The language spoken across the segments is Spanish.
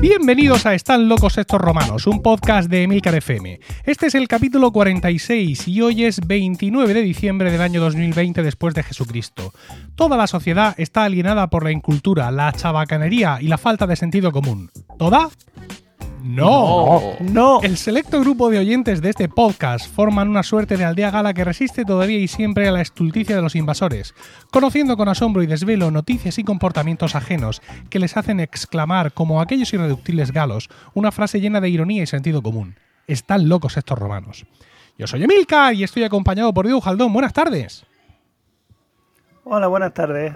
Bienvenidos a Están locos estos romanos, un podcast de Emilcar FM. Este es el capítulo 46 y hoy es 29 de diciembre del año 2020 después de Jesucristo. Toda la sociedad está alienada por la incultura, la chabacanería y la falta de sentido común. ¿Toda? No. No. El selecto grupo de oyentes de este podcast forman una suerte de aldea gala que resiste todavía y siempre a la estulticia de los invasores, conociendo con asombro y desvelo noticias y comportamientos ajenos que les hacen exclamar, como aquellos irreductibles galos, una frase llena de ironía y sentido común. Están locos estos romanos. Yo soy Emilcar y estoy acompañado por Diego Jaldón. Buenas tardes. Hola, buenas tardes.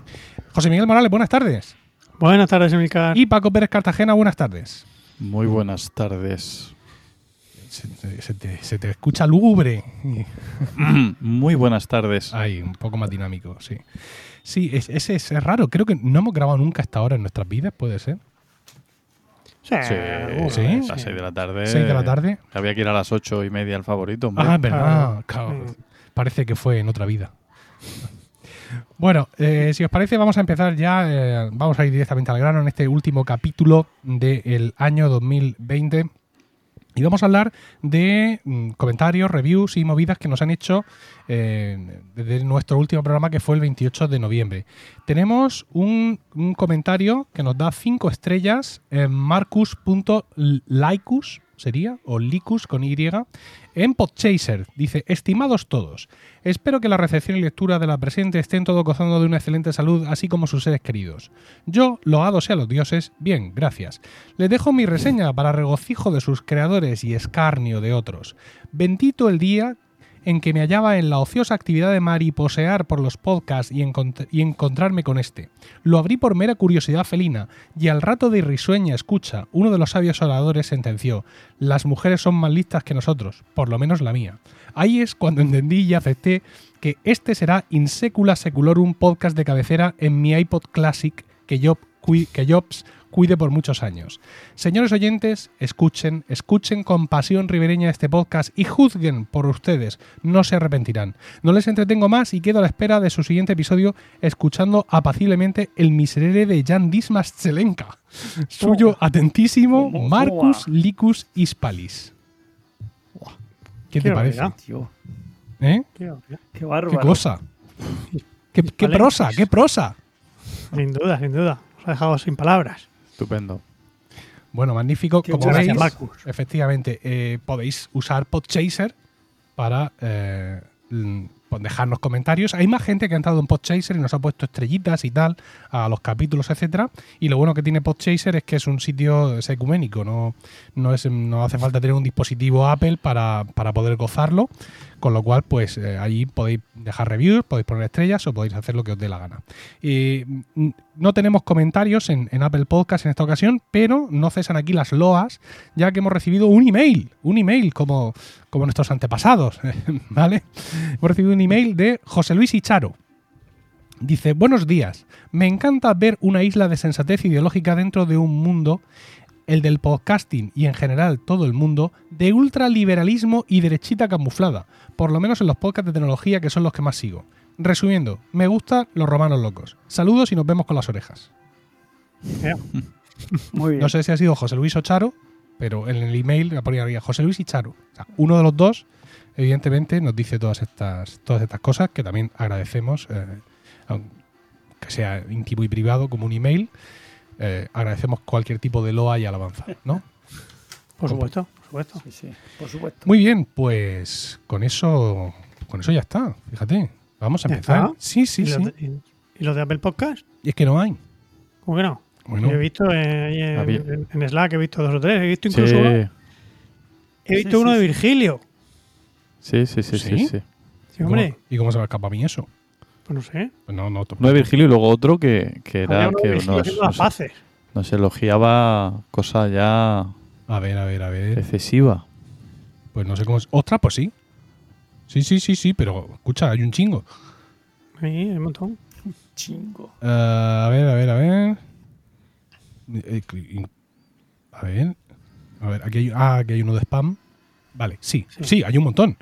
José Miguel Morales, buenas tardes. Buenas tardes, Emilcar. Y Paco Pérez Cartagena, buenas tardes. Muy buenas tardes. Se, se te, se te escucha lúgubre. Muy buenas tardes. Ahí, un poco más dinámico, sí. Sí, es, ese es, es raro. Creo que no hemos grabado nunca hasta ahora en nuestras vidas, puede ser. Sí, Sí, ¿Sí? a las 6 de la tarde. Seis de la tarde. Había que ir a las ocho y media al favorito. hombre. Ah, verdad. Claro. claro. Mm. Parece que fue en otra vida. Bueno, eh, si os parece, vamos a empezar ya. eh, vamos a ir directamente al grano en este último capítulo del año 2020. Y vamos a hablar de mm, comentarios, reviews y movidas que nos han hecho eh, desde nuestro último programa que fue el 28 de noviembre. Tenemos un, un comentario que nos da 5 estrellas en marcus.laicus, sería, o licus con Y, en Podchaser. Dice, estimados todos, espero que la recepción y lectura de la presente estén todos gozando de una excelente salud, así como sus seres queridos. Yo, loado sea los dioses, bien, gracias. Les dejo mi reseña para regocijo de sus creadores y escarnio de otros. Bendito el día en que me hallaba en la ociosa actividad de mariposear por los podcasts y, encont- y encontrarme con este. Lo abrí por mera curiosidad felina, y al rato de risueña escucha, uno de los sabios oradores sentenció, las mujeres son más listas que nosotros, por lo menos la mía. Ahí es cuando entendí y acepté que este será in secula seculorum podcast de cabecera en mi iPod Classic que, cui- que Jobs cuide por muchos años. Señores oyentes, escuchen, escuchen con pasión ribereña este podcast y juzguen por ustedes, no se arrepentirán. No les entretengo más y quedo a la espera de su siguiente episodio escuchando apaciblemente el miserere de Jan Dismas Zelenka. Suyo atentísimo. Marcus ¿Cómo Licus Hispalis. ¿Qué te Qué parece? Tío, ¿Eh? Tío. qué bárbaro. ¿Qué cosa? ¿Qué, qué prosa? ¿Qué prosa? Sin duda, sin duda. Os ha dejado sin palabras. Estupendo. Bueno, magnífico. Qué Como veis, gracias, efectivamente, eh, podéis usar Podchaser para eh, pues dejarnos comentarios. Hay más gente que ha entrado en Podchaser y nos ha puesto estrellitas y tal a los capítulos, etcétera. Y lo bueno que tiene Podchaser es que es un sitio ecuménico, no, no, es, no hace falta tener un dispositivo Apple para, para poder gozarlo. Con lo cual, pues eh, allí podéis dejar reviews, podéis poner estrellas o podéis hacer lo que os dé la gana. Y, mm, no tenemos comentarios en, en Apple Podcast en esta ocasión, pero no cesan aquí las loas, ya que hemos recibido un email, un email como, como nuestros antepasados, ¿vale? Hemos recibido un email de José Luis Icharo. Dice, buenos días, me encanta ver una isla de sensatez ideológica dentro de un mundo, el del podcasting y en general todo el mundo, de ultraliberalismo y derechita camuflada, por lo menos en los podcasts de tecnología que son los que más sigo. Resumiendo, me gustan los romanos locos. Saludos y nos vemos con las orejas. Muy bien. No sé si ha sido José Luis o Charo, pero en el email me ponía José Luis y Charo. O sea, uno de los dos, evidentemente, nos dice todas estas, todas estas cosas que también agradecemos, eh, aunque sea íntimo y privado como un email. Eh, agradecemos cualquier tipo de loa y alabanza, ¿no? Por supuesto, por supuesto. Sí, sí, por supuesto. Muy bien, pues con eso, con eso ya está. Fíjate, vamos a ¿Ya empezar. está? Sí, sí, ¿Y, sí. Los de, y- y los de Apple Podcast? Y es que no hay. ¿Cómo que no? Bueno, Yo he visto eh, en, en- Slack, he visto dos o tres. He visto Sí, incluso uno, he visto sí, uno de. Virgilio. sí, sí, sí, ¿Sí? sí, sí. Sí, hombre. ¿cómo- ¿Y cómo se me escapa a mí eso? Pues no sé. Pues no, no, Uno de Virgilio y luego otro que, que era de que Virgilio nos, nos, nos elogiaba cosa ya A ver, a ver, a ver. excesiva. Pues no sé cómo es. Ostras, pues sí. Sí, sí, sí, sí, pero escucha, hay un chingo. Sí, hay un montón. Chingo. Eh, a ver, a ver, a ver. Eh, A ver. A ver, aquí hay, ah, aquí hay uno de spam. Vale, sí, sí, Sí. hay un montón.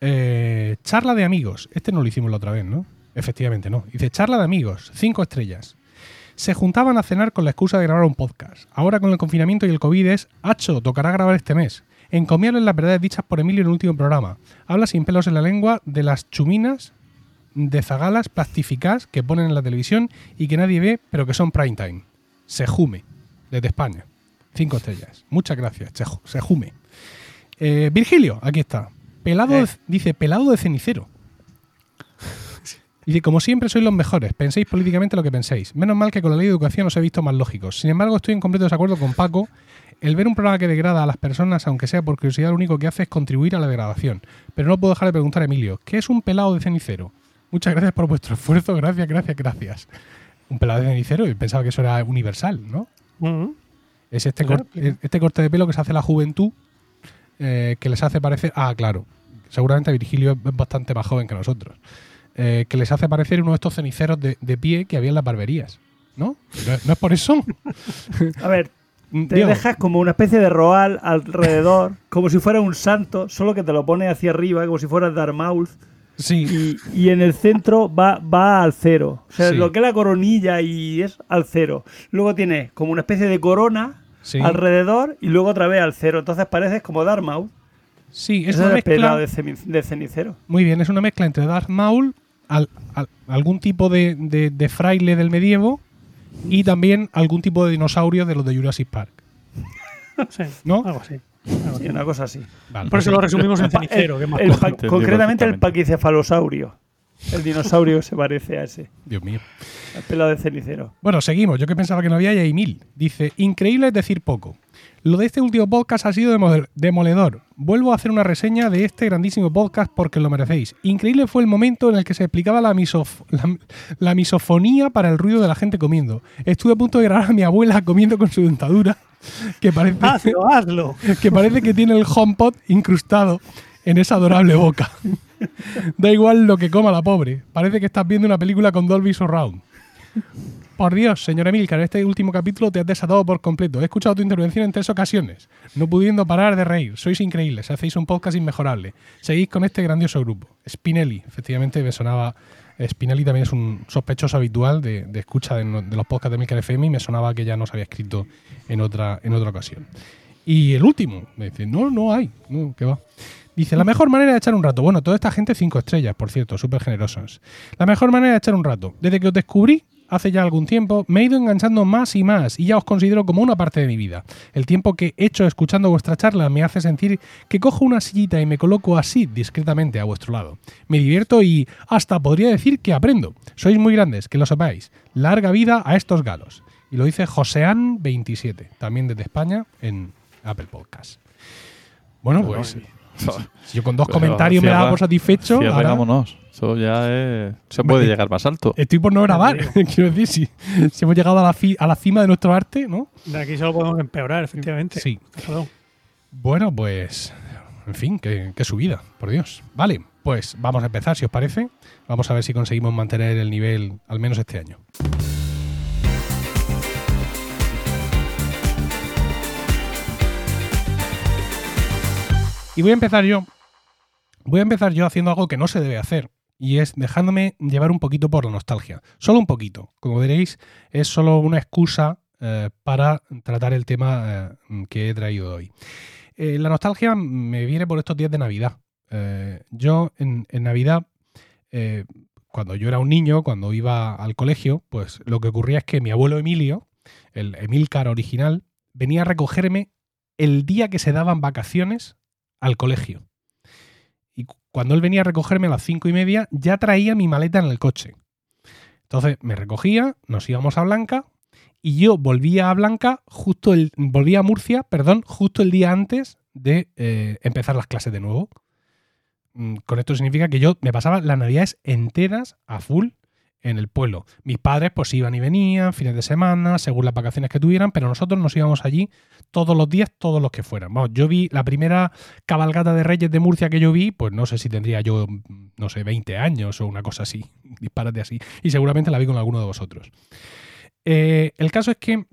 Eh, charla de amigos. Este no lo hicimos la otra vez, ¿no? Efectivamente, no. Dice, charla de amigos, cinco estrellas. Se juntaban a cenar con la excusa de grabar un podcast. Ahora con el confinamiento y el COVID es, Hacho, tocará grabar este mes. Encomiarles las verdades dichas por Emilio en el último programa. Habla sin pelos en la lengua de las chuminas de zagalas plastificadas que ponen en la televisión y que nadie ve, pero que son prime time. Sejume, desde España. Cinco estrellas. Muchas gracias, Seju- Sejume. Eh, Virgilio, aquí está. Pelado de- dice, pelado de cenicero. Dice, como siempre sois los mejores, penséis políticamente lo que penséis. Menos mal que con la ley de educación os he visto más lógicos. Sin embargo, estoy en completo desacuerdo con Paco. El ver un programa que degrada a las personas, aunque sea por curiosidad, lo único que hace es contribuir a la degradación. Pero no puedo dejar de preguntar a Emilio, ¿qué es un pelado de cenicero? Muchas gracias por vuestro esfuerzo, gracias, gracias, gracias. Un pelado de cenicero, y pensaba que eso era universal, ¿no? Es este, Claro, cor- claro. este corte de pelo que se hace la juventud, eh, que les hace parecer. Ah, claro. Seguramente Virgilio es bastante más joven que nosotros. Eh, que les hace parecer uno de estos ceniceros de, de pie que había en las barberías. ¿No? ¿No, es- no es por eso? A ver, te Diego, dejas como una especie de roal alrededor, como si fuera un santo, solo que te lo pone hacia arriba, como si fuera Maul, Sí, y, y en el centro va, va al cero. O sea, Sí. lo que es la coronilla y es al cero. Luego tienes como una especie de corona sí. alrededor y luego otra vez al cero. Entonces pareces como Darth Maul. Sí, es una mezcla. de cenicero. Muy bien, es una mezcla entre Darth Maul, al- al- algún tipo de, de- de fraile del medievo y también algún tipo de dinosaurio de los de Jurassic Park. Sí, ¿No? algo así. algo Sí, así. una cosa así. Vale, Por eso lo resumimos en cenicero, que es más El pa- Entendido concretamente el paquicefalosaurio. El dinosaurio se parece a ese. Dios mío. El pelado de cenicero. Bueno, seguimos. Yo que pensaba que no había y hay mil. Dice, increíble es decir poco. Lo de este último podcast ha sido demole- demoledor. Vuelvo a hacer una reseña de este grandísimo podcast porque lo merecéis. Increíble fue el momento en el que se explicaba la, misof- la, la misofonía para el ruido de la gente comiendo. Estuve a punto de grabar a mi abuela comiendo con su dentadura, que parece, Hazlo, hazlo. que parece que tiene el HomePod incrustado en esa adorable boca. Da igual lo que coma la pobre. Parece que estás viendo una película con Dolby Surround. Por Dios, señor Emilcar, este último capítulo te has desatado por completo. He escuchado tu intervención en tres ocasiones, no pudiendo parar de reír. Sois increíbles, hacéis un podcast inmejorable. Seguís con este grandioso grupo. Spinelli, efectivamente me sonaba. Spinelli también es un sospechoso habitual de, de escucha de, de los podcasts de Emilcar FM y me sonaba que ya nos había escrito en otra, en otra ocasión. Y el último, me dice, no, no hay, no, ¿qué va? Dice, la mejor manera de echar un rato. Bueno, toda esta gente cinco estrellas, por cierto, súper generosos. La mejor manera de echar un rato. Desde que os descubrí hace ya algún tiempo, me he ido enganchando más y más y ya os considero como una parte de mi vida. El tiempo que he hecho escuchando vuestra charla me hace sentir que cojo una sillita y me coloco así discretamente a vuestro lado. Me divierto y hasta podría decir que aprendo. Sois muy grandes, que lo sepáis. Larga vida a estos galos. Y lo dice Josean27, también desde España, en Apple Podcast. Bueno, pues si yo con dos Pero comentarios me daba por satisfecho. Cierra, ahora- vámonos. Eso ya es. Se puede llegar más alto. Estoy por no grabar. Quiero decir, si, si hemos llegado a la, fi- a la cima de nuestro arte, ¿no? De aquí solo podemos empeorar, efectivamente. Sí. Perdón. Bueno, pues. En fin, qué, qué subida, por Dios. Vale, pues vamos a empezar, si os parece. Vamos a ver si conseguimos mantener el nivel, al menos este año. Y voy a empezar yo. Voy a empezar yo haciendo algo que no se debe hacer. Y es dejándome llevar un poquito por la nostalgia. Solo un poquito. Como veréis, es solo una excusa eh, para tratar el tema eh, que he traído hoy. Eh, la nostalgia me viene por estos días de Navidad. Yo en, en Navidad, cuando yo era un niño, cuando iba al colegio, pues lo que ocurría es que mi abuelo Emilio, el Emilcar original, venía a recogerme el día que se daban vacaciones al colegio. Y cu- cuando él venía a recogerme a las cinco y media, ya traía mi maleta en el coche. Entonces me recogía, nos íbamos a Blanca y yo volvía a Blanca justo el, volvía a Murcia, perdón, justo el día antes de eh, empezar las clases de nuevo. Mm, Con esto significa que yo me pasaba las navidades enteras a full en el pueblo. Mis padres pues iban y venían, fines de semana, según las vacaciones que tuvieran, pero nosotros nos íbamos allí todos los días, todos los que fueran. Vamos, yo vi la primera cabalgata de Reyes de Murcia que yo vi, pues no sé si tendría yo, no sé, 20 años o una cosa así, disparate así, y seguramente la vi con alguno de vosotros. Eh, el caso es que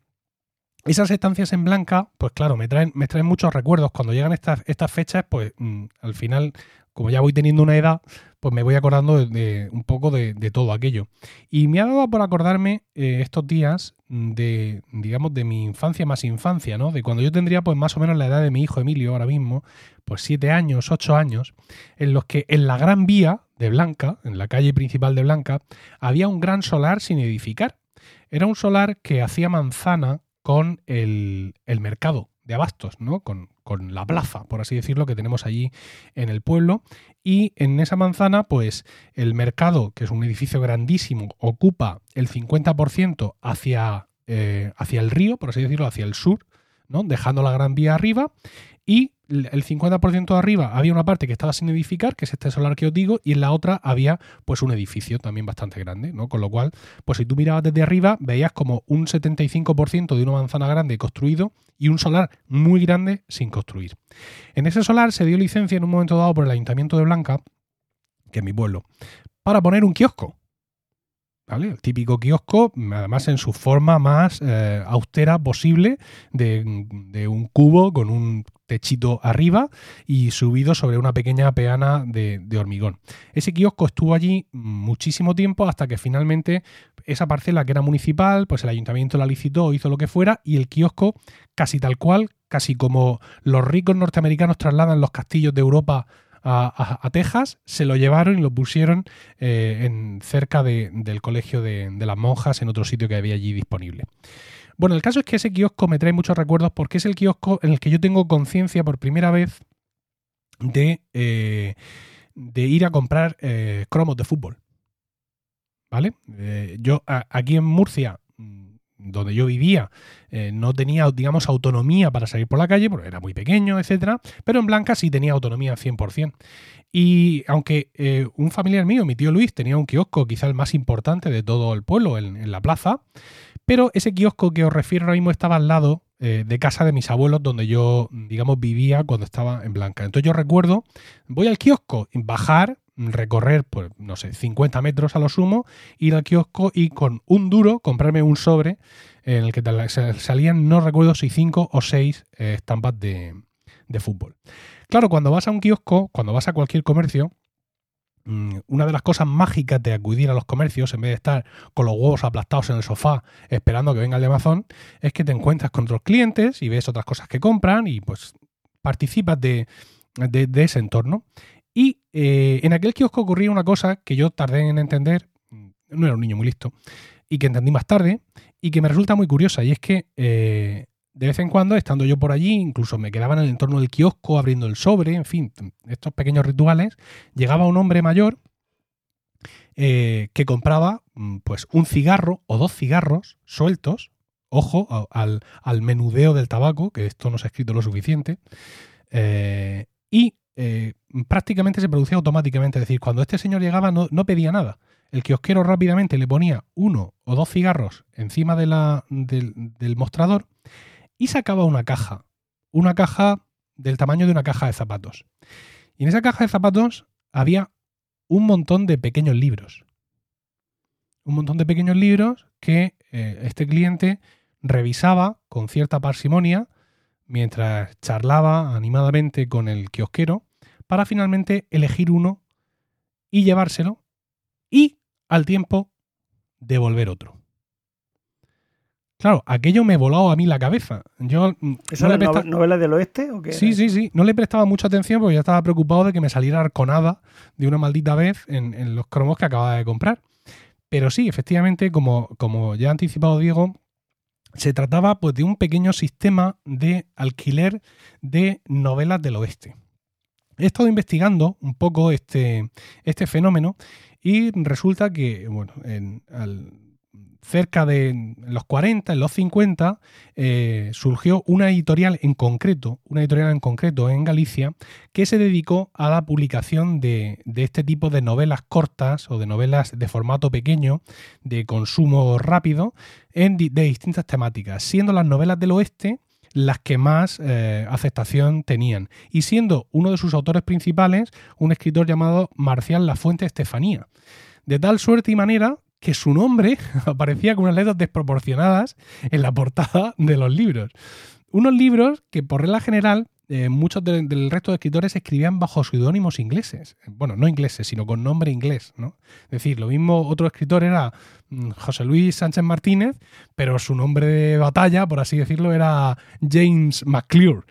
esas estancias en blanca, pues claro, me traen, me traen muchos recuerdos. Cuando llegan estas, estas fechas, pues mm, al final como ya voy teniendo una edad, pues me voy acordando de, de un poco de, todo aquello. Y me ha dado por acordarme eh, estos días de, digamos, de mi infancia más infancia, ¿no? De cuando yo tendría, pues más o menos la edad de mi hijo Emilio ahora mismo, pues siete años, ocho años, en los que en la Gran Vía de Blanca, en la calle principal de Blanca, había un gran solar sin edificar. Era un solar que hacía manzana con el, el mercado de abastos, ¿no? Con, con la plaza, por así decirlo, que tenemos allí en el pueblo. Y en esa manzana, pues el mercado, que es un edificio grandísimo, ocupa el 50% hacia, eh, hacia el río, por así decirlo, hacia el sur, ¿no? dejando la Gran Vía arriba. Y el 50% de arriba había una parte que estaba sin edificar, que es este solar que os digo, y en la otra había pues un edificio también bastante grande, ¿no? Con lo cual, pues si tú mirabas desde arriba, veías como un 75% de una manzana grande construido y un solar muy grande sin construir. En ese solar se dio licencia en un momento dado por el Ayuntamiento de Blanca, que es mi pueblo, para poner un kiosco. ¿Vale? El típico kiosco, además en su forma más eh, austera posible, de, de un cubo con un techito arriba y subido sobre una pequeña peana de, hormigón. Ese kiosco estuvo allí muchísimo tiempo hasta que finalmente esa parcela que era municipal, pues el ayuntamiento la licitó, hizo lo que fuera y el kiosco casi tal cual, casi como los ricos norteamericanos trasladan los castillos de Europa a, Texas, se lo llevaron y lo pusieron eh, en, cerca de, del colegio de, las monjas en otro sitio que había allí disponible. Bueno, el caso es que ese kiosco me trae muchos recuerdos porque es el kiosco en el que yo tengo conciencia por primera vez de, eh, ir a comprar eh, cromos de fútbol. ¿Vale? Eh, yo aquí en Murcia donde yo vivía no tenía, digamos, autonomía para salir por la calle, porque era muy pequeño, etcétera, pero en Blanca sí tenía autonomía al 100%. Y aunque un familiar mío, mi tío Luis, tenía un kiosco quizá el más importante de todo el pueblo, en la plaza, pero ese kiosco que os refiero ahora mismo estaba al lado eh, de casa de mis abuelos, donde yo, digamos, vivía cuando estaba en Blanca. Entonces yo recuerdo, voy al kiosco, bajar, recorrer, pues, no sé, 50 metros a lo sumo, ir al kiosco y con un duro comprarme un sobre en el que salían, no recuerdo si 5 o 6 eh, estampas de, de fútbol. Claro, cuando vas a un kiosco, cuando vas a cualquier comercio, una de las cosas mágicas de acudir a los comercios, en vez de estar con los huevos aplastados en el sofá esperando que venga el de Amazon, es que te encuentras con otros clientes y ves otras cosas que compran y pues participas de, de, de ese entorno. Y eh, en aquel kiosco ocurría una cosa que yo tardé en entender, no era un niño muy listo, y que entendí más tarde, y que me resulta muy curiosa, y es que eh, de vez en cuando, estando yo por allí, incluso me quedaba en el entorno del kiosco abriendo el sobre, en fin, estos pequeños rituales, llegaba un hombre mayor eh, que compraba pues un cigarro o dos cigarros sueltos, ojo al, al, menudeo del tabaco, que esto no se ha escrito lo suficiente, eh, y eh, prácticamente se producía automáticamente. Es decir, cuando este señor llegaba no, no, pedía nada. El kiosquero rápidamente le ponía uno o dos cigarros encima de la, del mostrador y sacaba una caja. Una caja del tamaño de una caja de zapatos. Y en esa caja de zapatos había un montón de pequeños libros. Un montón de pequeños libros que eh, este cliente revisaba con cierta parsimonia mientras charlaba animadamente con el kiosquero para finalmente elegir uno y llevárselo y al tiempo devolver otro. Claro, aquello me voló a mí la cabeza. Yo ¿Esa no es presta... novela del oeste o qué? Sí, sí, sí. No le prestaba mucha atención porque ya estaba preocupado de que me saliera arconada de una maldita vez en, en los cromos que acababa de comprar. Pero sí, efectivamente, como, como ya ha anticipado Diego, se trataba pues, de un pequeño sistema de alquiler de novelas del oeste. He estado investigando un poco este, este fenómeno y resulta que, bueno, en, al, cerca de los 40, en los 50, eh, surgió una editorial en concreto, una editorial en concreto en Galicia, que se dedicó a la publicación de, de, este tipo de novelas cortas o de novelas de formato pequeño, de consumo rápido, de distintas temáticas, siendo las novelas del oeste las que más eh, aceptación tenían, y siendo uno de sus autores principales un escritor llamado Marcial Lafuente Estefanía. De tal suerte y manera que su nombre aparecía con unas letras desproporcionadas en la portada de los libros. Unos libros que por regla general eh, muchos de- del resto de escritores escribían bajo seudónimos ingleses. Bueno, no ingleses, sino con nombre inglés, ¿no? Es decir, lo mismo otro escritor era mm, José Luis Sánchez Martínez, pero su nombre de batalla, por así decirlo, era James McClure.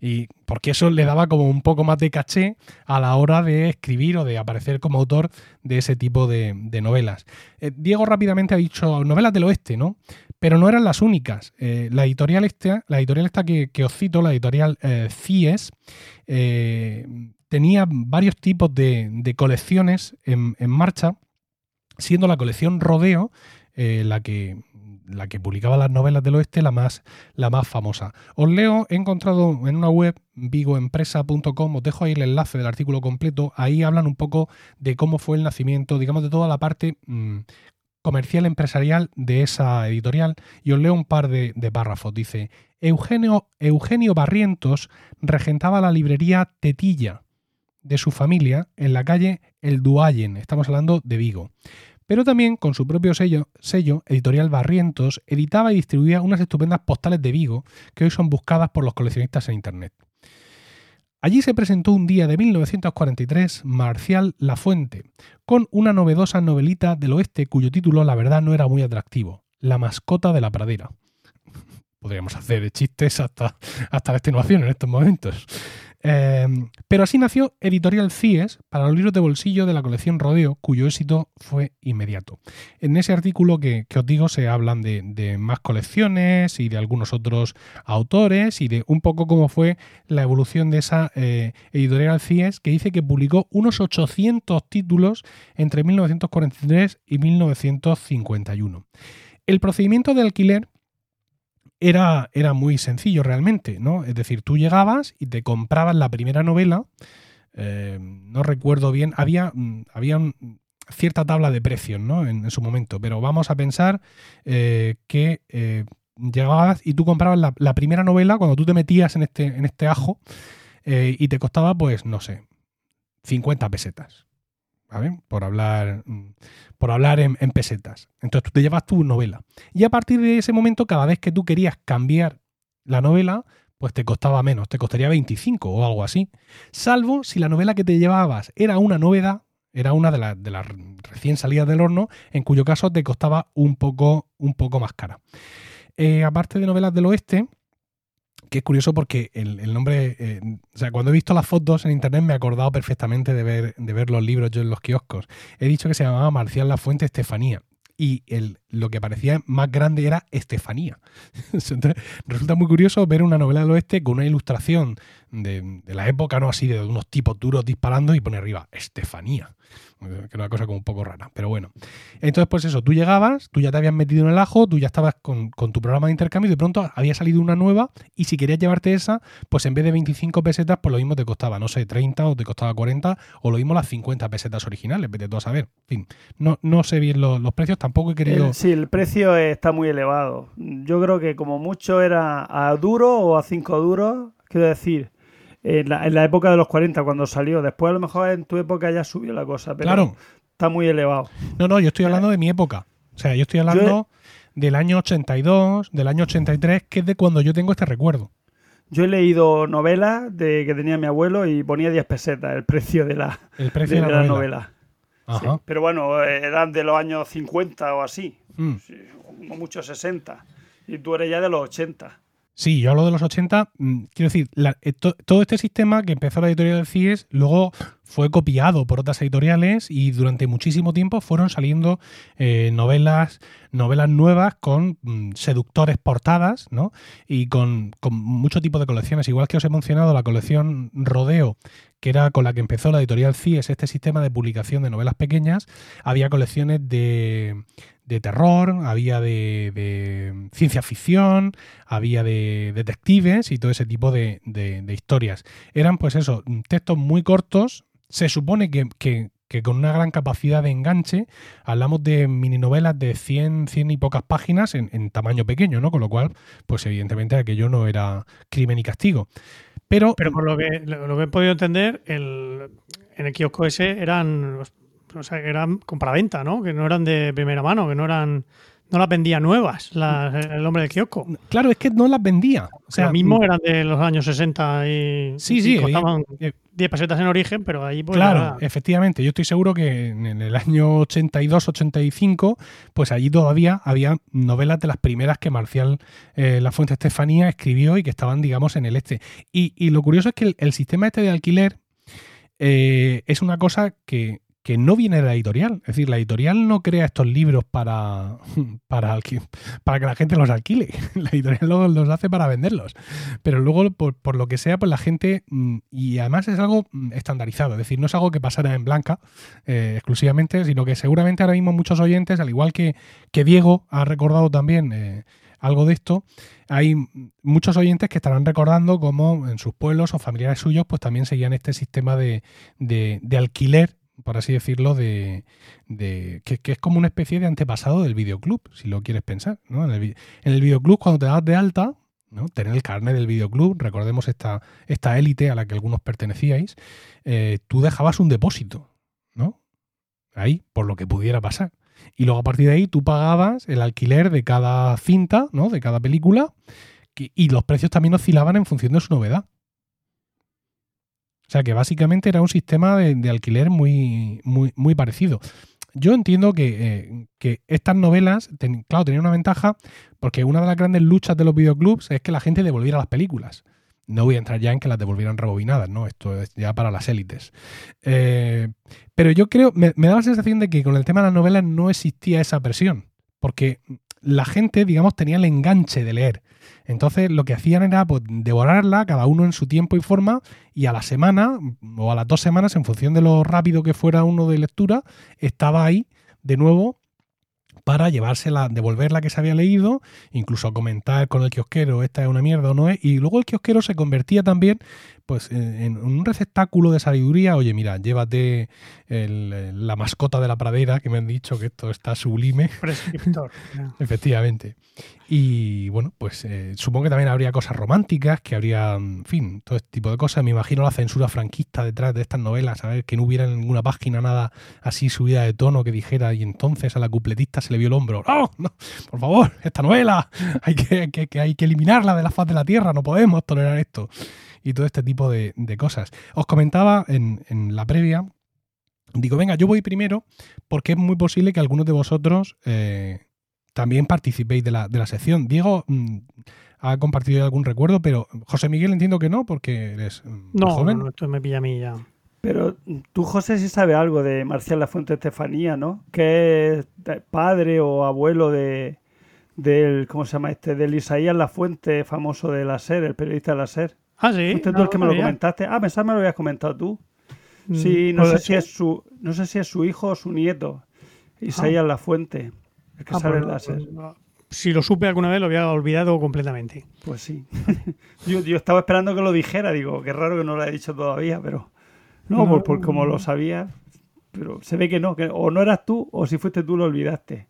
Y porque eso le daba como un poco más de caché a la hora de escribir o de aparecer como autor de ese tipo de, novelas. Eh, Diego rápidamente ha dicho novelas del oeste, ¿no? Pero no eran las únicas. Eh, la editorial esta, la editorial esta que, que os cito, la editorial eh, CIES, tenía varios tipos de, colecciones en, marcha, siendo la colección Rodeo la que la que publicaba las novelas del oeste la más, la más famosa. Os leo, he encontrado en una web, vigoempresa.com, os dejo ahí el enlace del artículo completo, ahí hablan un poco de cómo fue el nacimiento, digamos, de toda la parte mm, comercial empresarial de esa editorial y os leo un par de, de párrafos. Dice, Eugenio, Eugenio Barrientos regentaba la librería Tetilla de su familia en la calle El Duayen, estamos hablando de Vigo. Pero también con su propio sello, Editorial Barrientos, editaba y distribuía unas estupendas postales de Vigo que hoy son buscadas por los coleccionistas en Internet. Allí se presentó un día de 1943 Marcial La Fuente, con una novedosa novelita del oeste cuyo título la verdad no era muy atractivo, La mascota de la pradera. Podríamos hacer chistes hasta, hasta la extenuación en estos momentos. Eh, pero así nació Editorial CIES para los libros de bolsillo de la colección Rodeo, cuyo éxito fue inmediato. En ese artículo que, os digo se hablan de, de, más colecciones y de algunos otros autores y de un poco cómo fue la evolución de esa eh, Editorial CIES que dice que publicó unos 800 títulos entre 1943 y 1951. El procedimiento de alquiler era, era muy sencillo realmente, ¿no? Es decir, tú llegabas y te comprabas la primera novela, eh, no recuerdo bien, había, había un, cierta tabla de precios, ¿no? En, su momento, pero vamos a pensar eh, que eh, llegabas y tú comprabas la, la, primera novela cuando tú te metías en este, en este ajo y te costaba, pues, no sé, 50 pesetas. Por hablar, por hablar en, pesetas. Entonces tú te llevas tu novela. Y a partir de ese momento, cada vez que tú querías cambiar la novela, pues te costaba menos, te costaría 25 o algo así. Salvo si la novela que te llevabas era una novedad, era una de las recién salidas del horno, en cuyo caso te costaba un poco, un poco más cara. Eh, aparte de novelas del oeste, que es curioso porque el, el nombre, eh, o sea, cuando he visto las fotos en internet me he acordado perfectamente de ver, de ver los libros yo en los kioscos. He dicho que se llamaba Marcial La Fuente Estefanía y el, lo que parecía más grande era Estefanía. Entonces, resulta muy curioso ver una novela del oeste con una ilustración de, de, la época, no así, de unos tipos duros disparando y pone arriba Estefanía. Que era una cosa como un poco rara, pero bueno. Entonces, pues eso, tú llegabas, tú ya te habías metido en el ajo, tú ya estabas con, tu programa de intercambio y de pronto había salido una nueva y si querías llevarte esa, pues en vez de 25 pesetas, pues lo mismo te costaba, no sé, 30 o te costaba 40 o lo mismo las 50 pesetas originales, vete tú a saber. En fin, no, no sé bien los, precios, tampoco he querido... Sí, el precio está muy elevado. Yo creo que como mucho era a duro o a 5 duros, quiero decir, en la, en la, época de los 40 cuando salió. Después a lo mejor en tu época ya subió la cosa, pero claro. está muy elevado. No, no, yo estoy hablando de mi época. O sea, yo estoy hablando yo he... del año 82, del año 83, que es de cuando yo tengo este recuerdo. Yo he leído novelas de que tenía mi abuelo y ponía 10 pesetas el precio de la, el precio de, de la, la novela. Sí, pero bueno, eran de los años 50 o así, mm. como mucho 60. Y tú eres ya de los 80. Sí, yo hablo de los 80. mm, Quiero decir, la, to, todo este sistema que empezó la editorial del CIES luego fue copiado por otras editoriales y durante muchísimo tiempo fueron saliendo eh, novelas, novelas nuevas con mm, seductores portadas, ¿no? Y con, mucho tipo de colecciones. Igual que os he mencionado la colección Rodeo, que era con la que empezó la editorial CIES, este sistema de publicación de novelas pequeñas, había colecciones de, de terror, había de, de, ciencia ficción, había de detectives y todo ese tipo de, historias. Eran, pues eso, textos muy cortos. Se supone que, que, con una gran capacidad de enganche, hablamos de mini novelas de 100, 100 y pocas páginas en, en tamaño pequeño, ¿no? Con lo cual, pues evidentemente aquello no era crimen y castigo. Pero, Pero por lo que, lo que he podido entender, el, en el kiosco ese eran o sea, eran compraventa, ¿no? Que no eran de primera mano, que no eran no las vendía nuevas, las- el hombre del kiosco. Claro, es que no las vendía. O sea, Lo mismo eran de los años 60 y, Sí, y sí, costaban eh, 10 pesetas en origen, pero ahí pues Claro, era- efectivamente. Yo estoy seguro que en el año 82-85, pues allí todavía había novelas de las primeras que Marcial eh, La Fuente Estefanía escribió y que estaban, digamos, en el este. Y, y lo curioso es que el, el sistema este de alquiler eh, es una cosa que, que no viene de la editorial. Es decir, la editorial no crea estos libros para, para, para que la gente los alquile. La editorial los, hace para venderlos. Pero luego, por, por lo que sea, pues la gente. mm, Y además es algo mm, estandarizado. Es decir, no es algo que pasara en blanca eh, exclusivamente, sino que seguramente ahora mismo muchos oyentes, al igual que, que Diego ha recordado también. eh, algo de esto, hay muchos oyentes que estarán recordando cómo en sus pueblos o familiares suyos pues también seguían este sistema de- de alquiler, por así decirlo, de, de- que, es como una especie de antepasado del videoclub, si lo quieres pensar. ¿no? En, el, en el videoclub, cuando te das de alta, ¿no? tener el carnet del videoclub, recordemos esta, esta élite a la que algunos pertenecíais, eh, tú dejabas un depósito, ¿no? Ahí, por lo que pudiera pasar. Y luego a partir de ahí tú pagabas el alquiler de cada cinta, ¿no? De cada película. y los precios también oscilaban en función de su novedad. O sea que básicamente era un sistema de, alquiler muy, muy, muy parecido. Yo entiendo que, eh, que estas novelas, claro, tenían una ventaja porque una de las grandes luchas de los videoclubs es que la gente devolviera las películas. No voy a entrar ya en que las devolvieran rebobinadas, ¿no? Esto es ya para las élites. Eh, pero yo creo, me, me da la sensación de que con el tema de las novelas no existía esa presión, porque la gente, digamos, tenía el enganche de leer. Entonces lo que hacían era pues, devorarla, cada uno en su tiempo y forma, y a la semana o a las dos semanas, en función de lo rápido que fuera uno de lectura, estaba ahí de nuevo para llevársela, devolver la que se había leído, incluso comentar con el kiosquero, esta es una mierda o no es, y luego el kiosquero se convertía también pues en, en un receptáculo de sabiduría, oye, mira, llévate el- la mascota de la pradera, que me han dicho que esto está sublime, prescriptor. efectivamente. Y bueno, pues eh, supongo que también habría cosas románticas, que habría, en fin, todo este tipo de cosas. Me imagino la censura franquista detrás de estas novelas, a ver, que no hubiera en ninguna página nada así subida de tono que dijera, y entonces a la cupletista se le vio el hombro. ¡No! no por favor, esta novela, hay que, que- que hay que eliminarla de la faz de la tierra, no podemos tolerar esto. Y todo este tipo de, de cosas. Os comentaba en, en la previa, digo, venga, yo voy primero, porque es muy posible que algunos de vosotros eh, también participéis de la, de la sección. Diego mm, ha compartido algún recuerdo, pero José Miguel entiendo que no, porque eres mm, No, joven. no, esto me pilla a mí ya. Pero tú, José, sí sabes algo de Marcial La Fuente Estefanía, ¿no? Que es padre o abuelo de del, ¿cómo se llama este? Del Isaías La Fuente, famoso de la SER, el periodista de la SER. Ah, sí. ¿Fuiste tú no, el que me lo comentaste? Ah, pensaba que me lo habías comentado tú. Mm, Sí, no sé si es su, no sé si es su hijo o su nieto. Isaías La Fuente, el que Ah, sale pues en la no, SER. pues no. Si lo supe alguna vez, lo había olvidado completamente. Pues sí. yo, yo estaba esperando que lo dijera, digo, qué raro que no lo haya dicho todavía, pero no, No. por, por como lo sabía, pero se ve que no, que o no eras tú o si fuiste tú lo olvidaste.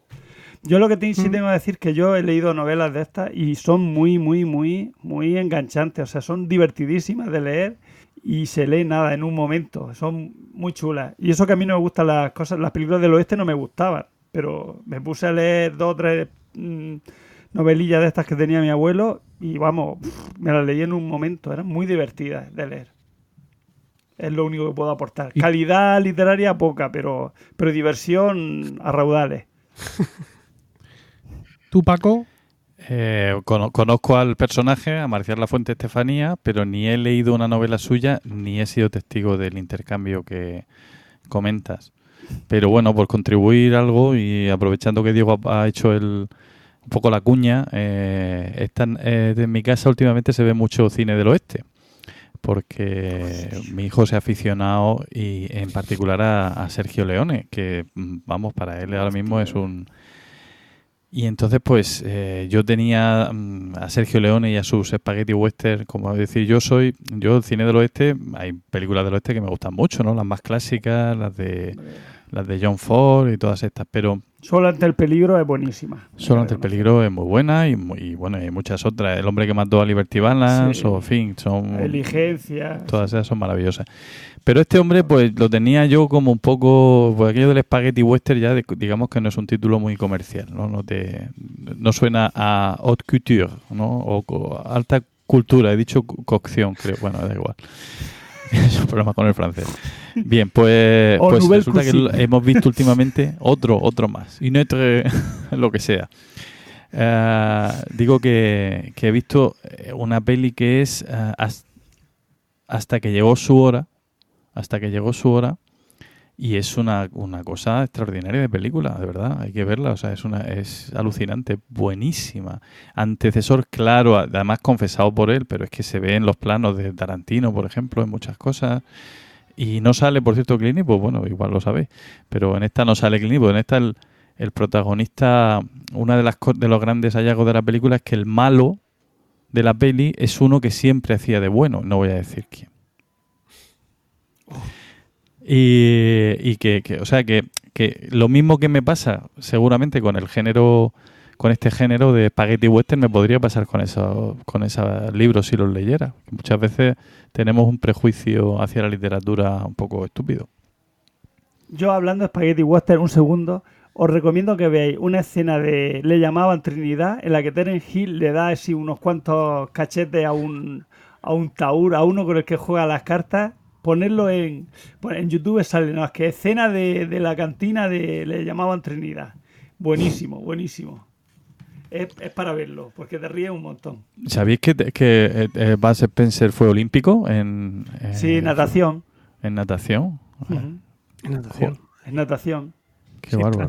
Yo lo que te- sí Mm. tengo que decir que yo he leído novelas de estas y son muy, muy, muy, muy enganchantes, o sea, son divertidísimas de leer y se lee nada en un momento, son muy chulas. Y eso que a mí no me gustan las cosas, las películas del oeste no me gustaban, pero me puse a leer dos o tres mm, novelillas de estas que tenía mi abuelo y vamos, pff, me las leí en un momento, eran muy divertidas de leer. Es lo único que puedo aportar. Calidad literaria poca, pero, pero diversión a raudales. Paco, Eh, cono- conozco al personaje, a Marcial La Fuente Estefanía, pero ni he leído una novela suya, ni he sido testigo del intercambio que comentas. Pero bueno, por contribuir algo y aprovechando que Diego ha, hecho el, un poco la cuña, eh, esta- eh, en mi casa últimamente se ve mucho cine del oeste. Porque mi hijo se ha aficionado y en particular a, a Sergio Leone, que mm, vamos, para él ahora mismo es un, y entonces, pues, eh, yo tenía mm, a Sergio Leone y a sus spaghetti western, como decir, yo soy, yo el cine del oeste, hay películas del oeste que me gustan mucho, ¿no? Las más clásicas, las de las de John Ford y todas estas, pero Solo ante el peligro es buenísima. Solo ante el peligro es muy buena y, muy- y, bueno, hay muchas otras. El hombre que mató a Liberty Balance Sí. o en fin, son Inteligencia. todas esas son maravillosas. Pero este hombre pues lo tenía yo como un poco pues aquello del spaghetti western ya de- digamos que no es un título muy comercial, ¿no? No te no suena a haute couture, ¿no? O alta cultura, he dicho co- cocción, creo. Bueno, da igual. es un problema con el francés. Bien, pues, pues resulta que cuisine. hemos visto últimamente otro, otro más. Y no lo que sea. Eh, digo que, que he visto eh, una peli que es eh, Has- hasta que llegó su hora, hasta que llegó su hora, y es una, una cosa extraordinaria de película, de verdad, hay que verla, o sea, es una es alucinante, buenísima. Antecesor claro, además confesado por él, pero es que se ve en los planos de Tarantino, por ejemplo, en muchas cosas. Y no sale, por cierto, Clint Eastwood, bueno, igual lo sabéis, pero en esta no sale Clint en esta el, el protagonista, una de las de los grandes hallazgos de la película es que el malo de la peli es uno que siempre hacía de bueno, no voy a decir quién. Y, y que, que, o sea, que, que lo mismo que me pasa seguramente con el género, con este género de spaghetti western, me podría pasar con esos, con esos libros si los leyera. Muchas veces tenemos un prejuicio hacia la literatura un poco estúpido. Yo hablando de Spaghetti Western, un segundo, os recomiendo que veáis una escena de Le llamaban Trinidad, en la que Terence Hill le da así unos cuantos cachetes a un, a un taur, a uno con el que juega las cartas. Ponerlo en, pues en YouTube sale, no, es que escena de, de la cantina de Le llamaban Trinidad. Buenísimo, buenísimo. Es, es para verlo, porque te ríes un montón. ¿Sabéis que, que eh, eh, Spencer fue olímpico en, eh, Sí, natación. en natación? En natación. Es natación. Qué Sí, bárbaro.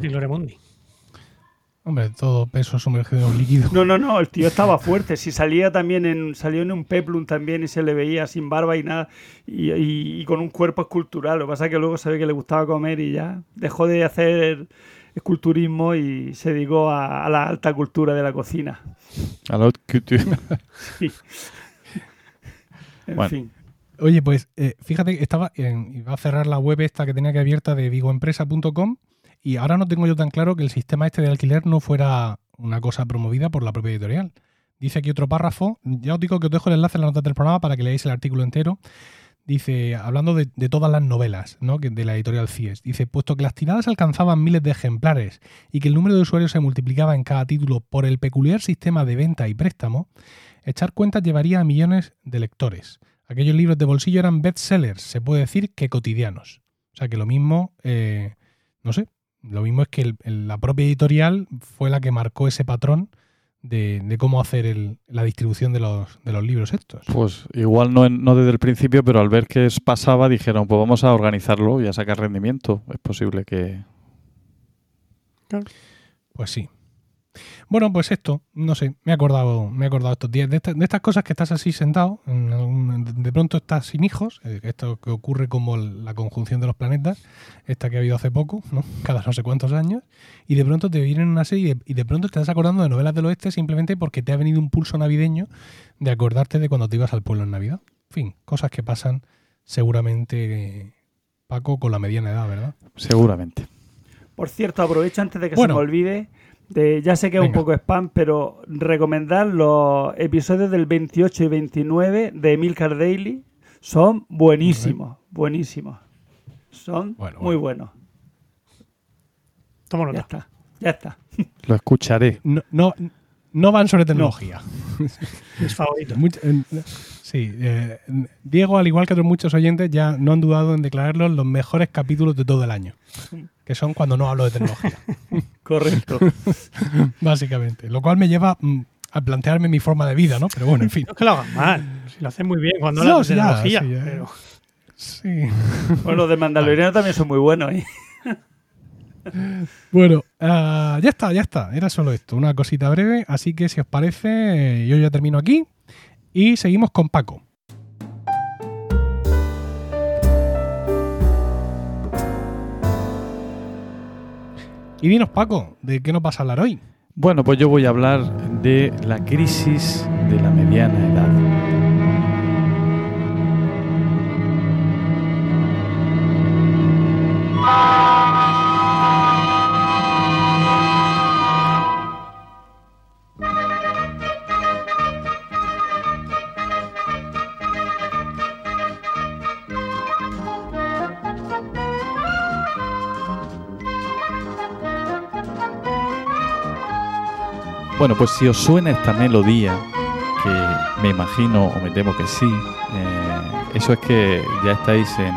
Hombre, todo peso sumergido en un líquido. No, no, no, el tío estaba fuerte. Si salía también en. salió en un peplum también y se le veía sin barba y nada. Y, y- y con un cuerpo escultural. Lo que pasa es que luego se ve que le gustaba comer y ya dejó de hacer esculturismo y se dedicó a, a la alta cultura de la cocina. A la haute couture. Sí. En Bueno. fin. Oye, pues eh, fíjate que estaba en, iba a cerrar la web esta que tenía que abierta de vigoempresa.com y ahora no tengo yo tan claro que el sistema este de alquiler no fuera una cosa promovida por la propia editorial. Dice aquí otro párrafo, ya os digo que os dejo el enlace en la nota del programa para que leáis el artículo entero. Dice, hablando de, todas las novelas ¿no? de la editorial CIES, dice, puesto que las tiradas alcanzaban miles de ejemplares y que el número de usuarios se multiplicaba en cada título por el peculiar sistema de venta y préstamo, echar cuentas llevaría a millones de lectores. Aquellos libros de bolsillo eran bestsellers, se puede decir que cotidianos. O sea que lo mismo, eh, no sé, lo mismo es que el- la propia editorial fue la que marcó ese patrón de, de cómo hacer el- la distribución de los, de los libros estos. Pues igual no, en- no desde el principio, pero al ver que es- pasaba dijeron, pues vamos a organizarlo y a sacar rendimiento. Es posible que... Pues sí. Bueno, pues esto, no sé, me he acordado, me he acordado estos días de, esta- de estas cosas que estás así sentado, en algún- de pronto estás sin hijos, eh, esto que ocurre como el- la conjunción de los planetas, esta que ha habido hace poco, ¿no? cada no sé cuántos años, y de pronto te vienen una serie y de pronto te estás acordando de novelas del oeste simplemente porque te ha venido un pulso navideño de acordarte de cuando te ibas al pueblo en Navidad. En fin, cosas que pasan seguramente, Paco, con la mediana edad, ¿verdad? Seguramente. Por cierto, aprovecho antes de que Bueno. se me olvide. De, ya sé que es un Venga. poco spam, pero recomendar los episodios del 28 y 29 de Emilcar Daily. Son buenísimos, buenísimos. Son Bueno, muy bueno. buenos. Toma Ya está, ya está. Lo escucharé. No, no, no van sobre tecnología. Mis favoritos. Eh, sí, eh, Diego, al igual que otros muchos oyentes, ya no han dudado en declararlos los mejores capítulos de todo el año, que son cuando no hablo de tecnología, Correcto. básicamente. Lo cual me lleva mm, a plantearme mi forma de vida, ¿no? Pero bueno, en fin. No es que lo hagan mal. Si lo hacen muy bien cuando No, hablan de ya, tecnología. sí, ya. pero Sí. bueno, los de Mandaloriano también son muy buenos. ¿eh? Bueno, ah, ya está, ya está. Era solo esto, una cosita breve. Así que si os parece, yo ya termino aquí y seguimos con Paco. Y dinos, Paco, ¿de qué nos vas a hablar hoy? Bueno, pues yo voy a hablar de la crisis de la mediana edad. Bueno, pues si os suena esta melodía, que me imagino o me temo que sí, eh, eso es que ya estáis en,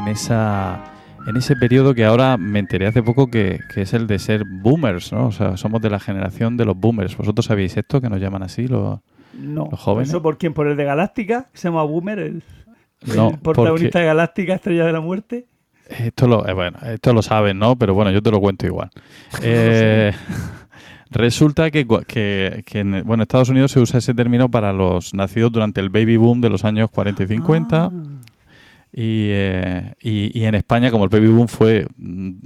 en esa en ese periodo que ahora me enteré hace poco que, que es el de ser boomers, ¿no? O sea, somos de la generación de los boomers. ¿Vosotros sabéis esto que nos llaman así los, No. los jóvenes? ¿Eso por quién? ¿Por el de Galáctica? se llama Boomer, el, No, el protagonista de Galáctica, Estrella de la Muerte. Esto lo, eh, bueno, esto lo saben, ¿no? Pero bueno, yo te lo cuento igual. Eh, resulta que, cua- que, que en bueno, Estados Unidos se usa ese término para los nacidos durante el baby boom de los años 40 y 50. Ah. Y, eh, y, y en España, como el baby boom fue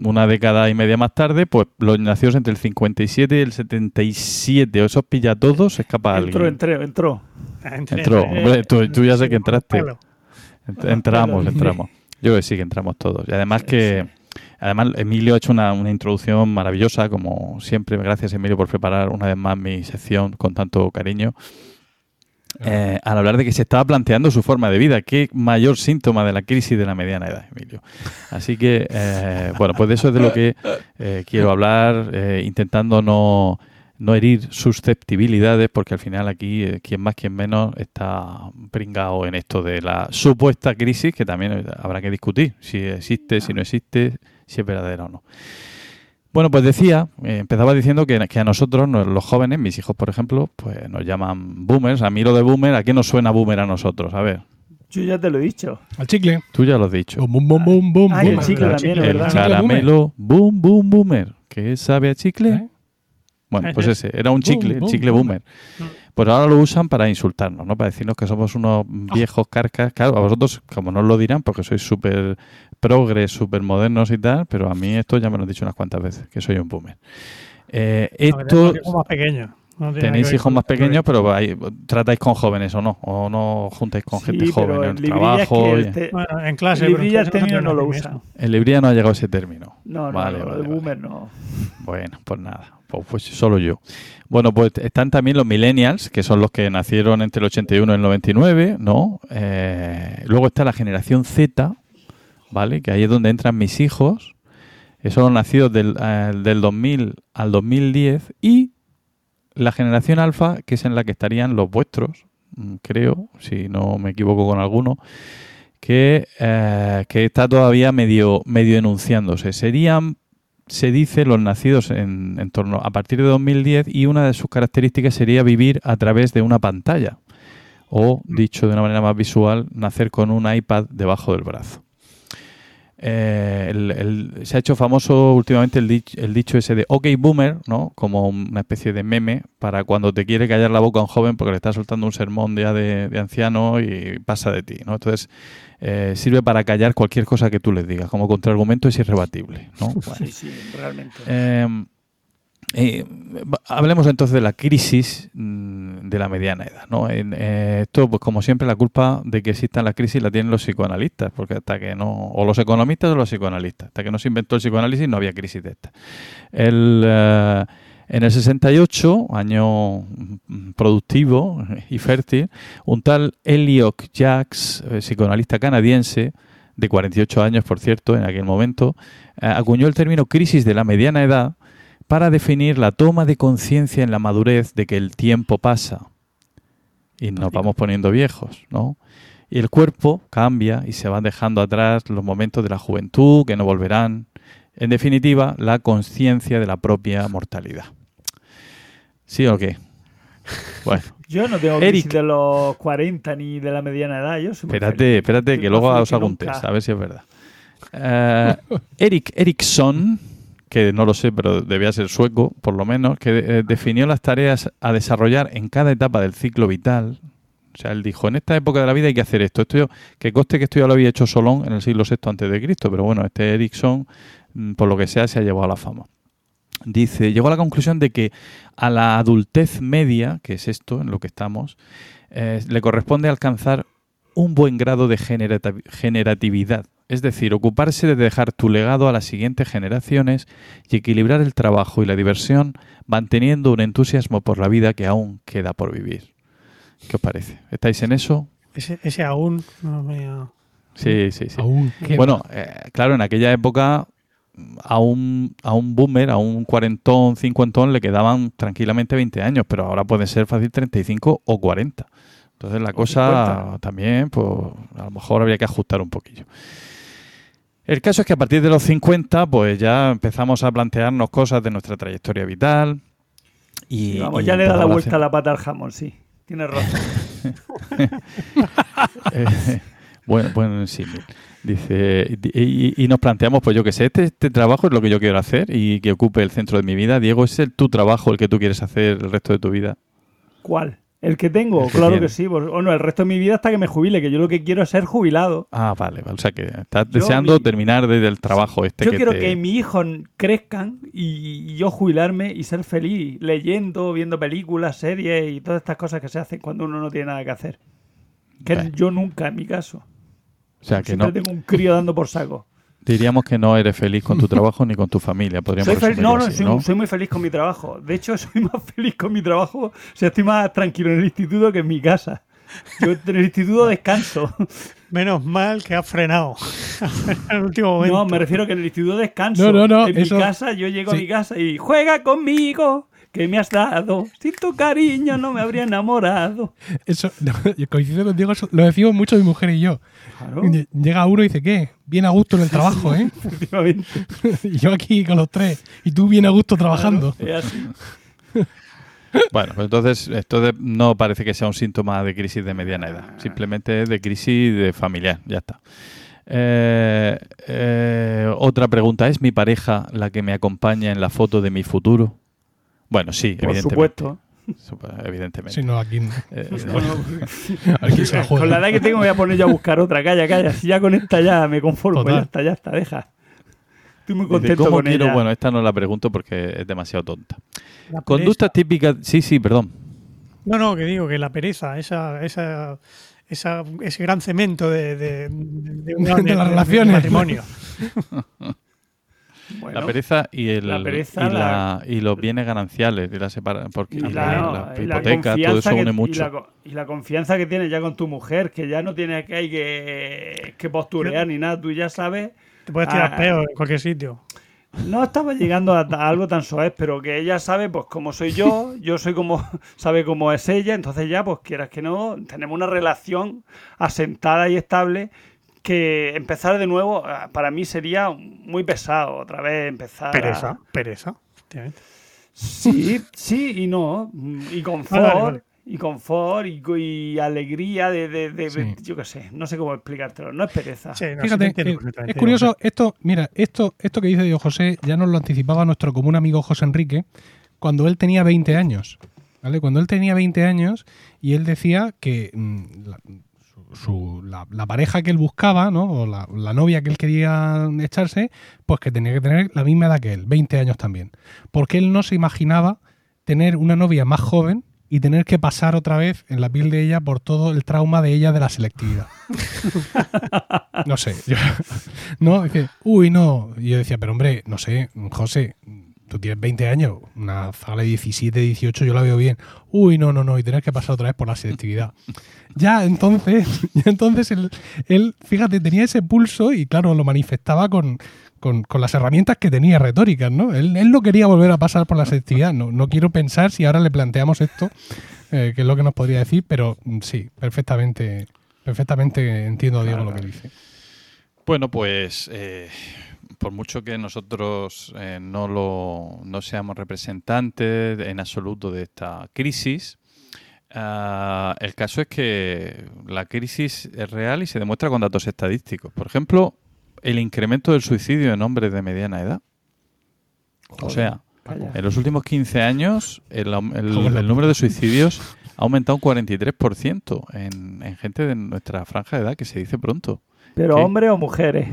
una década y media más tarde, pues los nacidos entre el 57 y el 77, o esos pilla a todos, se escapa Entró, alguien. entró, entró. Entró, hombre, tú, tú ya sé que entraste. Entramos, entramos. Yo que sí que entramos todos. Y además que además Emilio ha hecho una, una introducción maravillosa, como siempre. Gracias Emilio por preparar una vez más mi sección con tanto cariño. Eh, al hablar de que se estaba planteando su forma de vida, qué mayor síntoma de la crisis de la mediana edad, Emilio. Así que, eh, bueno, pues de eso es de lo que eh, quiero hablar, intentando no, no herir susceptibilidades, porque al final aquí, eh, quien más, quien menos, está pringado en esto de la supuesta crisis, que también eh, habrá que discutir si existe, si no existe, si es verdadera o no. Bueno, pues decía, eh, empezaba diciendo que, que a nosotros, no- los jóvenes, mis hijos, por ejemplo, pues nos llaman boomers. A mí lo de boomer, ¿a qué nos suena boomer a nosotros? A ver, Yo ya te lo he dicho. Al chicle. tú ya lo has dicho. Boom, boom, boom, boom, Ah, el chicle El también, El verdad. Chicle caramelo, boom, boom, boomer. ¿Qué sabe a chicle? ¿Eh? Bueno, pues ese, era un chicle, el boom, chicle boomer. boomer. Pues ahora lo usan para insultarnos, ¿no? Para decirnos que somos unos viejos carcas. Claro, a vosotros, como no os lo dirán, porque sois súper progres, súper modernos y tal, pero a mí esto ya me lo han dicho unas cuantas veces, que soy un boomer. Eh, esto, más. No nada tenéis hijos más pequeños, pero vais- tratáis con jóvenes o no, o no juntáis con Sí, gente pero joven en el Librilla es trabajo. que y- el te- Bueno, en clase. pero en Librilla el término no lo usan. En librería no ha llegado ese término. No, no, Vale, no, vale, el vale. boomer no. Bueno, pues nada, pues, pues solo yo. Bueno, pues están también los millennials, que son los que nacieron entre el 81 y el 99, ¿no? Eh, luego está la generación Z, ¿vale? Que ahí es donde entran mis hijos, que son nacidos del, eh, del 2000 al 2010, y la generación alfa, que es en la que estarían los vuestros, mm, creo, si no me equivoco con alguno, que, eh, que está todavía medio, medio enunciándose. Serían se dice los nacidos en, en torno a partir de 2010 y una de sus características sería vivir a través de una pantalla o, dicho de una manera más visual, nacer con un iPad debajo del brazo. Eh, el- el- se ha hecho famoso últimamente el, dich- el dicho ese de OK Boomer, ¿no? Como una especie de meme para cuando te quiere callar la boca a un joven porque le está soltando un sermón ya de, de anciano y pasa de ti, ¿no? Entonces eh, sirve para callar cualquier cosa que tú les digas, como contraargumento es irrebatible, ¿no? Bueno. Sí, sí, realmente. Eh, eh, hablemos entonces de la crisis mm, de la mediana edad. ¿no? Eh, esto, pues como siempre, la culpa de que exista la crisis la tienen los psicoanalistas, porque hasta que no, o los economistas o los psicoanalistas, hasta que no se inventó el psicoanálisis no había crisis de esta. El, eh, en el 68, año mm, productivo y fértil, un tal Eliot Jacks, eh, psicoanalista canadiense, de 48 años, por cierto, en aquel momento, eh, acuñó el término crisis de la mediana edad para definir la toma de conciencia en la madurez de que el tiempo pasa y nos vamos poniendo viejos, ¿no? Y el cuerpo cambia y se van dejando atrás los momentos de la juventud que no volverán. En definitiva, la conciencia de la propia mortalidad. ¿Sí o qué? Bueno, Yo no tengo Eric. crisis de los 40 ni de la mediana edad. Yo soy espérate, feliz. espérate, que luego os hago un test, a ver si es verdad. Eh, Eric Eriksson, que no lo sé, pero debía ser sueco, por lo menos, que eh, definió las tareas a desarrollar en cada etapa del ciclo vital. O sea, él dijo, en esta época de la vida hay que hacer esto. esto yo- que conste que esto ya lo había hecho Solón en el siglo VI antes de Cristo, pero bueno, este Ericsson, mm, por lo que sea, se ha llevado a la fama. Dice, llegó a la conclusión de que a la adultez media, que es esto en lo que estamos, eh, le corresponde alcanzar un buen grado de generatividad, es decir, ocuparse de dejar tu legado a las siguientes generaciones y equilibrar el trabajo y la diversión manteniendo un entusiasmo por la vida que aún queda por vivir. ¿Qué os parece? ¿Estáis en eso? Ese, ese aún no me ha- Sí, sí, sí. Aún. Bueno, eh, claro, en aquella época a un, a un boomer, a un cuarentón, cincuentón, le quedaban tranquilamente 20 años, pero ahora puede ser fácil 35 o 40. Entonces la O cosa 50. también, pues a lo mejor habría que ajustar un poquillo. El caso es que a partir de los 50, pues ya empezamos a plantearnos cosas de nuestra trayectoria vital. Y, vamos, y ya le da la vuelta a la pata al jamón, sí. Tienes razón. Eh, bueno, bueno, sí. Dice, y, y nos planteamos, pues yo que sé, este, este trabajo es lo que yo quiero hacer y que ocupe el centro de mi vida. Diego, ¿es el tu trabajo el que tú quieres hacer el resto de tu vida? ¿Cuál? ¿El que tengo? El que claro que sí. pues- O no, el resto de mi vida hasta que me jubile, que yo lo que quiero es ser jubilado. Ah, vale, vale. o sea que estás Yo deseando mi- terminar desde el trabajo este yo que quiero te- que mis hijos crezcan y, y yo jubilarme y ser feliz, leyendo, viendo películas, series y todas estas cosas que se hacen cuando uno no tiene nada que hacer. Que Vale. yo nunca, en mi caso. O sea que Siempre no, tengo un crío dando por saco. Diríamos que no eres feliz con tu trabajo ni con tu familia. Podríamos Soy, no, no, así, soy, ¿no? soy muy feliz con mi trabajo. De hecho, soy más feliz con mi trabajo. O sea, estoy más tranquilo en el instituto que en mi casa. Yo en el instituto descanso. Menos mal que has frenado. en el último momento. No, me refiero que en el instituto descanso. No, no, no, En eso- mi casa, yo llego sí. a mi casa y juega conmigo, que me has dado. Sin tu cariño no me habría enamorado. Eso, no, yo coincido contigo, eso lo decimos mucho mi mujer y yo. Claro, Lle- Llega uno y dice, ¿qué? Bien a gusto en el trabajo, ¿eh? efectivamente. y yo aquí con los tres. Y tú bien a gusto trabajando. Es así. Bueno, pues entonces esto de- no parece que sea un síntoma de crisis de mediana edad, simplemente es de crisis de familiar, ya está. Eh, eh, otra pregunta, ¿es mi pareja la que me acompaña en la foto de mi futuro? Bueno, sí, Por evidentemente. supuesto. Sup- Evidentemente. Si no, aquí, Eh, Bueno, aquí se con la edad que tengo me voy a poner yo a buscar otra. Calla, calla. Si ya con esta ya me conformo. Total. Ya está, ya está. Deja. Estoy muy contento ¿cómo con quiero? ella. Bueno, esta no la pregunto porque es demasiado tonta. Conductas típicas, sí, sí, perdón. No, no, que digo que la pereza, esa, esa, esa- ese gran cemento de, de, de, De las de- relaciones. de matrimonio. Bueno, la pereza y el la pereza, y, la- la- y los bienes gananciales y la separa porque y la, la, no, y la hipoteca, todo eso confianza que- une Y mucho. y la confianza que tienes ya con tu mujer, que ya no tienes que, hay que, que posturear ni nada. Tú ya sabes. Te puedes tirar Ah. peor en cualquier sitio. No estaba llegando a, a algo tan soez, pero que ella sabe, pues, cómo soy yo, yo soy como, sabe cómo es ella, entonces ya, pues, quieras que no, tenemos una relación asentada y estable que empezar de nuevo ah, para mí sería muy pesado, otra vez empezar. a- Pereza, pereza. efectivamente. Sí, sí y no. Y confort. Vale, vale, vale. Y confort y, y alegría de, de- de- Sí. yo qué sé, no sé cómo explicártelo, no es pereza. Sí, no, Fíjate, eh, es curioso, esto, mira, esto, esto que dice Dios José ya nos lo anticipaba nuestro común amigo José Enrique cuando él tenía 20 años. ¿vale? Cuando él tenía 20 años y él decía que mm, su- la- la pareja que él buscaba, ¿no? o la, novia que él quería echarse, pues que tenía que tener la misma edad que él, 20 años también. Porque él no se imaginaba tener una novia más joven y tener que pasar otra vez en la piel de ella por todo el trauma de ella de la selectividad. No sé. yo- no, dice, uy, no. Y yo decía, pero hombre, no sé, José, tú tienes 20 años, una zaga de 17, 18, yo la veo bien. Uy, no, no, no, y tener que pasar otra vez por la selectividad. ya entonces, ya entonces él, él, fíjate, tenía ese pulso y claro, lo manifestaba con, con, con las herramientas que tenía retóricas, ¿no? Él, él no quería volver a pasar por la selectividad. No, no quiero pensar si ahora le planteamos esto, eh, que es lo que nos podría decir, pero mm, sí, perfectamente, perfectamente entiendo, Diego, lo que dice. Bueno, pues eh, por mucho que nosotros eh, no, lo, no seamos representantes en absoluto de esta crisis, ah, el caso es que la crisis es real y se demuestra con datos estadísticos. Por ejemplo, el incremento del suicidio en hombres de mediana edad. O sea, en los últimos 15 años el, número de suicidios ha aumentado un 43% en, en gente de nuestra franja de edad, que se dice pronto. Pero hombres o mujeres.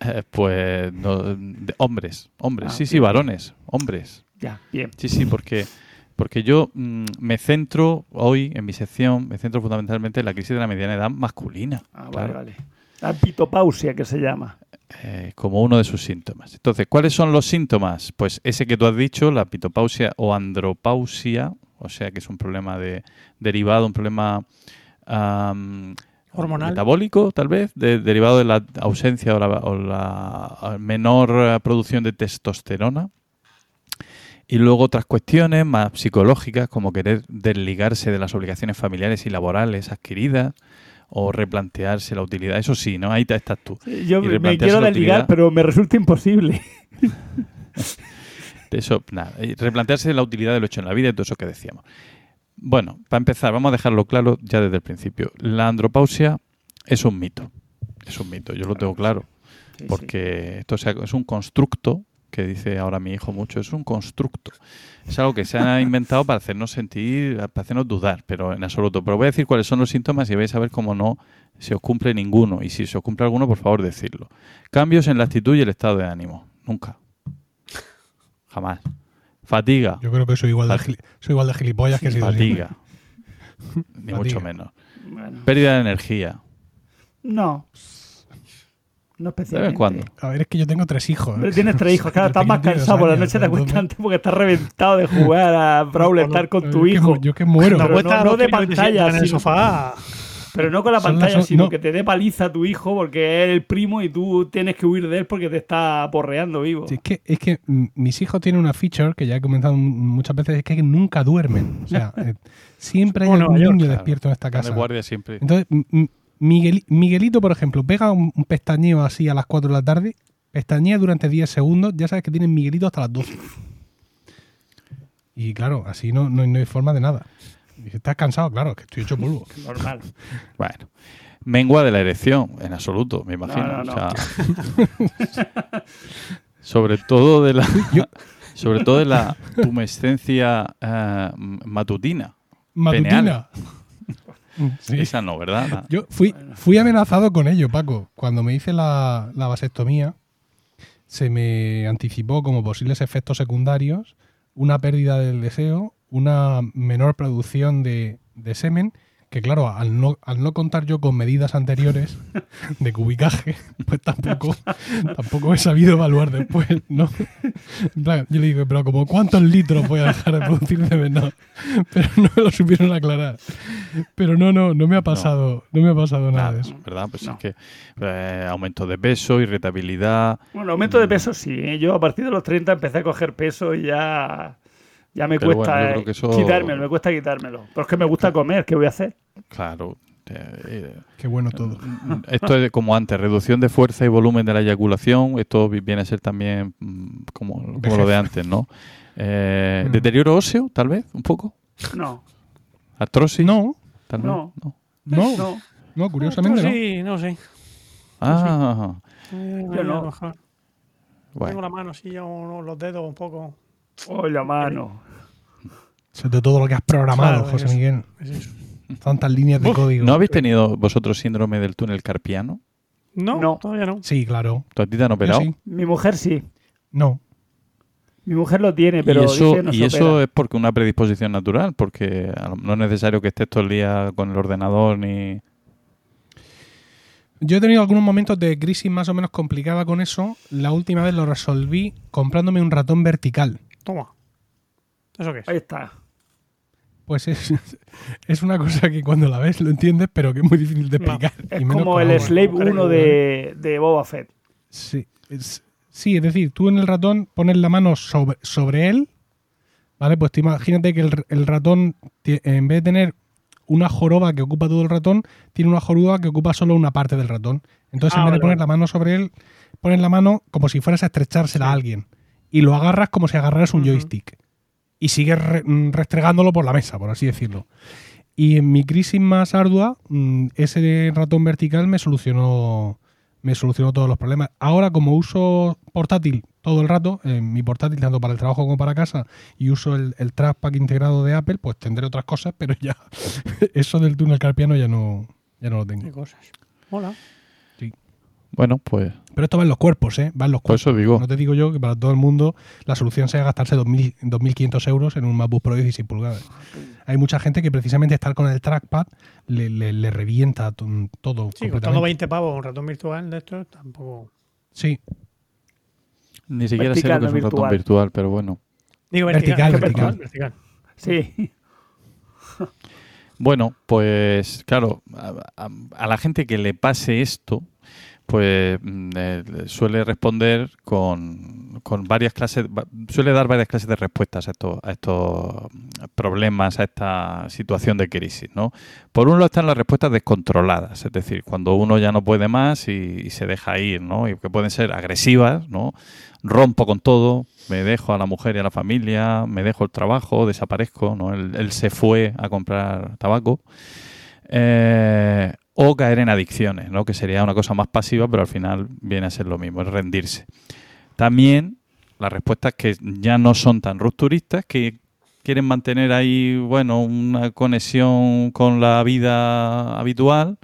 Eh, pues no, de- hombres, hombres, Ah, sí, sí, varones, hombres. Ya, bien. Sí, sí, porque porque yo mm, me centro hoy en mi sección, me centro fundamentalmente en la crisis de la mediana edad masculina, Ah, claro, vale, vale. La pitopausia que se llama. eh, como uno de sus síntomas. Entonces, ¿cuáles son los síntomas? Pues ese que tú has dicho, la pitopausia o andropausia, o sea que es un problema de derivado, un problema Hormonal. metabólico, tal vez, de- derivado de la ausencia o la, o la menor eh, producción de testosterona. Y luego otras cuestiones más psicológicas, como querer desligarse de las obligaciones familiares y laborales adquiridas o replantearse la utilidad. Eso sí, ¿no? Ahí estás tú. Yo me quiero desligar, pero me resulta imposible. Eso, nada. Replantearse la utilidad de lo hecho en la vida y todo eso que decíamos. Bueno, para empezar, vamos a dejarlo claro ya desde el principio. La andropausia es un mito. Es un mito, yo lo tengo claro. Sí, sí. porque esto sea- es un constructo que dice ahora mi hijo mucho, es un constructo. Es algo que se ha inventado para hacernos sentir, para hacernos dudar, pero en absoluto. Pero voy a decir cuáles son los síntomas y vais a ver cómo no se os cumple ninguno. Y si se os cumple alguno, por favor, decirlo. Cambios en la actitud y el estado de ánimo. Nunca. Jamás. Fatiga. Yo creo que soy igual de, gili- soy igual de gilipollas que sido Fatiga. Ni Fatiga. mucho menos. Bueno, Pérdida de energía. no. No especialmente. cuando. A ver, es que yo tengo tres hijos. ¿eh? Pero tienes tres hijos, claro, estás más cansado por la noche, te acuestas antes porque estás reventado de jugar a Brawl Stars con tu hijo. Yo que muero. No, Pero no- no de pantalla, en el sino- sofá. Pero no con la las pantalla, sino no. que te dé paliza tu hijo porque es el primo y tú tienes que huir de él porque te está porreando vivo. Sí, es que, es que mis hijos tienen una feature que ya he comentado muchas veces, es que nunca duermen. O sea, eh, siempre hay Nueva York, niño Claro. despierto en esta casa. guardia siempre. Entonces, Miguel- Miguelito, por ejemplo, pega un, un pestañeo así a las 4 de la tarde, pestañea durante 10 segundos, ya sabes que tienen Miguelito hasta las 12. Y claro, así no, no, no hay forma de nada. Y ¿Estás cansado? Claro, que estoy hecho polvo. Normal. Bueno, mengua de la erección, en absoluto, me imagino. No, no, O sea, sobre todo de la, sobre todo de la pumescencia eh, matutina. Matutina. Sí. Esa no, ¿verdad? Yo fui, fui amenazado con ello, Paco. Cuando me hice la, la vasectomía, se me anticipó como posibles efectos secundarios una pérdida del deseo, una menor producción de, de semen, que claro, al no, al no contar yo con medidas anteriores de cubicaje, pues tampoco, tampoco he sabido evaluar después, ¿no? Yo le digo, pero como cuántos litros voy a dejar de producir semen, no. Pero no me lo supieron aclarar. Pero no, no, no me ha pasado, no, me ha pasado nada, de Nada, eso. ¿verdad? Pues No. es que eh, aumento de peso, irritabilidad. Bueno, aumento de peso sí. ¿eh? Yo a partir de los 30 empecé a coger peso y ya, ya me Pero cuesta bueno, eh, eso- quitármelo, me cuesta quitármelo. Pero es que me gusta comer, ¿qué voy a hacer? Claro. eh, eh, Qué bueno todo. Esto es como antes, reducción de fuerza y volumen de la eyaculación. Esto vi- viene a ser también mm, como, como lo de antes, ¿no? Eh, Mm. Deterioro óseo, tal vez, un poco. No, Artrosis. No, tal vez, no. no. no, no. no, curiosamente no. Sí, no sé. Ah, Yo no. mejor. Tengo bueno. la mano así, yo, los dedos un poco. Oh, la mano. Eso es de todo lo que has programado, Claro, José. Miguel. es eso. Tantas líneas de Uf, código. ¿No habéis tenido vosotros síndrome del túnel carpiano? No, No. todavía no. Sí, claro. ¿Tú a ti te han operado? sí. Mi mujer sí. No. Mi mujer lo tiene, pero y eso, dice y eso es porque una predisposición natural, porque no es necesario que estés todo el día con el ordenador ni... Yo he tenido algunos momentos de crisis más o menos complicada con eso. La última vez lo resolví comprándome un ratón vertical. Toma. ¿Eso qué es? Ahí está. Pues es, es una cosa que cuando la ves lo entiendes, pero que es muy difícil de No, explicar. Es y menos como con el. Slave Creo 1 que- de, de Boba Fett. Sí es, sí, es decir, tú en el ratón pones la mano sobre, sobre él, ¿vale? Pues te imagínate que el, el ratón, en vez de tener una joroba que ocupa todo el ratón, tiene una joroba que ocupa solo una parte del ratón. Entonces, Ah, en vez de vale, poner la mano sobre él, pones la mano como si fueras a estrechársela a alguien. Y lo agarras como si agarraras un joystick. Y sigues re- mm, restregándolo por la mesa, por así decirlo. Y en mi crisis más ardua, mm, ese ratón vertical me solucionó me solucionó todos los problemas. Ahora, como uso portátil todo el rato, en mi portátil tanto para el trabajo como para casa, y uso el, el trackpad integrado de Apple, pues tendré otras cosas, pero ya eso del túnel carpiano ya no, ya no lo Qué tengo. cosas. Hola. Bueno, pues Pero esto va en los cuerpos, ¿eh? Va en los por cuerpos. eso digo. No te digo yo que para todo el mundo la solución sea gastarse 2.000 2.500 euros en un MacBook Pro de 16 pulgadas. Hay mucha gente que precisamente estar con el trackpad le, le- le revienta todo. Sí, costando completamente. 20 pavos un ratón virtual de esto, tampoco. Sí, Ni siquiera sé Vertical, lo que es un ratón virtual. virtual, pero bueno. Digo Vertical, vertical. vertical. vertical. Sí. Bueno, pues claro, a, a- a la gente que le pase esto, pues mm, eh, suele responder con, con varias clases, suele dar varias clases de respuestas a estos, a estos problemas, a esta situación de crisis, ¿no? Por un lado están las respuestas descontroladas, es decir, cuando uno ya no puede más y, y se deja ir, ¿no? Y que pueden ser agresivas, ¿no? Rompo con todo, me dejo a la mujer y a la familia, me dejo el trabajo, desaparezco, ¿no? Él, él se fue a comprar tabaco. Eh, o caer en adicciones, ¿no? Que sería una cosa más pasiva, pero al final viene a ser lo mismo, es rendirse. También las respuestas que ya no son tan rupturistas, que quieren mantener ahí, bueno, una conexión con la vida habitual,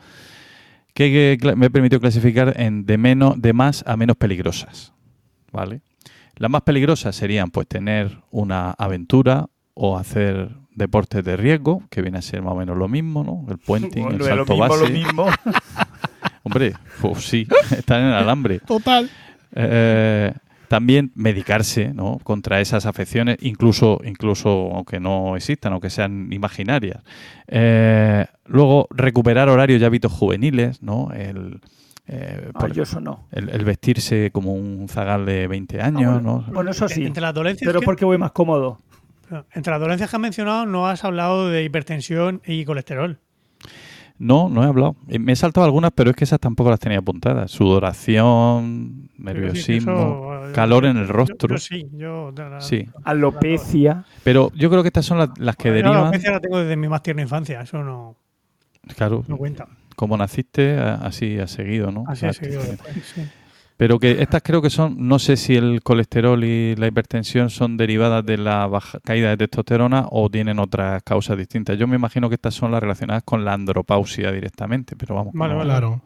que, que me he permitido clasificar en de menos, de más a menos peligrosas, ¿vale? Las más peligrosas serían, pues, tener una aventura o hacer deportes de riesgo, que viene a ser más o menos lo mismo, ¿no? El puenting, el es lo salto mismo, base. lo mismo. Hombre, pues sí, están en el alambre. Total. Eh, también medicarse ¿no? contra esas afecciones, incluso, incluso aunque no existan, aunque sean imaginarias. Eh, luego, recuperar horarios y hábitos juveniles, ¿no? El, eh, Ah, por- yo eso no. el, el vestirse como un zagal de 20 años, Ah, bueno. ¿no? Bueno, eso sí. Entre las dolencias Pero que- porque voy más cómodo. Entre las dolencias que has mencionado, no has hablado de hipertensión y colesterol. No, no he hablado. Eh, Me he saltado algunas, pero es que esas tampoco las tenía apuntadas. Sudoración, sí, nerviosismo, eso, eh, calor en el rostro. Yo, sí, yo. de la- Sí, Alopecia. pero yo creo que estas son las, las que Yo la derivan. alopecia la tengo desde mi más tierna infancia, eso no, Claro, no cuenta. como naciste, así has seguido, ¿no? Así ha seguido después, sí. Pero que estas creo que son, no sé si el colesterol y la hipertensión son derivadas de la baja caída de testosterona o tienen otras causas distintas. Yo me imagino que estas son las relacionadas con la andropausia directamente, pero vamos. Vale, vale. Claro.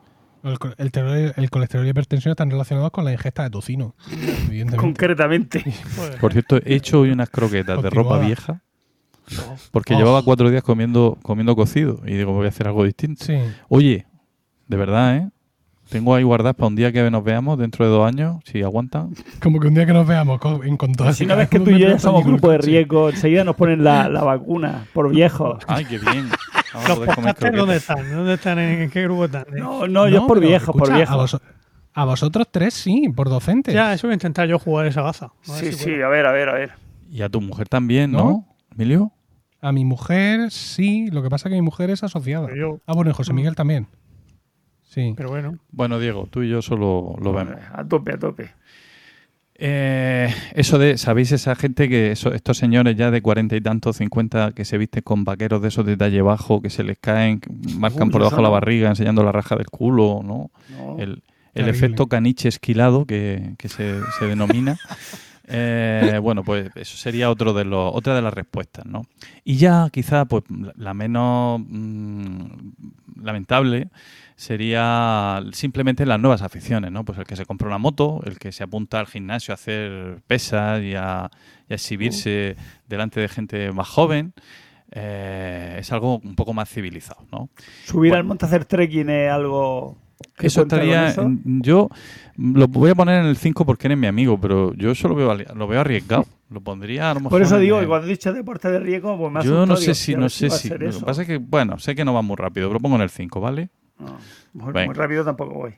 El, co- el terol- el colesterol y la hipertensión están relacionados con la ingesta de tocino. Evidentemente. Concretamente. Por cierto, he hecho hoy unas croquetas de ropa vieja porque Oh. llevaba cuatro días comiendo, comiendo cocido y digo, voy a hacer algo distinto. Sí. Oye, de verdad, ¿eh? Tengo ahí guardadas para un día que nos veamos dentro de dos años, si aguantan. Como que un día que nos veamos con, en- con todas Si no ves que tú y yo ya somos grupo de riesgo, enseguida nos ponen la, la vacuna por viejos. Ay, qué bien. Vamos ¿Los podcasters dónde están? ¿Dónde están? ¿En qué grupo están? No, no, yo es por viejos, por A, viejos. vos- a vosotros tres sí, por docentes. Ya, eso voy a intentar yo jugar esa baza. Sí, si sí, puedo. a ver, a ver, a ver. Y a tu mujer también, ¿no? ¿No? Emilio. A mi mujer sí, lo que pasa es que mi mujer es asociada. Yo- Ah, bueno, y José Miguel también. Sí. Pero bueno. Bueno, Diego, tú y yo solo lo vemos. A tope, a tope. Eh, eso de, ¿sabéis esa gente que, eso- estos señores ya de cuarenta y tantos, cincuenta, que se visten con vaqueros de esos de talle bajo, que se les caen, marcan Uy, por debajo la barriga, enseñando la raja del culo, ¿no? No. El, el efecto caniche esquilado que, que se, se denomina. Eh, bueno, pues eso sería otro de los, otra de las respuestas, ¿no? Y ya quizá pues la- menos mm, lamentable sería simplemente las nuevas aficiones, ¿no? Pues el que se compra una moto, el que se apunta al gimnasio a hacer pesas y a, y a exhibirse delante de gente más joven. eh, es algo un poco más civilizado, ¿no? Subir Bueno. al monte a hacer trekking es algo. Eso estaría. Yo lo voy a poner en el 5 porque eres mi amigo, pero yo eso lo veo, lo veo arriesgado. Lo pondría a lo mejor. Por eso digo el- que cuando he dicho deporte de riesgo, pues me Yo no sé si, "Hostia, a no sé si. Lo que eso". pasa es que, bueno, sé que no va muy rápido, pero lo pongo en el 5, ¿vale? No, muy, rápido tampoco voy.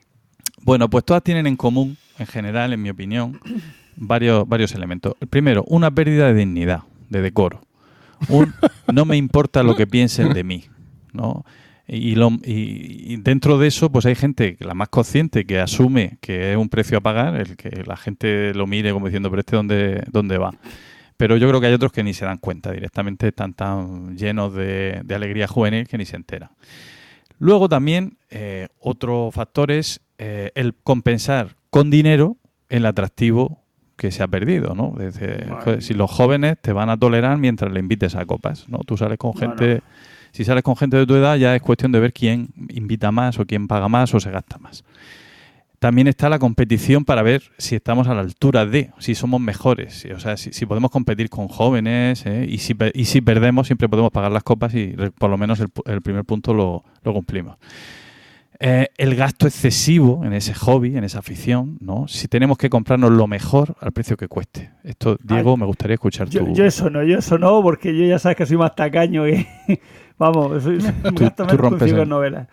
Bueno, pues todas tienen en común, en general, en mi opinión, varios, varios elementos. El primero, una pérdida de dignidad, de decoro. Un no me importa lo que piensen de mí, ¿no? Y, lo- y- y dentro de eso, pues hay gente, la más consciente, que asume que es un precio a pagar, el que la gente lo mire como diciendo, pero este dónde, dónde va. Pero yo creo que hay otros que ni se dan cuenta directamente, están tan llenos de, de alegría juvenil que ni se enteran. Luego también eh, otro factor es eh, el compensar con dinero el atractivo que se ha perdido, ¿no? Desde- Vale. joder, si los jóvenes te van a tolerar mientras le invites a copas, ¿no? Tú sales con gente, si sales con gente de tu edad ya es cuestión de ver quién invita más o quién paga más o se gasta más. También está la competición para ver si estamos a la altura de, si somos mejores, o sea, si, si podemos competir con jóvenes ¿eh? y, si, y si perdemos siempre podemos pagar las copas y por lo menos el, el primer punto lo, lo cumplimos. eh, el gasto excesivo en ese hobby, en esa afición, ¿no? Si tenemos que comprarnos lo mejor al precio que cueste. Esto, Diego, me gustaría escuchar Yo, tu... yo eso no, yo eso no, porque yo ya sabes que soy más tacaño que... Vamos, soy, Tú- gasto tú menos rompes consigo novelas.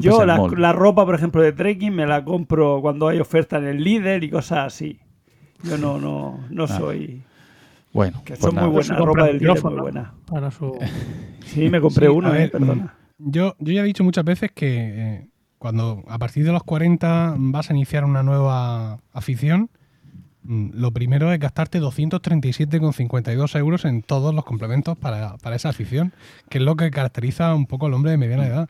Yo la, ropa, por ejemplo, de trekking me la compro cuando hay oferta en el líder y cosas así. Yo no, no, no Ah. soy... Bueno, Que pues son muy buenas, la ropa del líder es muy buena. Para su... Sí, me compré Sí, uno, a eh, ver, perdona. Yo, yo ya he dicho muchas veces que eh, cuando a partir de los 40 vas a iniciar una nueva afición, mm, lo primero es gastarte 237,52 euros en todos los complementos para, para esa afición, que es lo que caracteriza un poco al hombre de mediana edad.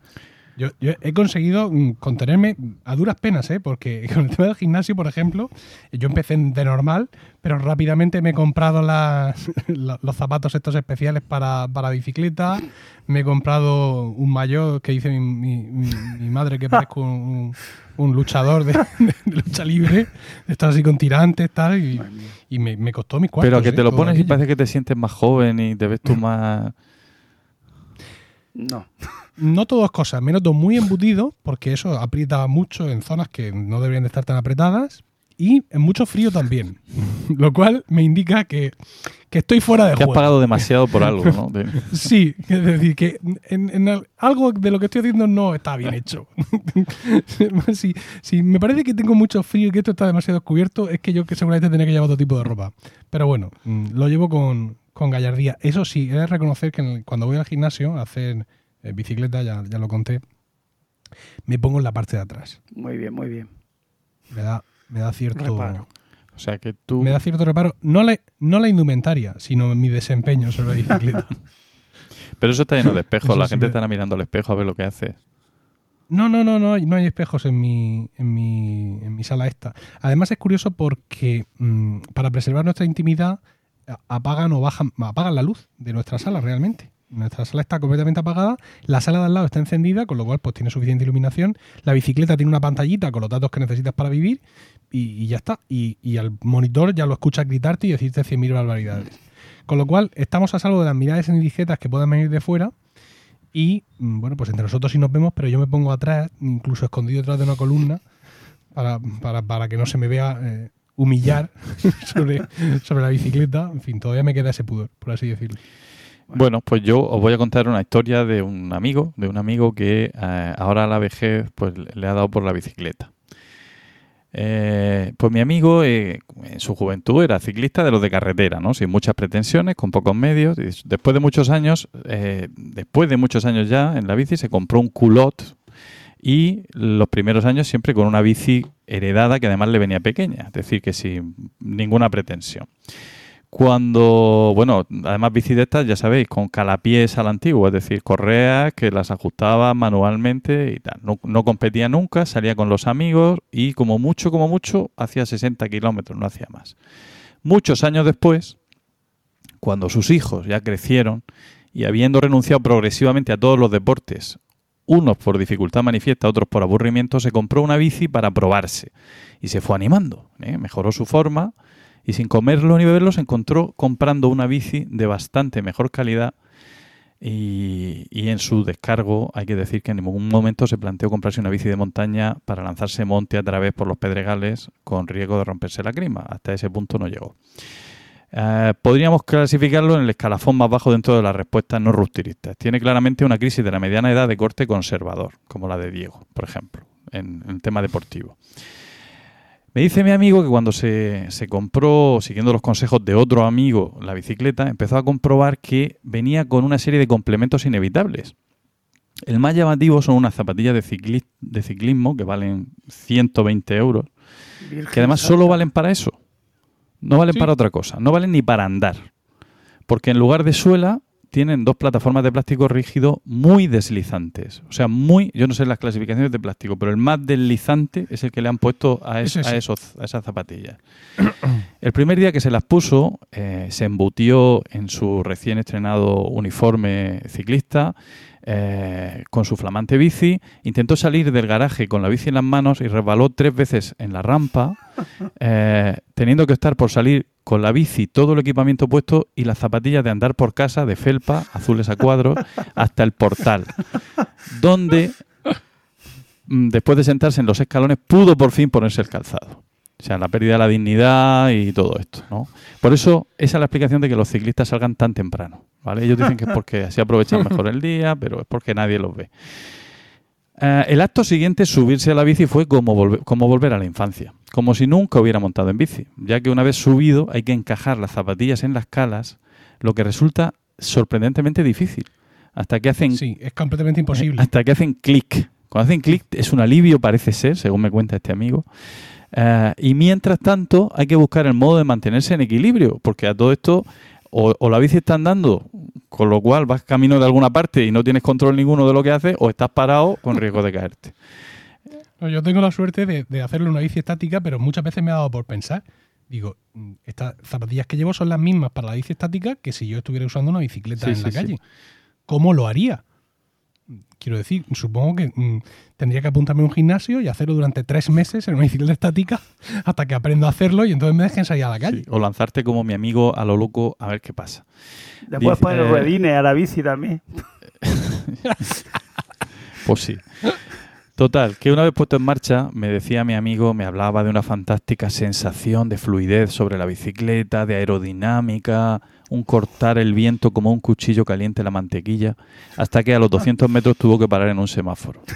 Yo, yo he conseguido mm, contenerme a duras penas, ¿eh? porque con el tema del gimnasio, por ejemplo, yo empecé de normal, pero rápidamente me he comprado las- los zapatos estos especiales para, para bicicleta, me he comprado un maillot que dice mi, mi- mi- mi madre que parezco un, un luchador de, de lucha libre, estar así con tirantes tal, y, y me, me costó mis cuartos. Pero que ¿eh? te lo todo pones y aquello. parece que te sientes más joven y te ves tú más... No. No todo es cosa, me noto muy embutido, porque eso aprieta mucho en zonas que no deberían de estar tan apretadas, y en mucho frío también. Lo cual me indica que, que estoy fuera de Que has juego. pagado demasiado por algo, ¿no? Sí, es decir, que en, en al- algo de lo que estoy haciendo no está bien hecho. si, si me parece que tengo mucho frío y que esto está demasiado descubierto, es que yo que seguramente tendría que llevar otro tipo de ropa. Pero bueno, mm, lo llevo con, con gallardía. Eso sí, he de reconocer que cuando voy al gimnasio a hacer bicicleta, ya, ya lo conté, me pongo en la parte de atrás. Muy bien, muy bien. Me da, me da cierto Reparo. O sea que tú... me da cierto reparo. No la, no la indumentaria, sino mi desempeño sobre la bicicleta. Pero eso está lleno de espejos. La sí gente estará mirando al espejo a ver lo que haces. No, no, no, no hay, no hay espejos en mi, en mi, en mi sala esta. Además es curioso porque mm, para preservar nuestra intimidad apagan o bajan, apagan la luz de nuestra sala realmente. Nuestra sala está completamente apagada, la sala de al lado está encendida, con lo cual pues tiene suficiente iluminación. La bicicleta tiene una pantallita con los datos que necesitas para vivir y, ya está. Y, y al monitor ya lo escuchas gritarte y decirte 100.000 barbaridades. Con lo cual estamos a salvo de las miradas indigestas que puedan venir de fuera y mm, bueno, pues entre nosotros sí nos vemos, pero yo me pongo atrás, incluso escondido detrás de una columna, para, para, para que no se me vea eh, humillar sobre, sobre la bicicleta. En fin, todavía me queda ese pudor, por así decirlo. Bueno, pues yo os voy a contar una historia de un amigo, de un amigo que eh, ahora a la vejez pues le ha dado por la bicicleta. Eh, pues mi amigo eh, en su juventud era ciclista de los de carretera, ¿no? Sin muchas pretensiones, con pocos medios. Después de muchos años, eh, después de muchos años ya en la bici, se compró un culot y los primeros años siempre con una bici heredada que además le venía pequeña, es decir, que sin ninguna pretensión. Cuando, bueno, además bici de estas, ya sabéis, con calapiés a la antigua, es decir, correas que las ajustaba manualmente y tal. No, competía nunca, salía con los amigos y como mucho, como mucho, hacía 60 kilómetros, no hacía más. Muchos años después, cuando sus hijos ya crecieron y habiendo renunciado progresivamente a todos los deportes, unos por dificultad manifiesta, otros por aburrimiento, se compró una bici para probarse y se fue animando. ¿eh? Mejoró su forma y sin comerlo ni beberlo se encontró comprando una bici de bastante mejor calidad y, en su descargo hay que decir que en ningún momento se planteó comprarse una bici de montaña para lanzarse monte a través por los pedregales con riesgo de romperse la crima. Hasta ese punto no llegó. Eh, podríamos clasificarlo en el escalafón más bajo dentro de las respuestas no rupturistas. Tiene claramente una crisis de la mediana edad de corte conservador, como la de Diego, por ejemplo, en el tema deportivo. Me dice mi amigo que cuando se, se, compró, siguiendo los consejos de otro amigo, la bicicleta, empezó a comprobar que venía con una serie de complementos inevitables. El más llamativo son unas zapatillas de, cicli de ciclismo que valen 120 euros, Virgen que además solo valen para eso. No valen Sí. para otra cosa, no valen ni para andar. Porque en lugar de suela tienen dos plataformas de plástico rígido muy deslizantes. O sea, muy, yo no sé las clasificaciones de plástico, pero el más deslizante es el que le han puesto a, es- sí. a esos, a esas zapatillas. El primer día que se las puso, eh, se embutió en su recién estrenado uniforme ciclista, eh, con su flamante bici, intentó salir del garaje con la bici en las manos y resbaló tres veces en la rampa, eh, teniendo que estar por salir con la bici, todo el equipamiento puesto y las zapatillas de andar por casa de felpa, azules a cuadros, hasta el portal, donde mm, después de sentarse en los escalones, pudo por fin ponerse el calzado. O sea, la pérdida de la dignidad y todo esto, ¿no? Por eso, esa es la explicación de que los ciclistas salgan tan temprano, ¿vale? Ellos dicen que es porque así aprovechan mejor el día, pero es porque nadie los ve. Eh, el acto siguiente, subirse a la bici, fue como, volver, como volver a la infancia, como si nunca hubiera montado en bici, ya que una vez subido hay que encajar las zapatillas en las calas, lo que resulta sorprendentemente difícil, hasta que hacen Sí, es completamente imposible. hasta que hacen clic. Cuando hacen clic es un alivio, parece ser, según me cuenta este amigo. Eh, y mientras tanto, hay que buscar el modo de mantenerse en equilibrio, porque a todo esto, o, o la bici está andando, con lo cual vas camino de alguna parte y no tienes control ninguno de lo que haces, o estás parado con riesgo de caerte. No, yo tengo la suerte de, de hacerlo en una bici estática, pero muchas veces me ha dado por pensar. Digo, mm, estas zapatillas que llevo son las mismas para la bici estática que si yo estuviera usando una bicicleta Sí, en la sí. calle. ¿Cómo lo haría? Quiero decir, supongo que mm, tendría que apuntarme a un gimnasio y hacerlo durante tres meses en una bicicleta estática hasta que aprendo a hacerlo y entonces me dejen salir a la calle. Sí, O lanzarte como mi amigo a lo loco a ver qué pasa. Después poner ruedines a la bici también. Pues sí. Total, que una vez puesto en marcha, me decía mi amigo, me hablaba de una fantástica sensación de fluidez sobre la bicicleta, de aerodinámica, un cortar el viento como un cuchillo caliente la mantequilla, hasta que a los 200 metros tuvo que parar en un semáforo.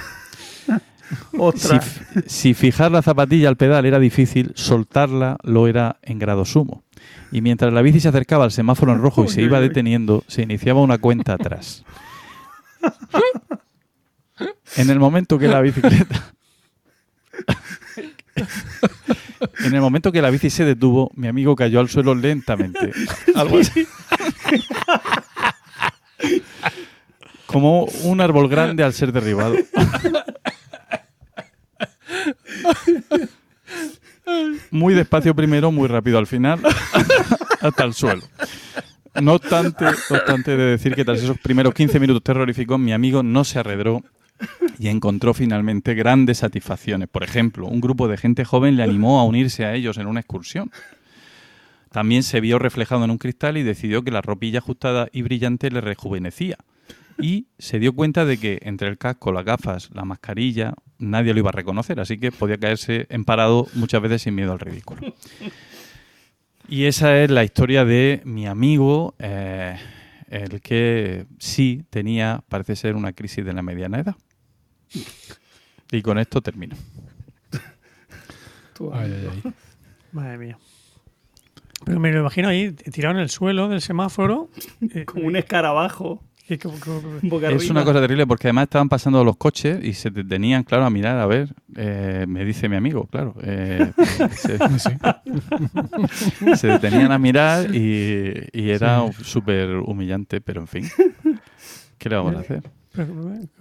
Si, si fijar la zapatilla al pedal era difícil, soltarla lo era en grado sumo. Y mientras la bici se acercaba al semáforo en rojo y se iba deteniendo, se iniciaba una cuenta atrás. En el momento que la bicicleta. En el momento que la bici se detuvo, mi amigo cayó al suelo lentamente. Algo así. Como un árbol grande al ser derribado. Muy despacio primero, muy rápido al final, hasta el suelo. No obstante, no obstante de decir que tras esos primeros 15 minutos terroríficos, mi amigo no se arredró y encontró finalmente grandes satisfacciones. Por ejemplo, un grupo de gente joven le animó a unirse a ellos en una excursión. También se vio reflejado en un cristal y decidió que la ropilla ajustada y brillante le rejuvenecía. Y se dio cuenta de que entre el casco, las gafas, la mascarilla, nadie lo iba a reconocer, así que podía caerse en parado muchas veces sin miedo al ridículo. Y esa es la historia de mi amigo, eh, el que sí tenía, parece ser, una crisis de la mediana edad. Y con esto termino. Tú, Ay, ay, ay. Madre mía. Pero me lo imagino ahí, tirado en el suelo del semáforo. eh, Como un escarabajo. que- como- como- boca Es una cosa terrible porque además estaban pasando los coches y se detenían, claro, a mirar, a ver, eh, me dice mi amigo, claro. eh, se, detenían a mirar y, y era súper humillante, pero en fin. ¿Qué le vamos a hacer?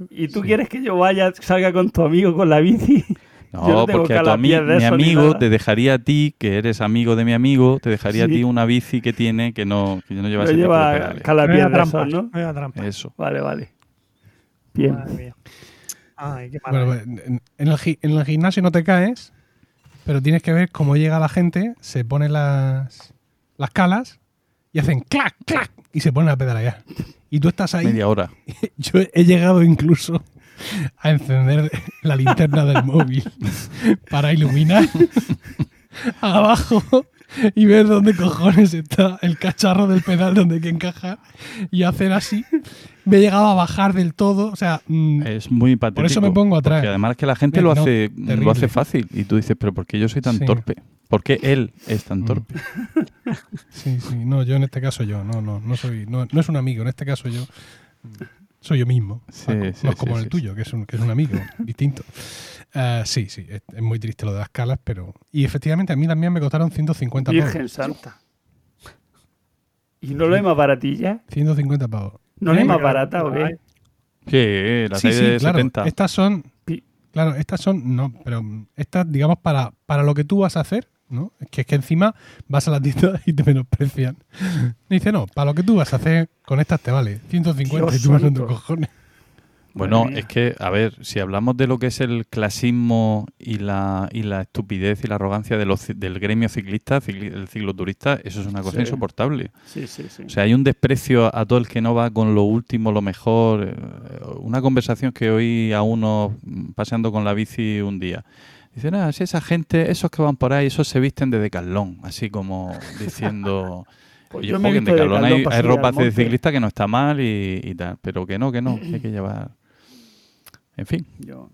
¿Y tú quieres que yo vaya, salga con tu amigo con la bici? Yo No, tengo porque a tu ami- mi amigo te dejaría a ti, que eres amigo de mi amigo, te dejaría Sí. a ti una bici que tiene que no, que no lleva Lo ese tipo de lleva de trampa, ¿no? era trampa. Eso. Vale, vale. Bien. Madre mía. Ay, qué Bueno, pues, en, el, gi- en el gimnasio no te caes, pero tienes que ver cómo llega la gente, se ponen las, las calas y hacen clac, clac, y se ponen a pedalear. Y tú estás ahí. Media hora. Yo he llegado incluso a encender la linterna del móvil para iluminar abajo y ver dónde cojones está el cacharro del pedal donde hay que encajar y hacer así. Me he llegado a bajar del todo, o sea, mm, Es muy patético. eso me pongo atrás. Porque además que la gente lo hace, lo hace fácil. Y tú dices, pero ¿por qué yo soy tan Sí. torpe? ¿Por qué él es tan Mm. torpe? sí, sí, no, yo en este caso yo, no, no, no soy, no, no es un amigo, en este caso yo mm, soy yo mismo, Sí, no, sí, no sí, como el tuyo, que es un, que es un amigo distinto. Eh, sí, sí, es, es muy triste lo de las calas, pero y efectivamente a mí también me costaron 150 pavos. Virgen Santa. ¿Y no lo es más baratilla? 150 pavos. ¿No ¿Eh? es más barata o qué? Sí, la Sí, talla sí, de claro. 70. Estas son. Claro, estas son. No, pero estas, digamos, para, para lo que tú vas a hacer, ¿no? Es que es que encima vas a la tienda y te menosprecian. Dice, no, para lo que tú vas a hacer, con estas te vale. 150 y Dios tú vas cojones. Bueno, es que, a ver, si hablamos de lo que es el clasismo y la, y la estupidez y la arrogancia de los del gremio ciclista, cicli- el cicloturista, eso es una cosa Sí. insoportable. Sí, sí, sí. O sea, hay un desprecio a, todo el que no va con lo último, lo mejor. eh, Una conversación que oí a uno mm, paseando con la bici un día. Dicen, ah, si esa gente, esos que van por ahí, esos se visten de decalón, así como diciendo... Pues Oye, yo me he visto de Decathlon hay, hay ropa de ciclista que no está mal y, y tal, pero que no, que no, que hay que llevar... En fin, Yo-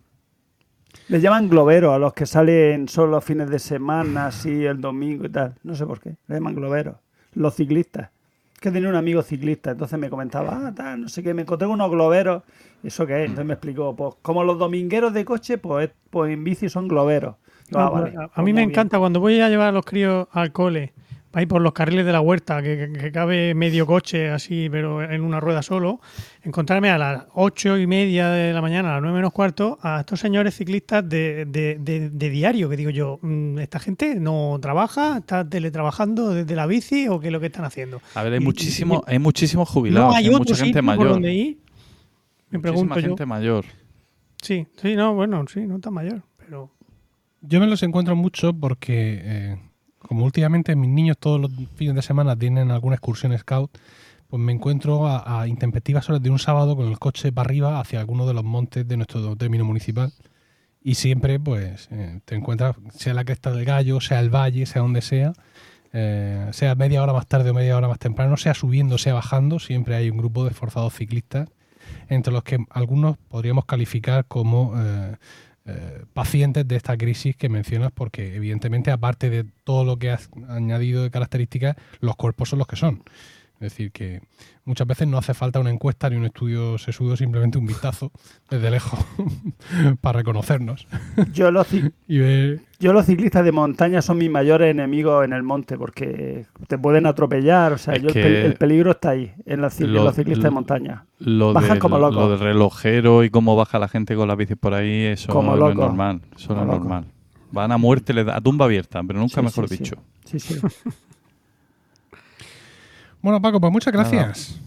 Les llaman globeros a los que salen solo los fines de semana, así el domingo y tal. No sé por qué. Les llaman globeros. Los ciclistas. Que tenía un amigo ciclista, entonces me comentaba, ah, tal, no sé qué, me encontré unos globeros. ¿Eso qué es? Entonces me explicó, pues como los domingueros de coche, pues, pues en bici son globeros. Ah, vale, pero a- a pues mí me bien. encanta cuando voy a llevar a los críos al cole, ir por los carriles de la huerta, que, que- que cabe medio coche así, pero en una rueda solo, encontrarme a las ocho y media de la mañana, a las nueve menos cuarto, a estos señores ciclistas de, de- de- de diario, que digo yo, mm, ¿esta gente no trabaja? ¿Está teletrabajando desde la bici o qué es lo que están haciendo? a ver, hay, muchísimo, hay muchísimos jubilados, no hay hay otro mucha gente sitio por mayor. donde ir. Me Muchísima pregunto yo. gente mayor. Sí, sí, no, bueno, sí, no tan mayor, pero... Yo me los encuentro mucho porque, eh, como últimamente mis niños todos los fines de semana tienen alguna excursión scout, pues me encuentro a, a intempestivas horas de un sábado con el coche para arriba hacia alguno de los montes de nuestro término municipal. Y siempre, pues, eh, te encuentras, sea la cresta del gallo, sea el valle, sea donde sea, eh, sea media hora más tarde o media hora más temprano, sea subiendo, sea bajando, siempre hay un grupo de esforzados ciclistas, entre los que algunos podríamos calificar como eh, eh, pacientes de esta crisis que mencionas, porque evidentemente, aparte de todo lo que has añadido de características, los cuerpos son los que son. Es decir, que muchas veces no hace falta una encuesta ni un estudio sesudo, simplemente un vistazo desde lejos para reconocernos Yo los, ci- y ver yo los ciclistas de montaña son mis mayores enemigos en el monte porque te pueden atropellar. O sea, yo el, que pe- el peligro está ahí, en, la lo- los ciclistas lo- de montaña. Lo, Bajan del, como locos. lo del relojero y cómo baja la gente con la bici por ahí, eso Como no es normal. Eso no es normal. Van a muerte, a tumba abierta, pero nunca Sí, mejor sí, sí. dicho. Sí, sí. Bueno, Paco, pues muchas Nada. gracias.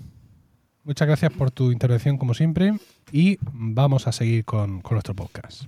Muchas gracias por tu intervención, como siempre, y vamos a seguir con, con nuestro podcast.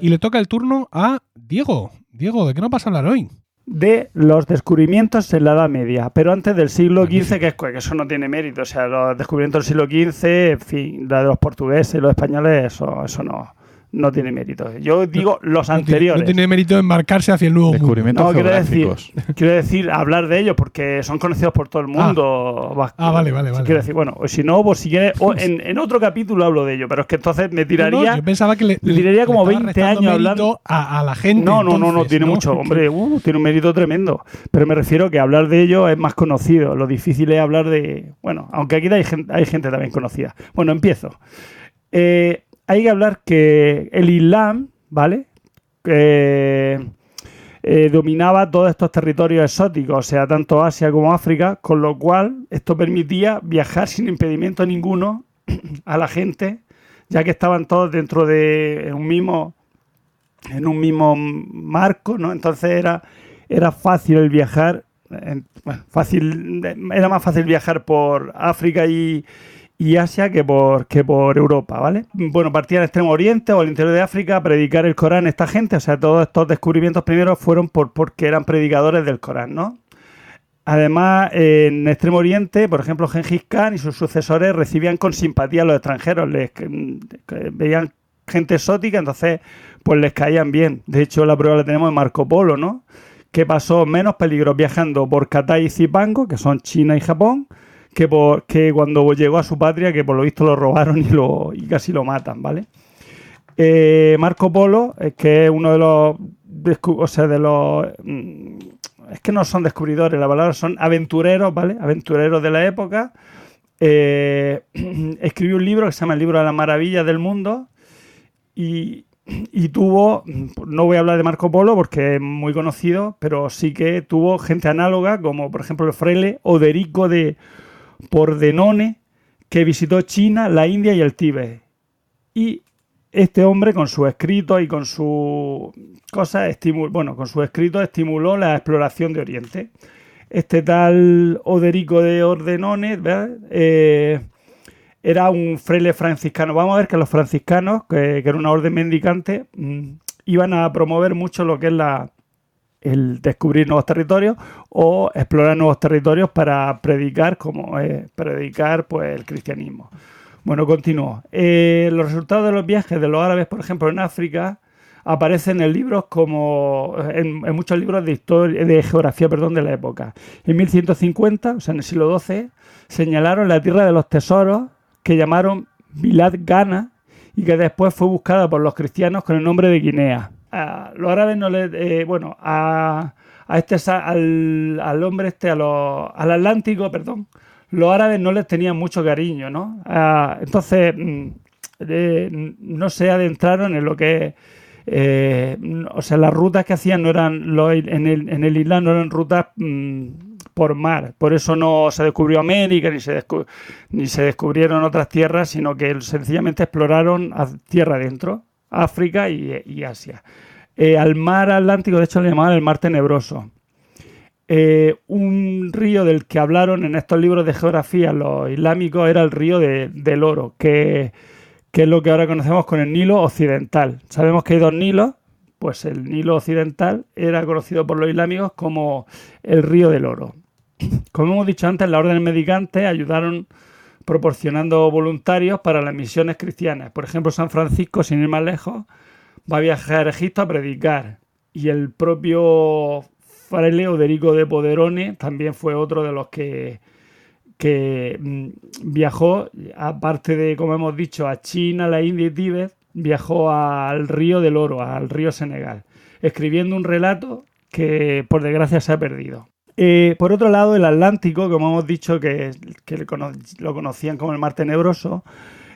Y le toca el turno a Diego. Diego, ¿de qué nos vas a hablar hoy? de los descubrimientos en la Edad Media, pero antes del siglo XV, que, es, que eso no tiene mérito. O sea, los descubrimientos del siglo XV, en fin, la de los portugueses y los españoles, eso, eso no, no tiene mérito. Yo digo los No tiene- anteriores. No tiene mérito embarcarse hacia el nuevo mundo. Descubrimientos No, quiero decir, quiero decir, hablar de ellos porque son conocidos por todo el mundo. Va- Ah, vale, vale, vale. Quiero decir, bueno, o si no, pues si quieres, o en, en otro capítulo hablo de ello, pero es que entonces me tiraría. no, yo pensaba que le, le tiraría como estaba 20 restando años mérito hablando- a, a la gente. No, no, no, no, tiene mucho, hombre, uh, tiene un mérito tremendo. Pero me refiero que hablar de ello es más conocido. Lo difícil es hablar de. Bueno, aunque aquí hay gente, hay gente también conocida. Bueno, empiezo. Eh, hay que hablar que el Islam, ¿vale? Eh, dominaba todos estos territorios exóticos, o sea, tanto Asia como África, con lo cual esto permitía viajar sin impedimento ninguno a la gente, ya que estaban todos dentro de un mismo en un mismo marco, ¿no? Entonces era, era fácil el viajar, fácil, era más fácil viajar por África y, y Asia que por, que por Europa, ¿vale? Bueno, partían Extremo Oriente o el interior de África a predicar el Corán esta gente, o sea, todos estos descubrimientos primeros fueron por, porque eran predicadores del Corán, ¿no? Además, en Extremo Oriente, por ejemplo, Gengis Khan y sus sucesores recibían con simpatía a los extranjeros, les veían gente exótica, entonces pues les caían bien. De hecho, la prueba la tenemos en Marco Polo, ¿no? Que pasó menos peligros viajando por Catay y Zipango, que son China y Japón, que, por, que cuando llegó a su patria, que por lo visto lo robaron y, casi lo matan, ¿vale? Eh, Marco Polo, que es uno de los, o sea, de los, mm, es que no son descubridores, la palabra son aventureros, ¿vale? Aventureros de la época. Eh, escribió un libro que se llama El libro de las maravillas del mundo y, y tuvo, no voy a hablar de Marco Polo porque es muy conocido, pero sí que tuvo gente análoga, como por ejemplo el fraile Oderico de Pordenone, que visitó China, la India y el Tíbet. Y este hombre con su escrito y con su cosas, estimu- bueno, con su escrito estimuló la exploración de Oriente. este tal Oderico de Ordenones, ¿verdad? Eh, era un fraile franciscano. Vamos a ver que los franciscanos, que, que era una orden mendicante, mm, iban a promover mucho lo que es la, el descubrir nuevos territorios o explorar nuevos territorios para predicar, como es predicar pues, el cristianismo. Bueno, continúo. Eh, los resultados de los viajes de los árabes, por ejemplo, en África, aparecen en libros como en, muchos libros de historia de geografía perdón de la época en 1150 o sea en el siglo XII señalaron la tierra de los tesoros que llamaron Bilad Ghana y que después fue buscada por los cristianos con el nombre de Guinea a los árabes no le eh, bueno a, a este al, hombre este a al Atlántico perdón los árabes no les tenían mucho cariño no Ah, entonces mm, no se adentraron en lo que eh, o sea las rutas que hacían no eran los- en el en el Islam no eran rutas mm, por mar. Por eso no se descubrió América ni se descu- ni se descubrieron otras tierras sino que sencillamente exploraron a tierra adentro África y, Asia. Eh, al mar Atlántico, de hecho, le llamaban el mar tenebroso. Eh, un río del que hablaron en estos libros de geografía los islámicos era el río de- del oro, que, que es lo que ahora conocemos con el Nilo occidental. Sabemos que hay dos Nilos, pues el Nilo occidental era conocido por los islámicos como el río del oro. Como hemos dicho antes, las órdenes medicantes ayudaron proporcionando voluntarios para las misiones cristianas. Por ejemplo, San Francisco, sin ir más lejos, va a viajar a Egipto a predicar. Y el propio fraile Oderico de Poderone también fue otro de los que, que mm, viajó, aparte de, como hemos dicho, a China, la India y Tíbet, viajó al río del Oro, al río Senegal, escribiendo un relato que por desgracia se ha perdido. Eh, por otro lado, el Atlántico, como hemos dicho que, lo conocían como el Mar Tenebroso,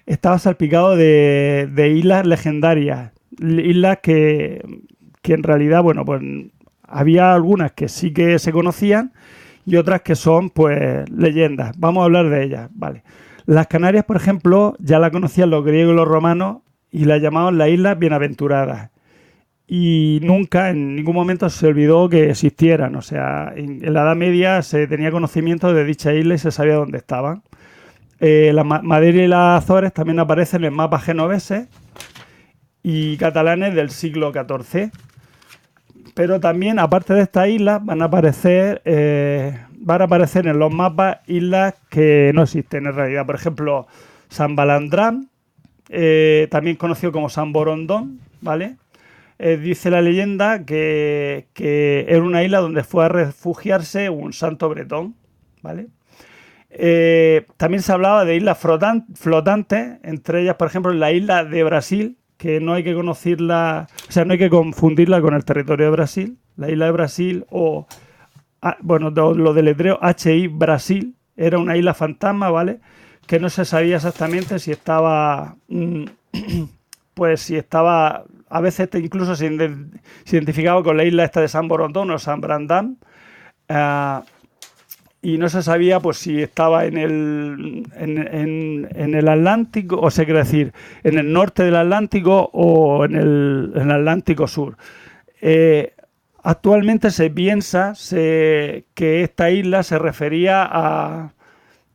estaba salpicado de, de islas legendarias, islas que, que en realidad, bueno, pues había algunas que sí que se conocían y otras que son, pues, leyendas. Vamos a hablar de ellas, vale. Las Canarias, por ejemplo, ya la conocían los griegos y los romanos y la llamaban las Islas Bienaventuradas y nunca en ningún momento se olvidó que existieran. O sea, en, la Edad Media se tenía conocimiento de dicha isla y se sabía dónde estaban. Eh, la Ma- Madeira y las Azores también aparecen en mapas genoveses y catalanes del siglo XIV. Pero también, aparte de estas islas, van a aparecer eh, van a aparecer en los mapas islas que no existen en realidad. Por ejemplo, San Balandrán, eh, también conocido como San Borondón, ¿vale? Eh, dice la leyenda que, que era una isla donde fue a refugiarse un santo bretón, ¿vale? Eh, también se hablaba de islas flotan- flotantes, entre ellas, por ejemplo, la isla de Brasil, que no hay que conocerla, o sea, no hay que confundirla con el territorio de Brasil. La isla de Brasil o, ah, bueno, lo deletreo HI Brasil, era una isla fantasma, ¿vale? Que no se sabía exactamente si estaba, mm, pues si estaba, a veces incluso se, se identificaba con la isla esta de San Borondón o San Brandán. Ah, y no se sabía pues si estaba en el en, el Atlántico o sea quiere decir en el norte del Atlántico o en el, en el Atlántico Sur Eh, actualmente se piensa se- que esta isla se refería a,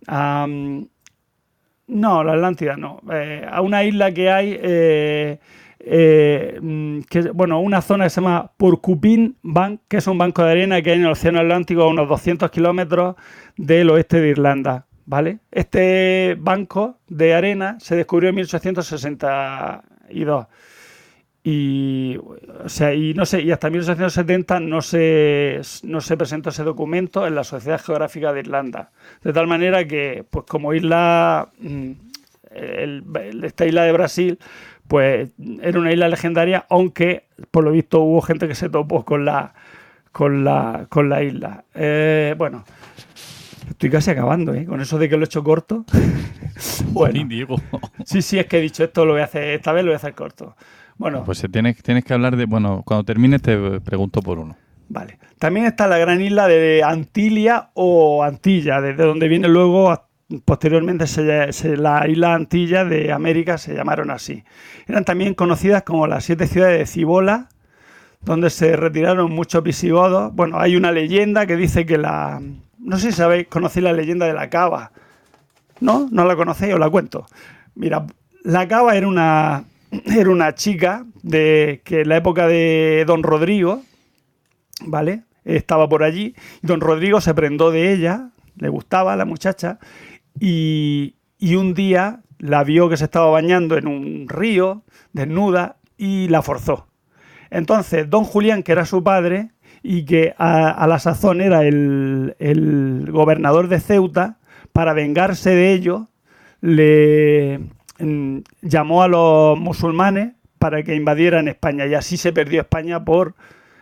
a, mm, no la Atlántida no eh, a una isla que hay eh, mm, que, bueno, una zona que se llama Porcupine Bank, que es un banco de arena que hay en el Océano Atlántico a unos 200 kilómetros del oeste de Irlanda. ¿Vale? Este banco de arena se descubrió en 1862. Y, o sea, y no sé, y hasta 1870 no se, no se presentó ese documento en la Sociedad Geográfica de Irlanda. De tal manera que, pues como isla, mm, el- esta isla de Brasil, pues era una isla legendaria, aunque por lo visto hubo gente que se topó con la, con la, con la isla. Eh, bueno, estoy casi acabando, ¿eh? Con eso de que lo he hecho corto. bueno, Diego. sí, sí, es que he dicho esto, lo voy a hacer, esta vez lo voy a hacer corto. Bueno, Pues eh, tienes, tienes que hablar de. Bueno, cuando termines te pregunto por uno. Vale. También está la gran isla de Antilia o Antilla, desde donde viene luego, posteriormente, se, se- la isla Antilla de América se llamaron así. Eran también conocidas como las siete ciudades de Cibola, donde se retiraron muchos visigodos. Bueno, hay una leyenda que dice que la... No sé si sabéis, conocéis la leyenda de la cava. ¿No? ¿No la conocéis? Os la cuento. Mira, la cava era una, era una chica de que en la época de Don Rodrigo, ¿vale? Estaba por allí. Don Rodrigo se prendó de ella, le gustaba la muchacha, y, y un día la vio que se estaba bañando en un río, desnuda, y la forzó. Entonces, don Julián, que era su padre y que a, a la sazón era el, el gobernador de Ceuta, para vengarse de ello, le mm, llamó a los musulmanes para que invadieran España y así se perdió España por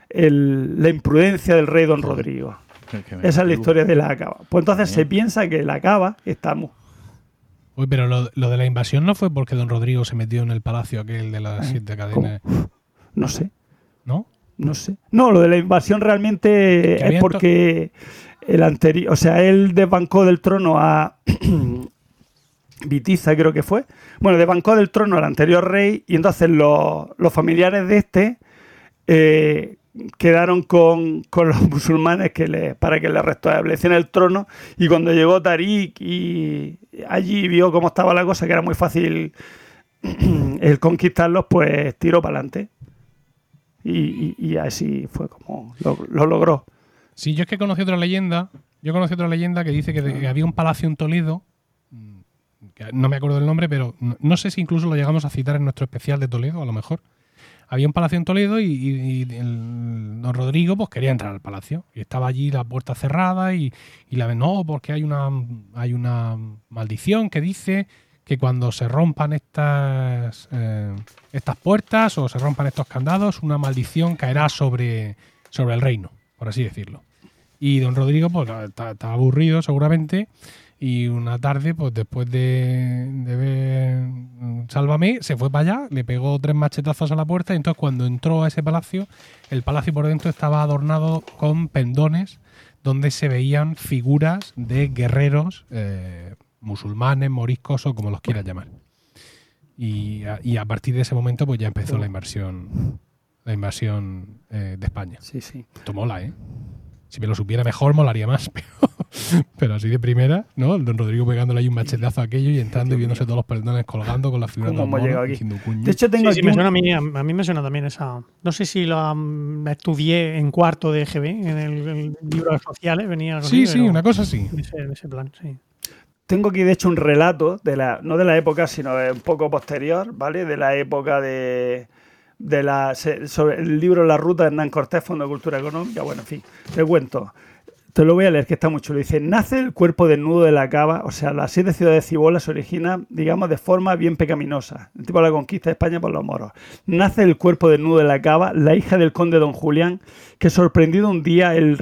el- la imprudencia del rey don Rodrigo. Esa es la historia de la cava. Pues entonces se piensa que la cava está mu- Uy, pero lo, lo de la invasión no fue porque don Rodrigo se metió en el palacio aquel de las siete cadenas, no sé, ¿no? no sé. No, lo de la invasión realmente es porque el anterior, o sea, él desbancó del trono a Vitiza, creo que fue. Bueno, desbancó del trono al anterior rey y entonces los, los familiares de este eh, quedaron con, con los musulmanes que le, para que le restablecieran el trono y cuando llegó Tarik y allí vio cómo estaba la cosa, que era muy fácil el conquistarlos, pues tiró para adelante. Y, así fue como lo, lo logró. Sí, yo es que conocí otra leyenda. Yo conocí otra leyenda que dice que, que había un palacio en Toledo. no me acuerdo del nombre, pero no sé si incluso lo llegamos a citar en nuestro especial de Toledo, a lo mejor. Había un palacio en Toledo y, don Rodrigo pues quería entrar al palacio. Y estaba allí la puerta cerrada y, y la no, porque hay una, hay una maldición que dice que cuando se rompan estas, eh, estas puertas o se rompan estos candados, una maldición caerá sobre, sobre el reino, por así decirlo. Y don Rodrigo, pues está aburrido seguramente. Y una tarde, pues después de, de ver mm, Sálvame, se fue para allá, le pegó tres machetazos a la puerta. Y entonces, cuando entró a ese palacio, el palacio por dentro estaba adornado con pendones donde se veían figuras de guerreros eh, musulmanes, moriscos o como los quieras llamar. Y a, y a partir de ese momento, pues ya empezó la invasión, la invasión eh, de España. Sí, sí. Esto mola, ¿eh? Si me lo supiera mejor, molaría más. Pero, pero así de primera, ¿no? El don Rodrigo pegándole ahí un machetazo a aquello y entrando y viéndose todos los perdones colgando con las figuras de ¿Cómo los hemos llegado monos, aquí? diciendo, "Coño". De hecho, tengo Sí, sí, aquí me un- suena a mí, a, mí me suena también esa. No sé si mm, estudié en cuarto de EGB, en el, el libro de sociales, venía algo sí, así, sí, pero una cosa así. en ese, en ese plan, sí. Tengo aquí, de hecho, un relato, de la, no de la época, sino de un poco posterior, ¿vale? De la época de, de la, se- sobre el libro La Ruta de Hernán Cortés, Fondo de Cultura Económica. Bueno, en fin, te cuento. Te lo voy a leer, que está muy chulo. Dice, nace el cuerpo desnudo de la cava, o sea, las siete ciudades de Cibola se originan, digamos, de forma bien pecaminosa, el tipo de la conquista de España por los moros. Nace el cuerpo desnudo de la cava, la hija del conde don Julián, que sorprendido un día el,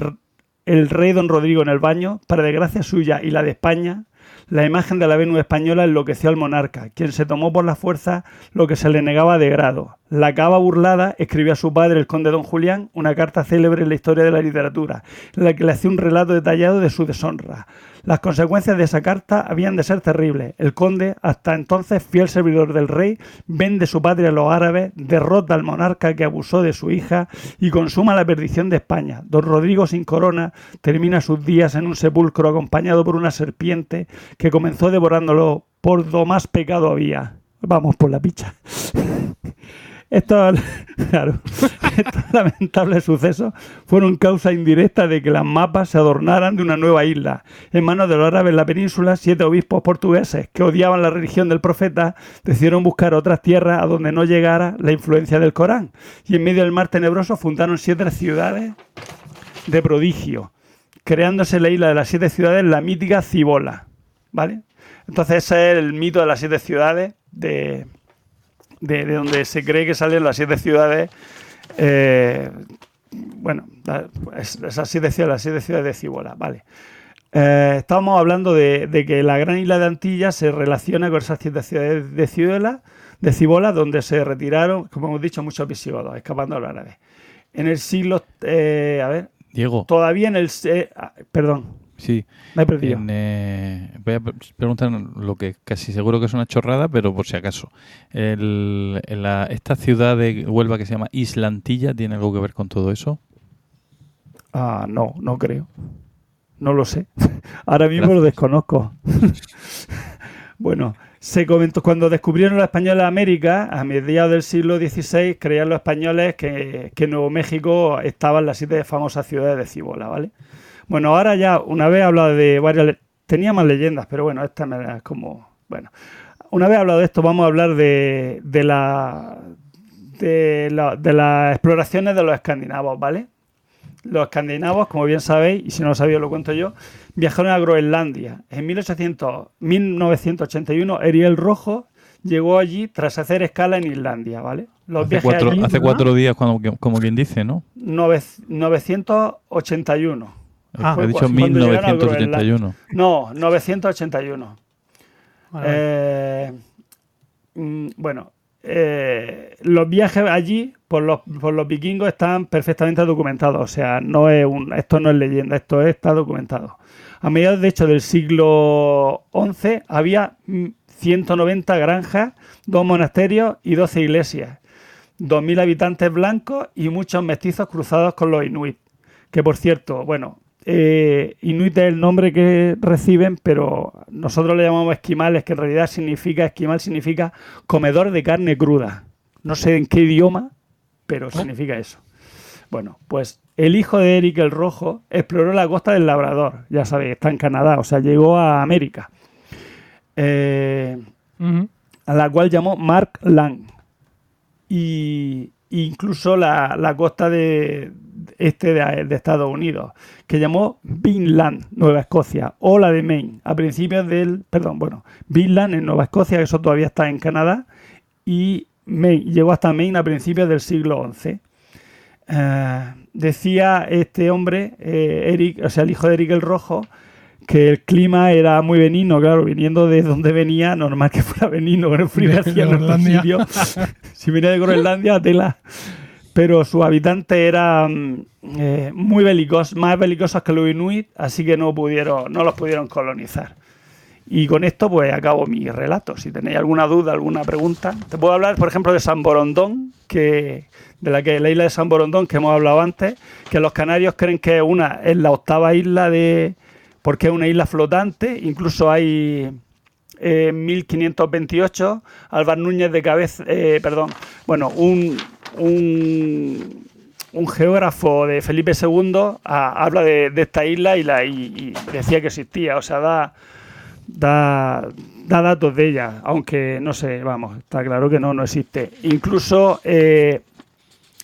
el rey don Rodrigo en el baño, para desgracia suya y la de España, la imagen de la Venus española enloqueció al monarca, quien se tomó por la fuerza lo que se le negaba de grado. La cava burlada escribió a su padre, el conde don Julián, una carta célebre en la historia de la literatura, en la que le hacía un relato detallado de su deshonra. Las consecuencias de esa carta habían de ser terribles. El conde, hasta entonces fiel servidor del rey, vende su patria a los árabes, derrota al monarca que abusó de su hija y consuma la perdición de España. Don Rodrigo sin corona termina sus días en un sepulcro acompañado por una serpiente que comenzó devorándolo por do más pecado había. Vamos por la picha. Estos, lamentables sucesos fueron causa indirecta de que las mapas se adornaran de una nueva isla. En manos de los árabes en la península, siete obispos portugueses que odiaban la religión del profeta decidieron buscar otras tierras a donde no llegara la influencia del Corán. Y en medio del mar tenebroso fundaron siete ciudades de prodigio, creándose la isla de las siete ciudades la mítica Cibola. ¿Vale? Entonces ese es el mito de las siete ciudades de, de, de donde se cree que salen las siete ciudades. eh, bueno, la- es- esas siete ciudades, las siete ciudades de Cibola, vale. Eh, estábamos hablando de, de que la gran isla de Antillas se relaciona con esas siete ciudades de Cibola, de Cibola, donde se retiraron, como hemos dicho, muchos visigodos, escapando a los árabes. En el siglo, eh, a ver, Diego, todavía en el, ah, perdón, Sí. Me he perdido. En, eh, voy a pre- preguntar lo que casi seguro que es una chorrada, pero por si acaso. El- en la- esta ciudad de Huelva que se llama Islantilla, ¿tiene algo que ver con todo eso? Ah, no, no creo. No lo sé. Ahora mismo Gracias. lo desconozco. bueno, se comentó cuando descubrieron los españoles América, a mediados del siglo XVI, creían los españoles que, que Nuevo México estaba en las siete famosas ciudades de Cibola, ¿vale? Bueno, ahora ya, una vez he hablado de varias... Tenía más leyendas, pero bueno, esta me da como... Bueno, una vez hablado de esto, vamos a hablar de, de la... De, la- de las exploraciones de los escandinavos, ¿vale? Los escandinavos, como bien sabéis, y si no lo sabéis, lo cuento yo, viajaron a Groenlandia. En 1800, 1981, Eriel Rojo llegó allí tras hacer escala en Islandia, ¿vale? Los Hace cuatro, allí, hace ¿no? cuatro días, como, como quien dice, ¿no? Nove- 981. Ah, He dicho cuando llegaron a 1981. No, 981. Vale, vale. Eh, mm, bueno, eh, los viajes allí por los, por los vikingos están perfectamente documentados. O sea, no es un, esto no es leyenda, esto está documentado. A mediados, de hecho, del siglo XI había mm, 190 granjas, dos monasterios y 12 iglesias. 2.000 habitantes blancos y muchos mestizos cruzados con los inuit. Que por cierto, bueno, eh, inuit es el nombre que reciben, pero nosotros le llamamos esquimales, que en realidad significa, esquimal significa comedor de carne cruda. No sé en qué idioma, pero significa eso. Bueno, pues el hijo de Eric el Rojo exploró la costa del Labrador, ya sabéis, está en Canadá, o sea, llegó a América. Eh, a la cual llamó Mark Lang. Y incluso la, la costa de este de, de Estados Unidos, que llamó Vinland, Nueva Escocia, o la de Maine, a principios del, perdón, bueno, Vinland en Nueva Escocia, que eso todavía está en Canadá, y Maine, llegó hasta Maine a principios del siglo XI. Eh, decía este hombre, eh, Eric, o sea, el hijo de Eric el Rojo, que el clima era muy benigno, claro, viniendo de donde venía, normal que fuera benigno, con el frío Groenlandia. sitio. si venía de Groenlandia, tela. Pero sus habitantes eran eh, muy belicosos, más belicosos que los inuit, así que no pudieron, no los pudieron colonizar. Y con esto, pues acabo mi relato. Si tenéis alguna duda, alguna pregunta, te puedo hablar, por ejemplo, de San Borondón, que de la que la isla de San Borondón que hemos hablado antes, que los canarios creen que es una es la octava isla de porque es una isla flotante, incluso hay en 1528 Álvaro Núñez de Cabeza, eh, perdón, bueno, un, un un geógrafo de Felipe II habla de, esta isla y, decía que existía, o sea, da, da, da datos de ella, aunque no sé, vamos, está claro que no, no existe. Incluso eh,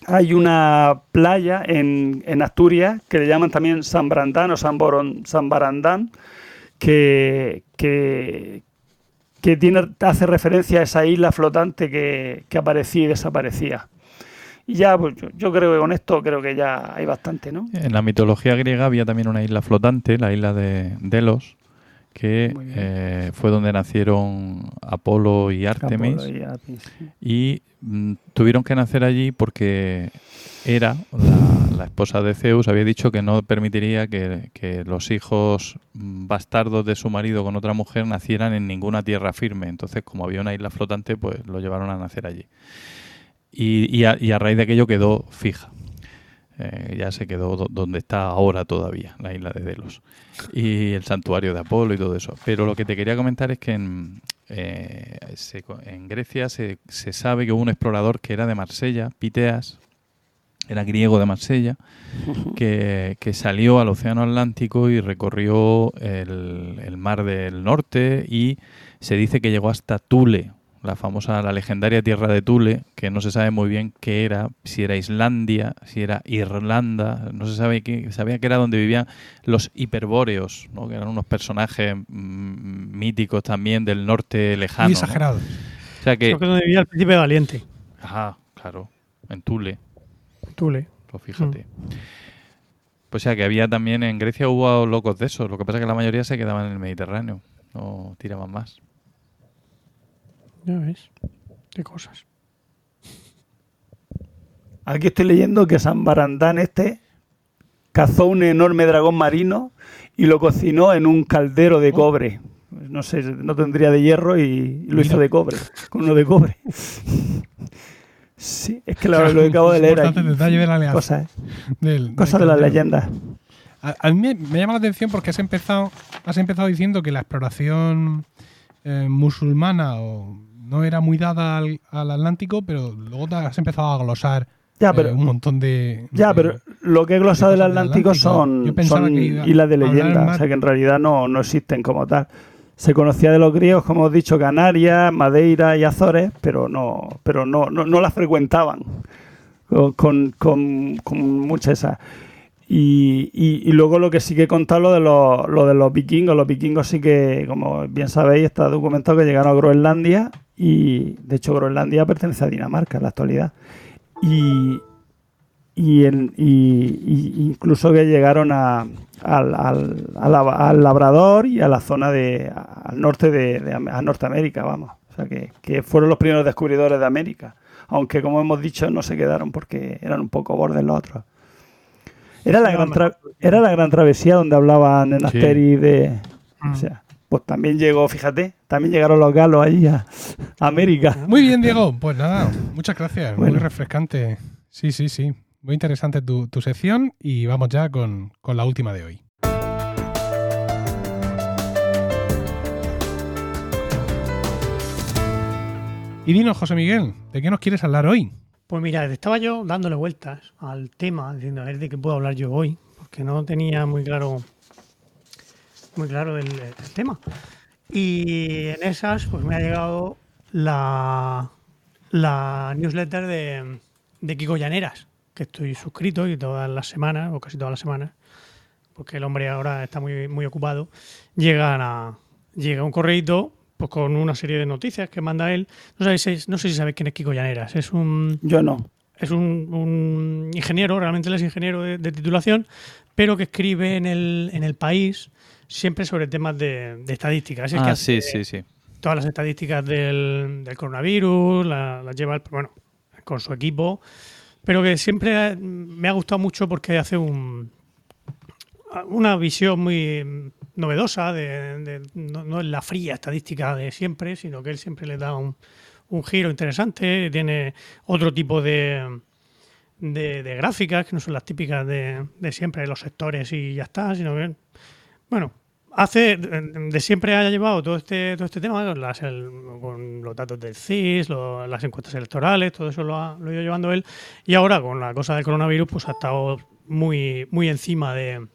hay una playa en, en Asturias que le llaman también San Brandán o San, Boron- San Barandán, que, que, que tiene, hace referencia a esa isla flotante que, que aparecía y desaparecía. Y ya, pues yo, yo creo que con esto creo que ya hay bastante, ¿no? En la mitología griega había también una isla flotante, la isla de Delos, que eh, fue donde nacieron Apolo y Artemis. Apolo y Artemis, sí. y mm, tuvieron que nacer allí porque Hera, la, la esposa de Zeus, había dicho que no permitiría que, que los hijos mm, bastardos de su marido con otra mujer nacieran en ninguna tierra firme. Entonces, como había una isla flotante, pues lo llevaron a nacer allí. Y, y a, y a raíz de aquello quedó fija. Eh, ya se quedó do- donde está ahora todavía, la isla de Delos. Y el santuario de Apolo y todo eso. Pero lo que te quería comentar es que en, eh, se en Grecia se, se sabe que hubo un explorador que era de Marsella, Piteas, era griego de Marsella, que, que salió al Océano Atlántico y recorrió el, el Mar del Norte y se dice que llegó hasta Tule, la famosa, la legendaria tierra de Tule, que no se sabe muy bien qué era, si era Islandia, si era Irlanda, no se sabe qué, sabía que era donde vivían los hiperbóreos, ¿no? que eran unos personajes mm, míticos también del norte lejano. Muy ¿no? exagerado. O sea que, Creo que es donde vivía el príncipe valiente, ajá, claro, en Tule. Tule. Pues fíjate. Pues o sea que había también en Grecia hubo locos de esos. Lo que pasa es que la mayoría se quedaban en el Mediterráneo. No tiraban más. Ya ves. Qué cosas. Aquí estoy leyendo que San Barandán este cazó un enorme dragón marino y lo cocinó en un caldero de cobre. No sé, no tendría de hierro y lo hizo de cobre, con uno de cobre. Sí, es que lo, lo acabo de leer. Importante aquí. detalle de la. Cosas, ¿eh? Del- Cosas de del las caldero. leyendas. A, a mí me, me llama la atención porque has empezado, has empezado diciendo que la exploración eh, musulmana o no era muy dada al, al Atlántico, pero luego te has empezado a glosar Ya, eh, pero, un montón de. ya, de- pero lo que he glosado de del Atlántico Atlántico. son, islas de leyenda, o sea que en realidad no, no existen como tal. Se conocía de los griegos, como hemos dicho, Canarias, Madeira y Azores, pero no, pero no, no, no las frecuentaban con, con, con, con mucha esa. Y, y, luego lo que sí que he lo de los, lo de los vikingos. Los vikingos sí que, como bien sabéis, está documentado que llegaron a Groenlandia y de hecho Groenlandia pertenece a Dinamarca en la actualidad. Y, y, incluso que llegaron a, al, al- al Labrador y a la zona de al norte de, de a Norteamérica, vamos. O sea que, que fueron los primeros descubridores de América. Aunque como hemos dicho no se quedaron porque eran un poco bordes los otros. Era la Sí, gran tra- era la gran travesía donde hablaban en Asteri de Mm. o sea, pues también llegó, fíjate, también llegaron los galos allí a, América. Muy bien, Diego. Pues nada, muchas gracias. Muy refrescante. Sí, sí, sí. Muy interesante tu, tu sección y vamos ya con, con la última de hoy. Y dinos, José Miguel, ¿de qué nos quieres hablar hoy? Pues mira, estaba yo dándole vueltas al tema, diciendo a ver de qué puedo hablar yo hoy, porque no tenía muy claro muy claro el, el tema. Y en esas, pues me ha llegado la, newsletter de, Kiko Llaneras, que estoy suscrito y todas las semanas, o casi todas las semanas, porque el hombre ahora está muy, muy ocupado, llegan a, llega un correíto pues, con una serie de noticias que manda él. No, sabéis, no sé si sabéis quién es Kiko Llaneras. Es un, Yo no. es un, un ingeniero, realmente él es ingeniero de, de titulación, pero que escribe en el, en el país siempre sobre temas de, de estadística. Es el que Ah, hace sí, sí, sí. todas las estadísticas del, del coronavirus, la- las lleva, bueno, con su equipo, pero que siempre me ha gustado mucho porque hace un, una visión muy novedosa, de, no, es la fría estadística de siempre, sino que él siempre le da un, giro interesante, tiene otro tipo de, de, gráficas que no son las típicas de, de siempre, de los sectores y ya está, sino que, bueno, hace, de, siempre haya llevado todo este, todo este tema, con, las- el- con los datos del CIS, lo- las encuestas electorales, todo eso lo ha, lo ha ido llevando él, y ahora con la cosa del coronavirus, pues ha estado muy, muy encima de,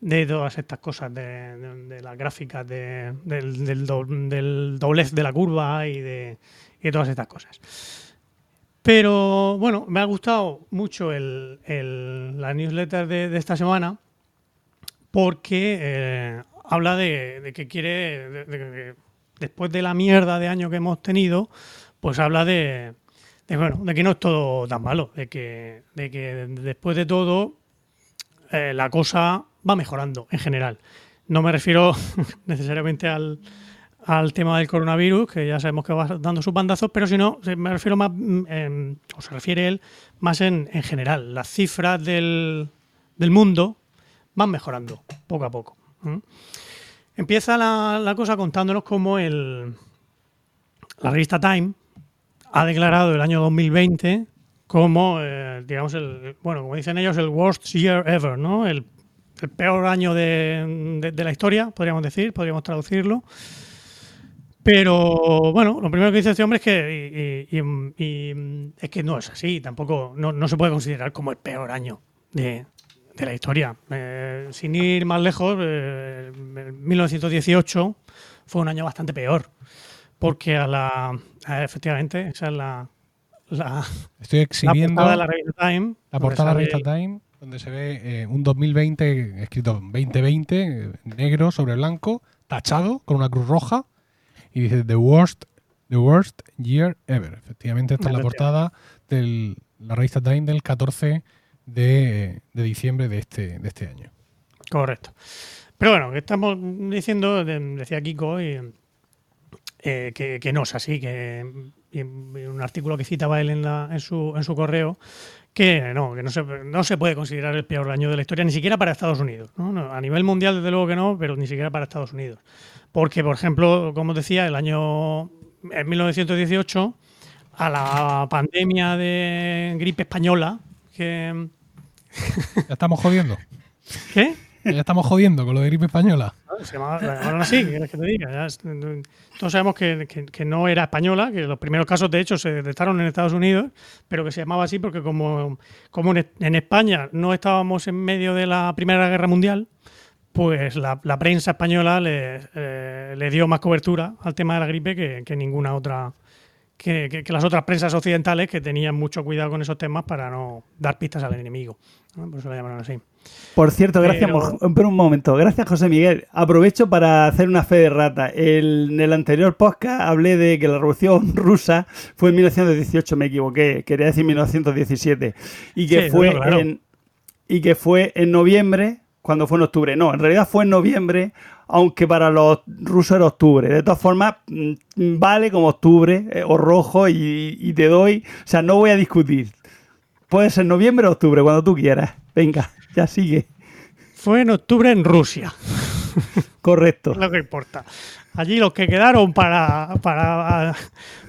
de todas estas cosas, de, de- las gráficas, de- del, del, do- del doblez de la curva y de, y todas estas cosas. Pero bueno, me ha gustado mucho el, el- la newsletter de, esta semana porque eh, habla de, que quiere, después de la mierda de año que hemos tenido, pues habla de, de, bueno, de que no es todo tan malo, de que, de que después de todo eh, la cosa va mejorando en general. No me refiero necesariamente al, al tema del coronavirus, que ya sabemos que va dando sus bandazos, pero sino se- me refiero más, mm, o se refiere él más en, en general. Las cifras del, del mundo van mejorando poco a poco. Empieza la, la cosa contándonos cómo el, la revista Time ha declarado el año 2020 como, eh, digamos, el, bueno, como dicen ellos, el worst year ever, ¿no? El peor año de, de- de la historia, podríamos decir, podríamos traducirlo. Pero bueno, lo primero que dice este hombre es que y- y- y- es que no es así, tampoco no, no se puede considerar como el peor año de, de la historia. Eh, sin ir más lejos, eh, 1918 fue un año bastante peor, porque a la a- efectivamente esa es la la, Estoy la exhibiendo portada de la revista Time. La portada de la revista Time, donde se ve eh, un 2020 escrito 2020, eh, negro sobre blanco, tachado con una cruz roja, y dice The worst, the worst year ever. Efectivamente, esta es la portada de la revista Time del 14 de, de diciembre de este, de este año. Correcto. Pero bueno, que estamos diciendo, de- decía Kiko, y, eh, que, que no es así, que en un artículo que citaba él en, la- en, su, en su correo, que no, que no se, no se puede considerar el peor año de la historia, ni siquiera para Estados Unidos. ¿no? No, a nivel mundial, desde luego que no, pero ni siquiera para Estados Unidos. Porque, por ejemplo, como decía, el año en 1918, a la pandemia de gripe española, que... Ya estamos jodiendo. ¿Qué? Ya estamos jodiendo con lo de gripe española. Se llamaba, así, ¿qué quieres que te diga? Todos sabemos que, no era española, que los primeros casos de hecho se detectaron en Estados Unidos, pero que se llamaba así porque como, en, España no estábamos en medio de la Primera Guerra Mundial, pues la, prensa española le, eh, le dio más cobertura al tema de la gripe que, ninguna otra, que, las otras prensas occidentales que tenían mucho cuidado con esos temas para no dar pistas al enemigo. Por eso la llamaron así. Por cierto, gracias, Pero- un momento, gracias José Miguel. Aprovecho para hacer una fe de rata. El- en el anterior podcast hablé de que la revolución rusa fue en 1918, me equivoqué, quería decir 1917, y que Sí, fue claro, en y que fue en noviembre cuando fue en octubre. No, en realidad fue en noviembre, aunque para los rusos era octubre. De todas formas, mm, vale como octubre eh, o rojo y, y te doy, o sea, no voy a discutir. Puede ser noviembre o octubre, cuando tú quieras. Venga, ya sigue. Fue en octubre en Rusia. Correcto. es lo que importa. Allí los que quedaron para, para,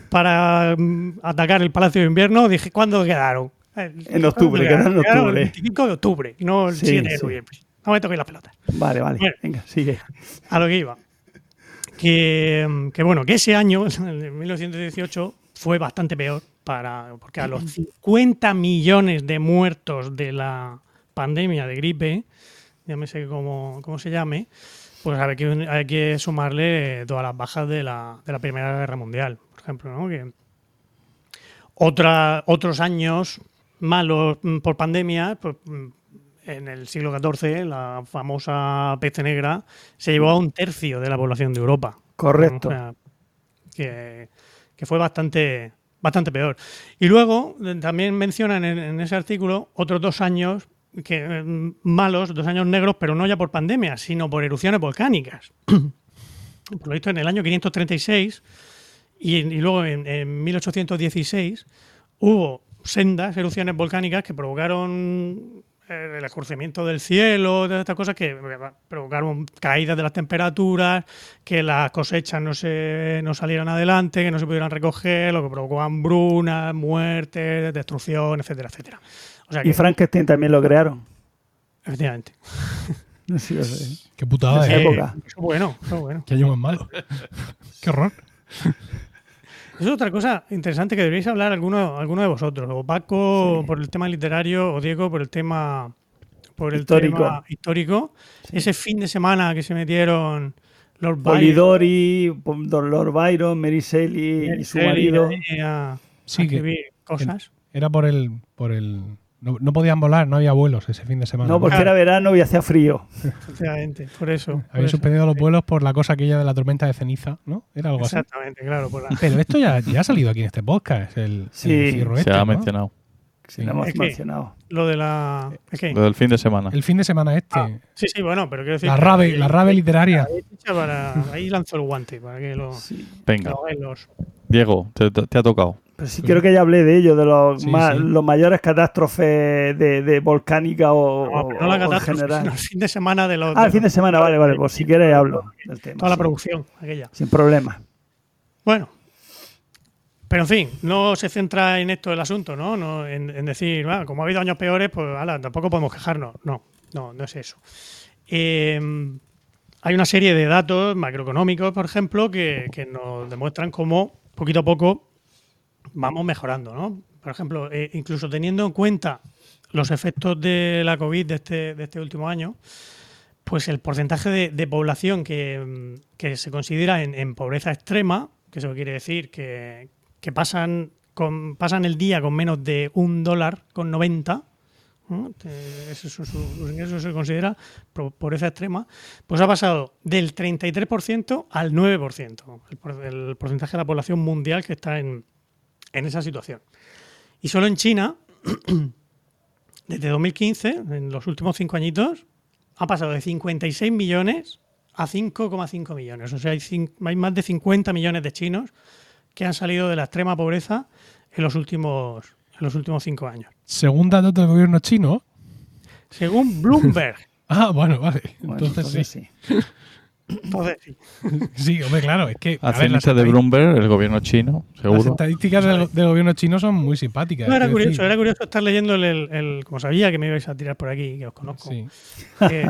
para mm, atacar el Palacio de Invierno, dije, ¿cuándo quedaron? El- En octubre, ¿cuándo quedaron en octubre. El 25 de octubre, no el Sí, 7 de sí. noviembre. No me toquéis las pelotas. Vale, vale. Bueno. Venga, sigue. A lo que iba. Que, mm, que bueno, que ese año, en 1918, fue bastante peor para porque a los 50 millones de muertos de la pandemia de gripe, llámese como, como se llame, pues hay que, hay que sumarle todas las bajas de la, de la Primera Guerra Mundial, por ejemplo, ¿no? Que otra, otros años malos mm, por pandemia, pues, mm, en el siglo XIV, la famosa peste negra se llevó a un tercio de la población de Europa. Correcto. O sea, que, que fue bastante, bastante peor. Y luego eh, también mencionan en, en ese artículo otros dos años que, eh, malos, dos años negros, pero no ya por pandemia, sino por erupciones volcánicas. por lo visto, en el año 536 y, y luego en, en 1816 hubo sendas erupciones volcánicas que provocaron el escurcimiento del cielo, de estas cosas que provocaron caídas de las temperaturas, que las cosechas no se no salieran adelante, que no se pudieran recoger, lo que provocó hambrunas, muertes, destrucción, etcétera, etcétera. O sea que, Y Frankenstein también lo crearon. efectivamente. Lo. Qué putada, Sí. ¿eh? época. Eso es bueno, eso es bueno. Qué año más malo. Qué horror. Es otra cosa interesante que deberíais hablar alguno, alguno de vosotros. O Paco por el tema literario, o Diego por el tema por el Histórico. tema histórico. Ese fin de semana que se metieron los Polidori, Don Lord Byron, Mary Shelley y su marido. Sí, a que- escribir cosas. Era por el. por el. No, no podían volar, no había vuelos ese fin de semana. No, porque Claro. era verano y hacía frío. Efectivamente, por eso. por Habían eso. suspendido los vuelos por la cosa aquella de la tormenta de ceniza, ¿no? Era algo así. Exactamente, claro. Por la- Pero esto ya, ya ha salido aquí en este podcast, el, Sí, el Se este, ha ¿no? mencionado. Lo hemos Es que- mencionado. Lo de la. Lo del fin de semana. El fin de semana este. Ah, sí, sí, bueno, pero quiero decir. la que rave, la rave literaria. ahí ficha para- ahí lanzo el guante para que lo. Sí. Venga, lo Diego, te, te ha tocado. Pero sí quiero que ya hablé de ello, de los, Sí, ma- sí. los mayores catástrofes de, de volcánica o, No, la o general. el fin de semana de los. Ah, el fin de semana, vale, vale. Pues si quieres hablo del tema. Toda la producción, aquella. Sin problema. Bueno. Pero en fin, no se centra en esto el asunto, ¿no? no en, en decir, "Ah, como ha habido años peores, pues ala, tampoco podemos quejarnos. No, no, no es eso. Eh, hay una serie de datos macroeconómicos, por ejemplo, que, que nos demuestran cómo poquito a poco vamos mejorando, ¿no? Por ejemplo, eh, incluso teniendo en cuenta los efectos de la COVID de este, de este último año, pues el porcentaje de, población que, que se considera en, pobreza extrema, que eso quiere decir que, que pasan, con, pasan el día con menos de un dólar con 90, ¿no? Eso, se considera pobreza extrema, pues ha pasado del 33% al 9%, el, el porcentaje de la población mundial que está en, en esa situación. Y solo en China, desde 2015, en los últimos cinco añitos, ha pasado de 56 millones a 5,5 millones. O sea, hay, hay más de 50 millones de chinos que han salido de la extrema pobreza en los últimos, en los últimos cinco años. Según datos del gobierno chino. Según Bloomberg. Ah, bueno, vale. Bueno, entonces, sí. Entonces, sí. Sí, hombre, claro. Es que. a ver, las de Bloomberg, el gobierno chino, Las seguro. estadísticas del, del gobierno chino son muy simpáticas. No, era curioso, decir. era curioso estar leyendo el, el- el- Como sabía que me ibais a tirar por aquí, que os conozco. Sí. eh,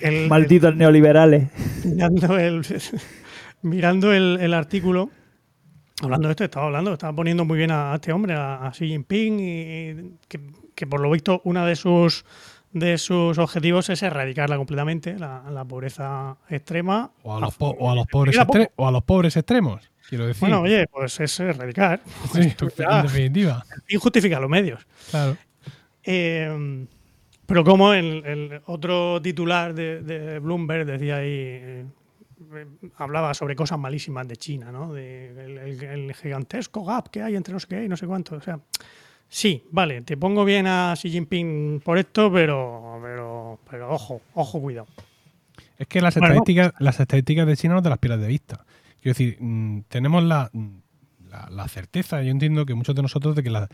el- Malditos neoliberales. mirando el, mirando el, el artículo, hablando de esto, estaba hablando, estaba poniendo muy bien a, a este hombre, a, a Xi Jinping, y que, que por lo visto uno de sus de sus objetivos es erradicarla completamente, la, la pobreza extrema. O a los, po- o a los pobres extre- o a los pobres extremos, quiero decir. Bueno, oye, pues es erradicar. Sí, en definitiva. el fin justifica los medios. Claro. Eh, pero como el, el otro titular de, de Bloomberg decía ahí, eh, hablaba sobre cosas malísimas de China, ¿no? De el gigantesco gap que hay entre no sé qué y no sé cuánto. O sea, sí, vale, te pongo bien a Xi Jinping por esto, pero, pero, pero ojo, ojo, cuidado. Es que las Bueno. estadísticas, las estadísticas de China no te las pierdas de vista. Quiero decir, mm, tenemos la, mm, la, la certeza, yo entiendo que muchos de nosotros, de que la-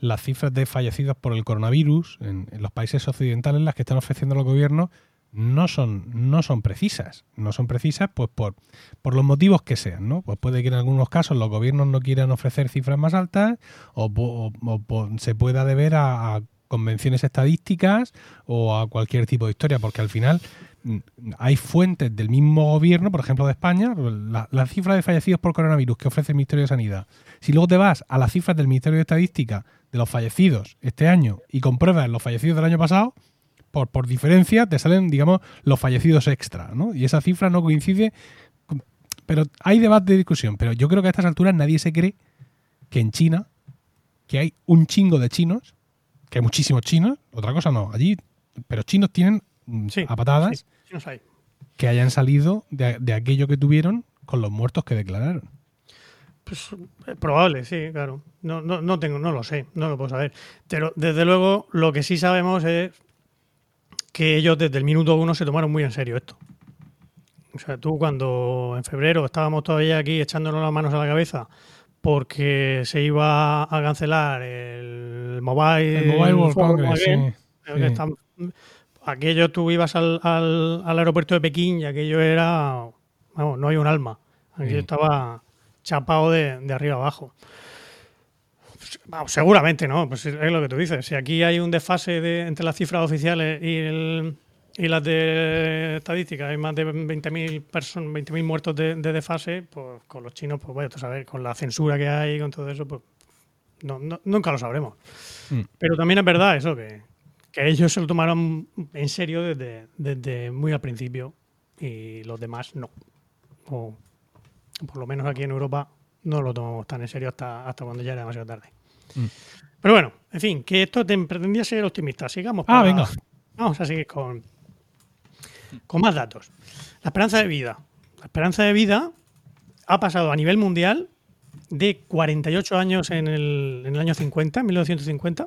las cifras de fallecidos por el coronavirus en, en los países occidentales, las que están ofreciendo los gobiernos, no son, no son precisas. No son precisas pues por, por los motivos que sean, ¿no? Pues puede que en algunos casos los gobiernos no quieran ofrecer cifras más altas o, se pueda deber a, a convenciones estadísticas o a cualquier tipo de historia, porque al final mm, hay fuentes del mismo gobierno, por ejemplo de España, la, la cifra de fallecidos por coronavirus que ofrece el Ministerio de Sanidad. Si luego te vas a las cifras del Ministerio de Estadística de los fallecidos este año y compruebas los fallecidos del año pasado, por, por diferencia te salen, digamos, los fallecidos extra, ¿no? Y esa cifra no coincide. con- Pero hay debate de discusión, pero yo creo que a estas alturas nadie se cree que en China, que hay un chingo de chinos, que hay muchísimos chinos, otra cosa no, allí, pero chinos tienen mm, Sí, a patadas sí, hay. que hayan salido de, de aquello que tuvieron con los muertos que declararon. Pues, es probable, sí, claro. No, no, no tengo, no lo sé, no lo puedo saber. Pero desde luego, lo que sí sabemos es que ellos desde el minuto uno se tomaron muy en serio esto. O sea, tú cuando en febrero estábamos todavía aquí echándonos las manos a la cabeza porque se iba a cancelar el Mobile, El Mobile World Congress, Again, sí, sí. aquello tú ibas al, al- al aeropuerto de Pekín y aquello era, vamos, no hay un alma. Aquello Sí. estaba chapado de, de arriba abajo. Seguramente no, pues es lo que tú dices. Si aquí hay un desfase de- entre las cifras oficiales y, el- y las de estadística, hay más de 20.000 personas, 20.000 muertos de, de desfase, pues con los chinos, pues vaya a saber, con la censura que hay, con todo eso, pues no- no- nunca lo sabremos. Mm. Pero también es verdad eso, que, que ellos se lo tomaron en serio desde, desde muy al principio y los demás no. O por lo menos aquí en Europa no lo tomamos tan en serio hasta, hasta cuando ya era demasiado tarde. Mm. Pero bueno, en fin, que esto te pretendía ser optimista. Sigamos. Ah, para- venga. Vamos a seguir con, con más datos. La esperanza de vida. La esperanza de vida ha pasado a nivel mundial de 48 años en el, en el año 50, en 1950,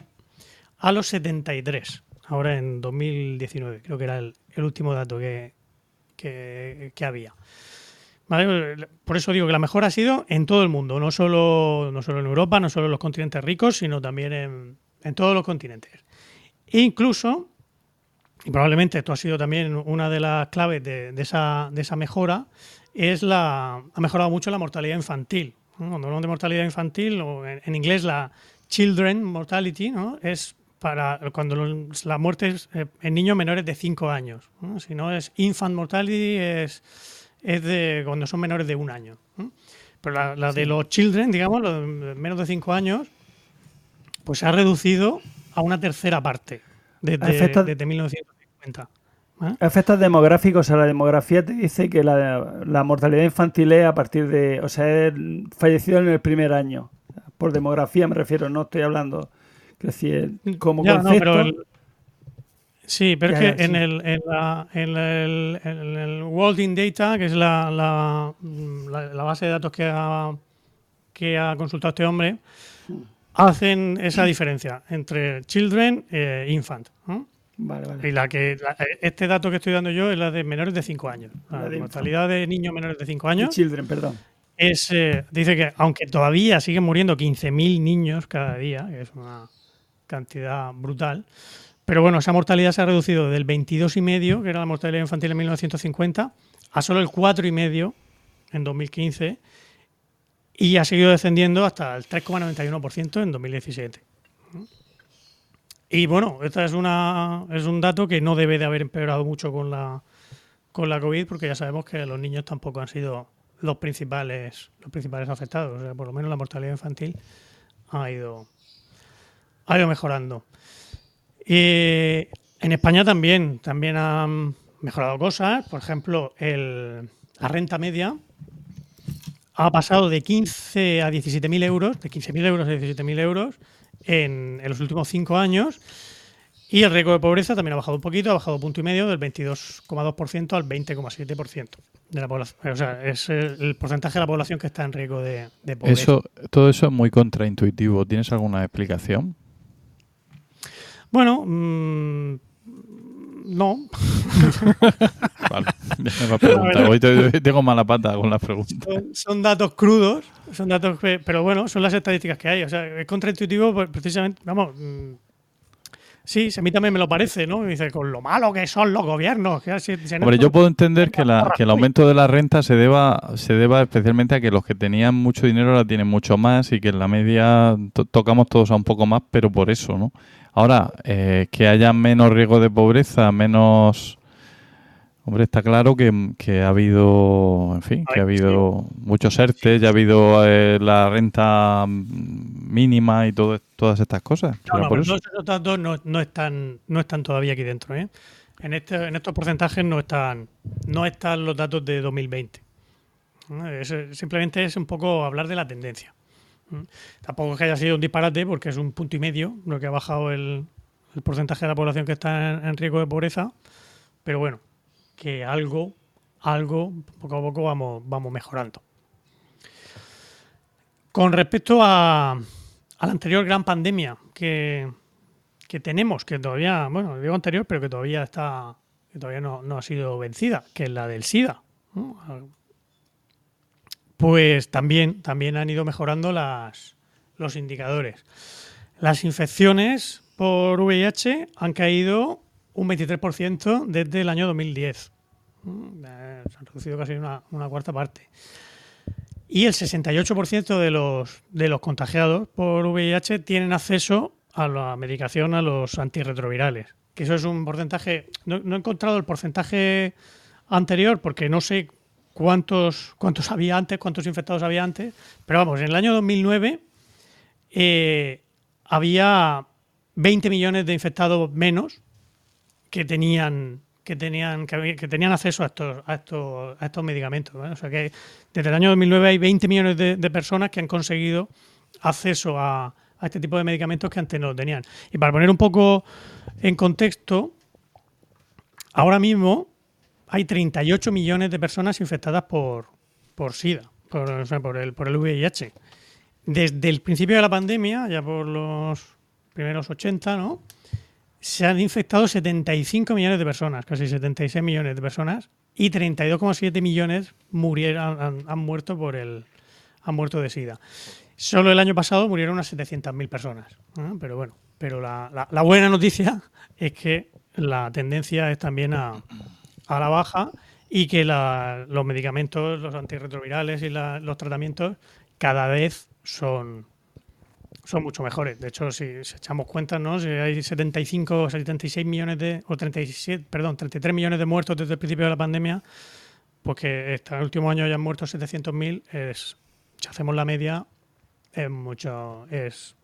a los 73, ahora en 2019. Creo que era el, el último dato que, que, que había. ¿Vale? Por eso digo que la mejora ha sido en todo el mundo, no solo, no solo en Europa, no solo en los continentes ricos, sino también en, todos los continentes. E incluso, y probablemente esto ha sido también una de las claves de, esa, de esa mejora, es la, ha mejorado mucho la mortalidad infantil. Cuando hablamos de mortalidad infantil, o en, inglés la children mortality, ¿no? es para cuando los- la muerte es eh, en niños menores de 5 años. ¿no? Si no es infant mortality, es, es de cuando son menores de un año. Pero la, la de los children, digamos, los de menos de 5 años, pues se ha reducido a una tercera parte desde, Efectos- desde 1950. ¿eh? Efectos demográficos, o sea, la demografía te dice que la, la mortalidad infantil es a partir de, o sea, es fallecido en el primer año. Por demografía me refiero, no estoy hablando, decir, como Ya, no, concepto. pero el- sí, pero que en, el, en, la, en, el, en el World in Data, que es la, la, la- base de datos que ha, que ha consultado este hombre, hacen esa diferencia entre children e infant. ¿no? Vale, vale. Y la que la- este dato que estoy dando yo es la de menores de 5 años. La, de mortalidad de niños menores de 5 años Children, perdón. es, eh, dice que aunque todavía siguen muriendo 15.000 niños cada día, que es una cantidad brutal, pero bueno, esa mortalidad se ha reducido del 22,5, que era la mortalidad infantil en 1950, a solo el 4,5 en 2015 y ha seguido descendiendo hasta el 3,91% en 2017. Y bueno, este es, una, es un dato que no debe de haber empeorado mucho con la, con la COVID, porque ya sabemos que los niños tampoco han sido los principales, los principales afectados. O sea, por lo menos la mortalidad infantil ha ido, ha ido mejorando. Y en España también, también han mejorado cosas. Por ejemplo, el, la renta media ha pasado de 15 a 17.000 euros, de 15.000 euros a 17.000 euros en, en, los últimos cinco años. Y el riesgo de pobreza también ha bajado un poquito, ha bajado punto y medio del 22,2% al 20,7% de la población. O sea, es el, porcentaje de la población que está en riesgo de, de pobreza. Eso, todo eso es muy contraintuitivo. ¿Tienes alguna explicación? Bueno, mmm, no. vale, me pregunta. Hoy tengo mala pata con las preguntas. Son, son, datos crudos, son datos, pero bueno, son las estadísticas que hay. O sea, es contraintuitivo precisamente, vamos, Sí, a mí también me lo parece, ¿no? Dice, con lo malo que son los gobiernos. Que si, si Hombre, yo puedo entender que, la, que, el aumento de la renta se deba, se deba especialmente a que los que tenían mucho dinero ahora tienen mucho más y que en la media to tocamos todos a un poco más, pero por eso, ¿no? Ahora, eh, que haya menos riesgo de pobreza, menos... Hombre, está claro que, que ha habido, en fin, que ha habido muchos ERTE, ya ha habido eh, la renta mínima y todo, todas estas cosas. No, esos datos no, no, están, no están todavía aquí dentro. ¿eh? En, este, en estos porcentajes no están, no están los datos de 2020. Es, simplemente es un poco hablar de la tendencia. Tampoco es que haya sido un disparate, porque es un punto y medio lo que ha bajado el, porcentaje de la población que está en, riesgo de pobreza. Pero bueno, que algo, algo, poco a poco vamos, vamos mejorando. Con respecto a, a la anterior gran pandemia que, que, tenemos, que todavía, bueno, digo anterior, pero que todavía está, que todavía no, no ha sido vencida, que es la del SIDA. Pues también, también han ido mejorando los indicadores. Las infecciones por VIH han caído un 23% desde el año 2010. Mm, se han reducido casi una, una cuarta parte. Y el 68% de los, de los contagiados por VIH tienen acceso a la medicación, a los antirretrovirales. Que eso es un porcentaje. No, no he encontrado el porcentaje anterior porque no sé cuántos, cuántos había antes, cuántos infectados había antes. Pero vamos, en el año 2009 eh, había 20 millones de infectados menos que tenían que tenían que, tenían acceso a estos a estos, a estos medicamentos. O sea que desde el año 2009 hay 20 millones de, de personas que han conseguido acceso a, a, este tipo de medicamentos que antes no tenían. Y para poner un poco en contexto, ahora mismo hay 38 millones de personas infectadas por, por SIDA, por, el, por el VIH. Desde el principio de la pandemia, ya por los primeros 80, ¿no? se han infectado 75 millones de personas, casi 76 millones de personas, y 32,7 millones murieron, han, muerto por el han muerto de SIDA. Solo el año pasado murieron unas 700.000 personas. ¿eh? Pero bueno, pero la, buena noticia es que la tendencia es también a, a la baja y que la, los medicamentos, los antirretrovirales y los tratamientos cada vez son son mucho mejores. De hecho, si, si echamos cuentas, ¿no? Si hay 75 o 76 millones de, o 37, perdón, 33 millones de muertos desde el principio de la pandemia, pues que este último año hayan muerto 700.000, es, si hacemos la media, es mucho, es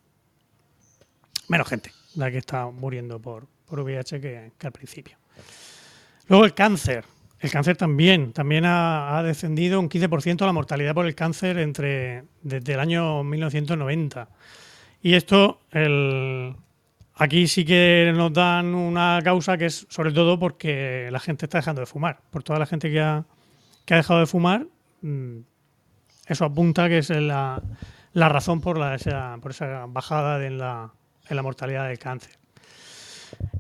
menos gente la que está muriendo por, por VIH que al principio. Luego el cáncer. El cáncer también, también ha, descendido un 15% la mortalidad por el cáncer entre desde el año 1990. Y esto, aquí sí que nos dan una causa que es sobre todo porque la gente está dejando de fumar. Por toda la gente que ha, que ha dejado de fumar, mm, eso apunta que es la, la razón por, la, esa, por esa bajada en la, en la mortalidad del cáncer.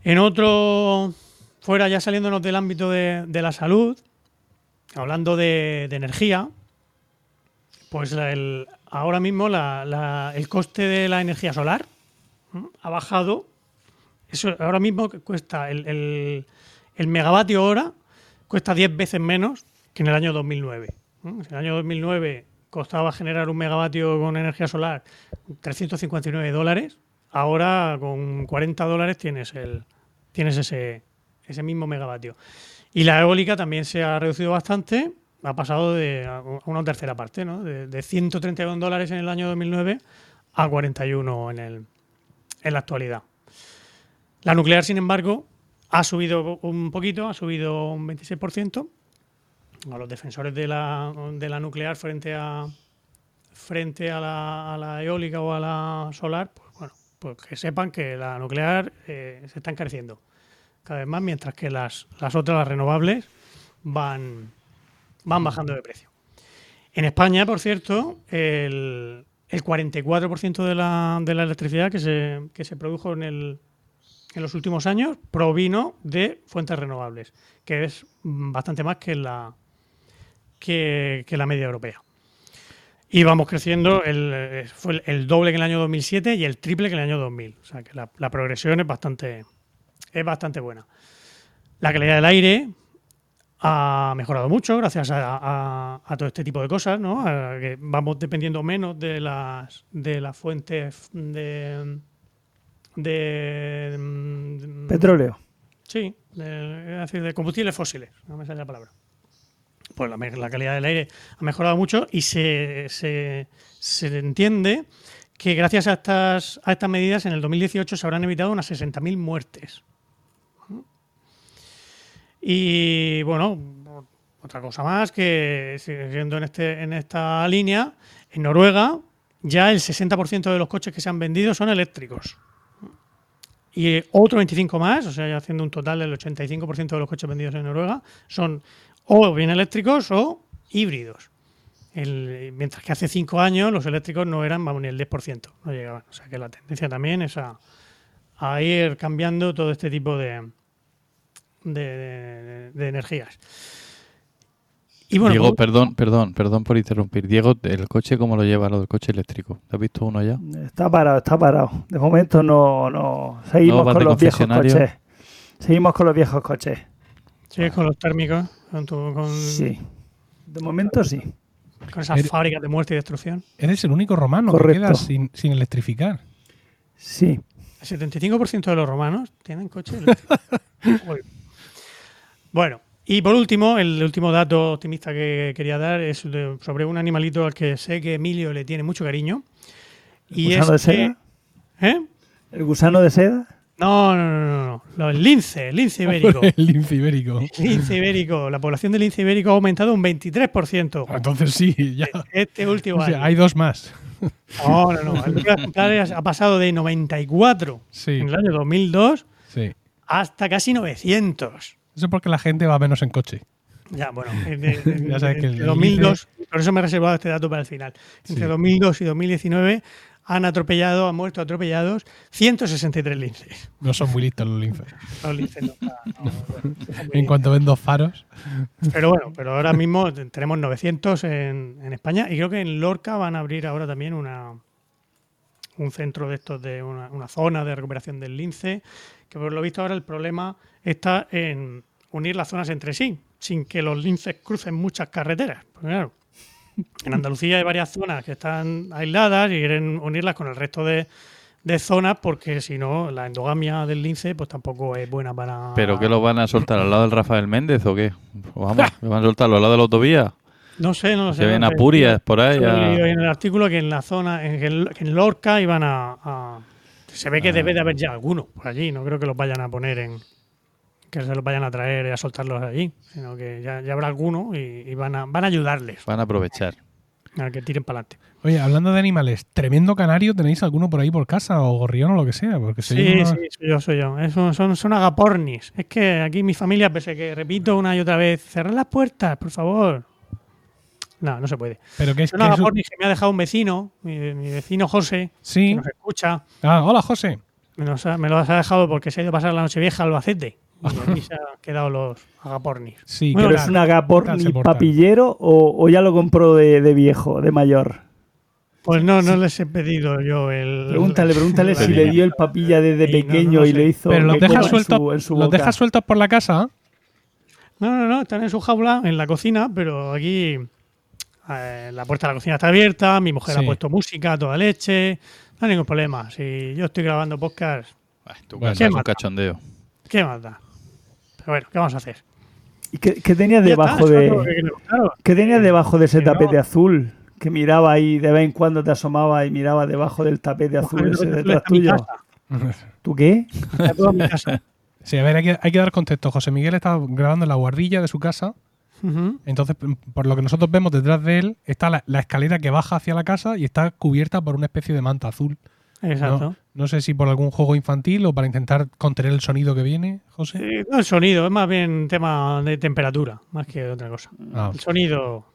En otro, fuera ya saliéndonos del ámbito de, la salud, hablando de, energía, Pues ahora mismo el coste de la energía solar ha bajado. Eso ahora mismo cuesta el, el- el megavatio hora cuesta 10 veces menos que en el año 2009. ¿m? En el año 2009 costaba generar un megavatio con energía solar 359 dólares. Ahora con 40 dólares tienes el tienes ese, ese mismo megavatio. Y la eólica también se ha reducido bastante, ha pasado de a una tercera parte, ¿no? De, de 131 dólares en el año 2009 a 41 en, el, en la actualidad. La nuclear, sin embargo, ha subido un poquito, ha subido un 26%. A los defensores de la, de la nuclear frente a frente a la eólica o a la solar, pues bueno, pues que sepan que la nuclear eh, se está encareciendo cada vez más, mientras que las, las otras, las renovables, van, van bajando de precio. En España, por cierto, el, el 44% de la, de la electricidad que se, que se produjo en, el, en los últimos años provino de fuentes renovables, que es bastante más que la, que, que la media europea. Y vamos creciendo, el, fue el doble que en el año 2007 y el triple que en el año 2000. O sea que la, la progresión es bastante, es bastante buena. La calidad del aire ha mejorado mucho gracias a, a- a todo este tipo de cosas, ¿no? A que vamos dependiendo menos de las, de las fuentes de... de mm, Petróleo. Sí, de, es decir, de combustibles fósiles, no me sale la palabra. Pues la, la calidad del aire ha mejorado mucho y se, se- se entiende que gracias a estas, a estas medidas en el 2018 se habrán evitado unas 60.000 muertes. Y bueno, otra cosa más que siguiendo en, este, en esta línea, en Noruega ya el 60% de los coches que se han vendido son eléctricos y otro 25 más, o sea, ya haciendo un total del 85% de los coches vendidos en Noruega, son o bien eléctricos o híbridos. El- mientras que hace 5 años los eléctricos no eran, vamos, ni el 10%, no llegaban. O sea que la tendencia también es a, a ir cambiando todo este tipo de, de, de- de energías. Y bueno, Diego, perdón, perdón, perdón por interrumpir. Diego, ¿el coche cómo lo lleva, lo del coche eléctrico? ¿Has visto uno ya? Está parado, está parado. De momento no, no. Seguimos ¿No vas con los viejos coches. Seguimos con los viejos coches. sigues con los térmicos, con, tu- con, Sí. De momento sí. Con esas Eres- fábricas de muerte y destrucción. Eres el único romano Correcto. que queda sin, sin electrificar. Sí. El 75% de los romanos tienen coche eléctrico. Bueno, y por último, el último dato optimista que quería dar es de- sobre un animalito al que sé que Emilio le tiene mucho cariño. ¿El Y es gusano de que- seda? ¿Eh? ¿El gusano de seda? No, no, no, no, no. El lince, el lince ibérico. el lince ibérico. El lince ibérico. La población del lince ibérico ha aumentado un 23%. Entonces sí, ya. Este último O sea, año. hay dos más. No, no, no. El ha pasado de 94 Sí, en el año 2002 sí. hasta casi 900. Eso es porque la gente va menos en coche. Ya, bueno, en- en- Ya sabes que el entre 2002, índice- por eso me he reservado este dato para el final. Entre Sí. 2002 y 2019 han atropellado, han muerto atropellados 163 linces. No son muy listos los linces. Los linces no, no, En cuanto ven dos faros. Pero bueno, pero ahora mismo te- tenemos 900 en, en España y creo que en Lorca van a abrir ahora también una un centro de estos de una, una zona de recuperación del lince, que por lo visto ahora el problema está en unir las zonas entre sí, sin que los linces crucen muchas carreteras. Porque, claro, en Andalucía hay varias zonas que están aisladas y quieren unirlas con el resto de, de zonas porque si no la endogamia del lince pues tampoco es buena para... ¿Pero qué lo van a soltar al lado del Rafael Méndez o qué? Pues vamos, ¿lo van a soltar al lado de la autovía? No sé, no lo sé. Se ven no a sé. Purias por ahí. A- en el artículo que en la zona, en, en- Lorca iban a, a- Se ve que Ah. debe de haber ya alguno por allí. No creo que los vayan a poner en. Que se los vayan a traer y a soltarlos allí. Sino que ya, ya habrá alguno y, y van, a, van a ayudarles Van a aprovechar. a que tiren para adelante. Oye, hablando de animales, tremendo canario, ¿tenéis alguno por ahí por casa o gorrión o lo que sea? Porque Sí, sí, soy yo, soy yo. Son, son agapornis. Es que aquí mi familia, pese a que repito una y otra vez, cerrar las puertas, por favor. No, no se puede. Pero que es Son que es un- agapornis que me ha dejado un vecino, mi, mi vecino José, que Sí. nos escucha. Ah, hola, José. Me los, ha, me los ha dejado porque se ha ido a pasar la noche vieja al Albacete. Y aquí se han quedado los agapornis. Sí, Bueno, ¿qué ¿Pero es un ¿Qué tal agaporni papillero o, o ya lo compró de, de viejo, de mayor? Pues no, no les he pedido yo el. Pregúntale, pregúntale si le dio el papilla desde Sí, no, no pequeño y sé. le hizo Pero los en sueltos, su, en su los boca. dejas sueltos por la casa. No, no, no, están en su jaula, en la cocina, pero aquí eh, la puerta de la cocina está abierta, mi mujer Sí. ha puesto música, toda leche, no hay ningún problema. Si yo estoy grabando podcast, Bueno. casa es ¿Qué un cachondeo. ¿qué más da? Pero bueno, ¿qué vamos a hacer? ¿Y qué, qué tenías está, debajo de que- claro. qué tenías debajo de ese Que no. tapete azul? Que miraba ahí de vez en cuando te asomaba y miraba debajo del tapete azul Ojalá ese detrás tuyo. casa, ¿Tú qué? Sí, a ver, hay que, hay que dar contexto. José Miguel está grabando en la guardilla de su casa. Entonces, por lo que nosotros vemos detrás de él, está la, la escalera que baja hacia la casa y está cubierta por una especie de manta azul. Exacto. No, no sé si por algún juego infantil o para intentar contener el sonido que viene, José. Eh, no el sonido, es más bien tema de temperatura, más que otra cosa. Ah. El sonido.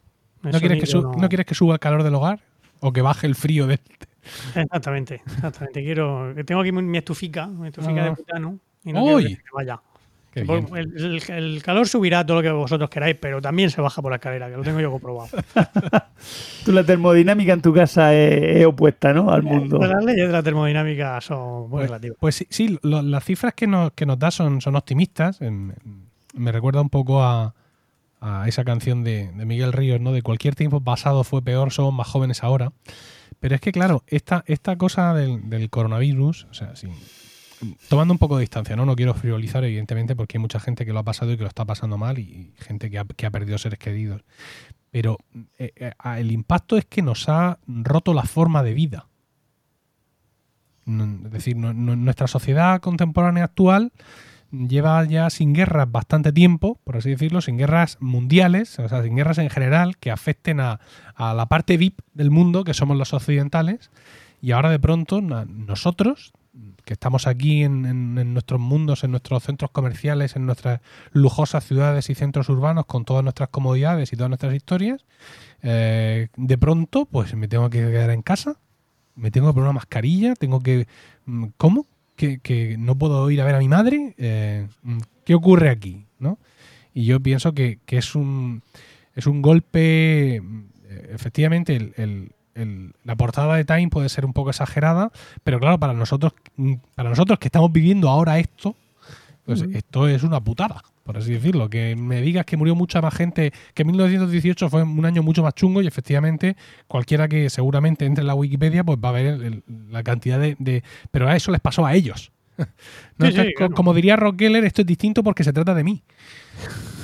el ¿No, quieres que sonido su- no- ¿No quieres que suba el calor del hogar? ¿O que baje el frío de Exactamente, exactamente. Quiero, que tengo aquí mi estufica, mi estufica Ah. de butano. Y no quiero ¡Uy! que se vaya. El, el- el calor subirá todo lo que vosotros queráis, pero también se baja por la escalera, que lo tengo yo comprobado. Tú la termodinámica en tu casa es, es opuesta, ¿no? Al mundo. Pues las leyes de la termodinámica son muy Pues, relativas. pues sí, sí, lo- las cifras que nos, que nos da son, son optimistas. En- en- me recuerda un poco a, a esa canción de, de Miguel Ríos, ¿no? De cualquier tiempo pasado fue peor, somos más jóvenes ahora. Pero es que, claro, esta, esta cosa del, del coronavirus, o sea, sin- tomando un poco de distancia, ¿no? No quiero frivolizar, evidentemente, porque hay mucha gente que lo ha pasado y que lo está pasando mal y, gente que ha, que ha perdido seres queridos. Pero eh, eh, el impacto es que nos ha roto la forma de vida. Es decir, nuestra sociedad contemporánea actual lleva ya sin guerras bastante tiempo, por así decirlo, sin guerras mundiales, o sea, sin guerras en general que afecten a, a la parte VIP del mundo, que somos los occidentales, y ahora de pronto nosotros, que estamos aquí en, nuestros mundos, en nuestros centros comerciales, en nuestras lujosas ciudades y centros urbanos, con todas nuestras comodidades y todas nuestras historias, eh, de pronto, pues me tengo que quedar en casa, me tengo que poner una mascarilla, tengo que... mm, ¿Cómo? ¿Que, que no puedo ir a ver a mi madre? Eh, mm, ¿Qué ocurre aquí? ¿no? Y yo pienso que, que es un es un golpe, mm, eh, efectivamente, el- el- la portada de Time puede ser un poco exagerada, pero claro, para nosotros, para nosotros que estamos viviendo ahora esto, pues esto es una putada, por así decirlo. Que me digas que murió mucha más gente, que 1918 fue un año mucho más chungo y efectivamente cualquiera que seguramente entre en la Wikipedia pues va a ver el- el- la cantidad de, de- Pero a eso les pasó a ellos. No, Sí, esto sí, es co- claro. Como diría Rock Geller, esto es distinto porque se trata de mí.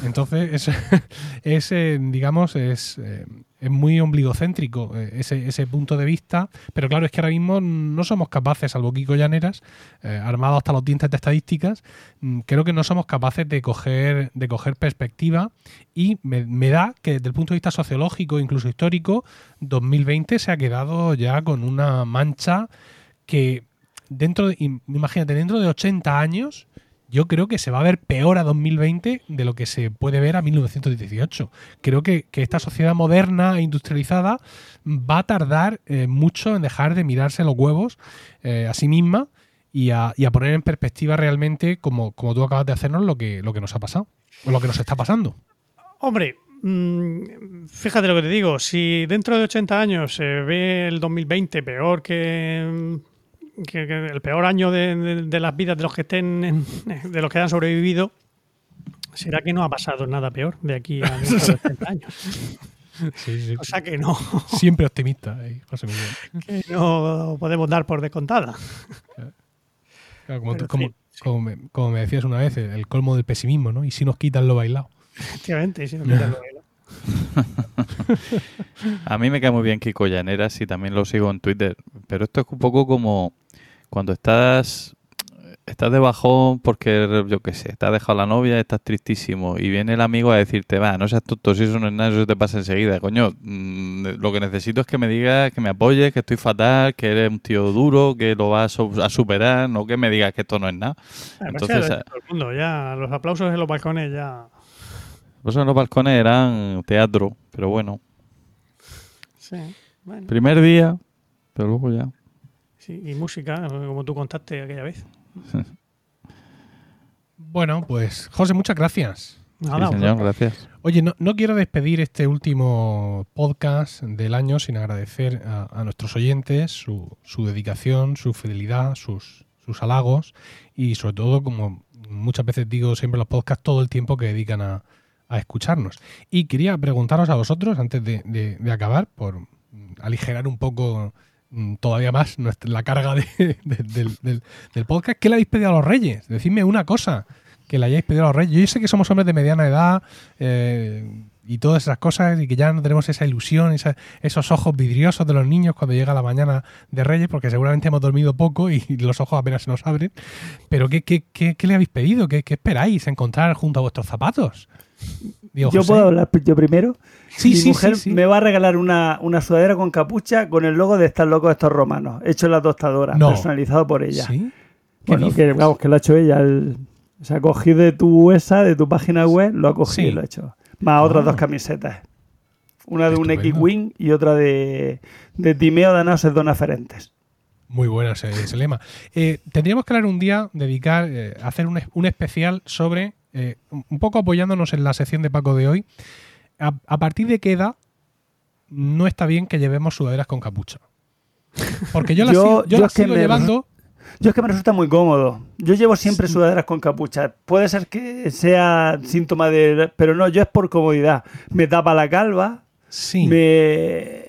Entonces, es, es, eh, digamos, es, eh, es muy ombligocéntrico eh, ese, ese punto de vista, pero claro, es que ahora mismo no somos capaces, salvo Kiko Llaneras, eh, armado hasta los dientes de estadísticas, mm, creo que no somos capaces de coger, de coger perspectiva y me, me da que desde el punto de vista sociológico, incluso histórico, 2020 se ha quedado ya con una mancha que dentro de, im- imagínate, dentro de 80 años, yo creo que se va a ver peor a 2020 de lo que se puede ver a 1918. Creo que, que esta sociedad moderna e industrializada va a tardar eh, mucho en dejar de mirarse los huevos eh, a sí misma y a, y a poner en perspectiva realmente, como, como tú acabas de hacernos, lo que, lo que nos ha pasado, o lo que nos está pasando. Hombre, mm, fíjate lo que te digo. Si dentro de 80 años se ve el 2020 peor que, que- que el peor año de, de- de las vidas de los que estén, en- de los que han sobrevivido, será que no ha pasado nada peor de aquí a dentro de 80 años. Sí, sí. O sea que no, Siempre optimista, eh, José Miguel. que no podemos dar por descontada. Claro, como, tú- como- me, como me decías una vez, el, el colmo del pesimismo, ¿no? Y si nos quitan lo bailado. Efectivamente, si no quitas lo bailo. A mí me cae muy bien Kiko Llaneras y también lo sigo en Twitter. Pero esto es un poco como cuando estás estás de bajón porque, yo qué sé, te has dejado la novia, estás tristísimo y viene el amigo a decirte, va, no seas tonto, si eso no es nada, eso te pasa enseguida. Coño, mm, lo que necesito es que me digas, que me apoyes, que estoy fatal, que eres un tío duro, que lo vas a su- a superar, no que me digas que esto no es nada. Además, Entonces, ya todo el mundo, ya los aplausos en los balcones ya. Por eso en los balcones eran teatro, pero bueno, Sí, bueno, primer día, pero luego ya. sí, y música, como tú contaste aquella vez. Bueno, pues José, muchas gracias. Nada, sí, señor, gracias. Oye, no, no quiero despedir este último podcast del año sin agradecer a, a nuestros oyentes su, su dedicación, su fidelidad, sus, sus halagos y sobre todo, como muchas veces digo siempre en los podcasts, todo el tiempo que dedican a, a escucharnos. Y quería preguntaros a vosotros, antes de, de- acabar, por aligerar un poco mm, todavía más nuestra- la carga de- de- del, del- del podcast, ¿qué le habéis pedido a los reyes? Decidme una cosa que le hayáis pedido a los reyes. Yo sé que somos hombres de mediana edad eh, y todas esas cosas y que ya no tenemos esa ilusión, esa- esos ojos vidriosos de los niños cuando llega la mañana de reyes, porque seguramente hemos dormido poco y los ojos apenas se nos abren. Pero ¿qué, qué, qué- qué le habéis pedido? ¿Qué, qué esperáis encontrar junto a vuestros zapatos? Yo José. puedo hablar yo primero. Sí, Mi sí, mujer sí, me va a regalar una, una sudadera con capucha con el logo de Estar locos estos romanos, hecho en la tostadora, No. personalizado por ella. ¿Sí? ¿Qué Bueno, que, vamos, que lo ha hecho ella. el- se ha cogido de tu esa, de tu página web, lo ha cogido y lo ha hecho. Más otras Ah. dos camisetas. Una de un. X-Wing y otra de, de Timeo de Naos Dona Ferentes. Muy buena ese, ese lema. Eh, tendríamos que hablar un día, dedicar, eh, hacer un, un especial sobre, eh, un poco apoyándonos en la sección de Paco de hoy, a, a partir de qué edad no está bien que llevemos sudaderas con capucha. Porque yo las, Yo- sigo, yo yo las sigo me- llevando. Yo es que me resulta muy cómodo. Yo llevo siempre sudaderas con capucha. Puede ser que sea síntoma de... Pero no, yo es por comodidad. Me tapa la calva, Sí. me...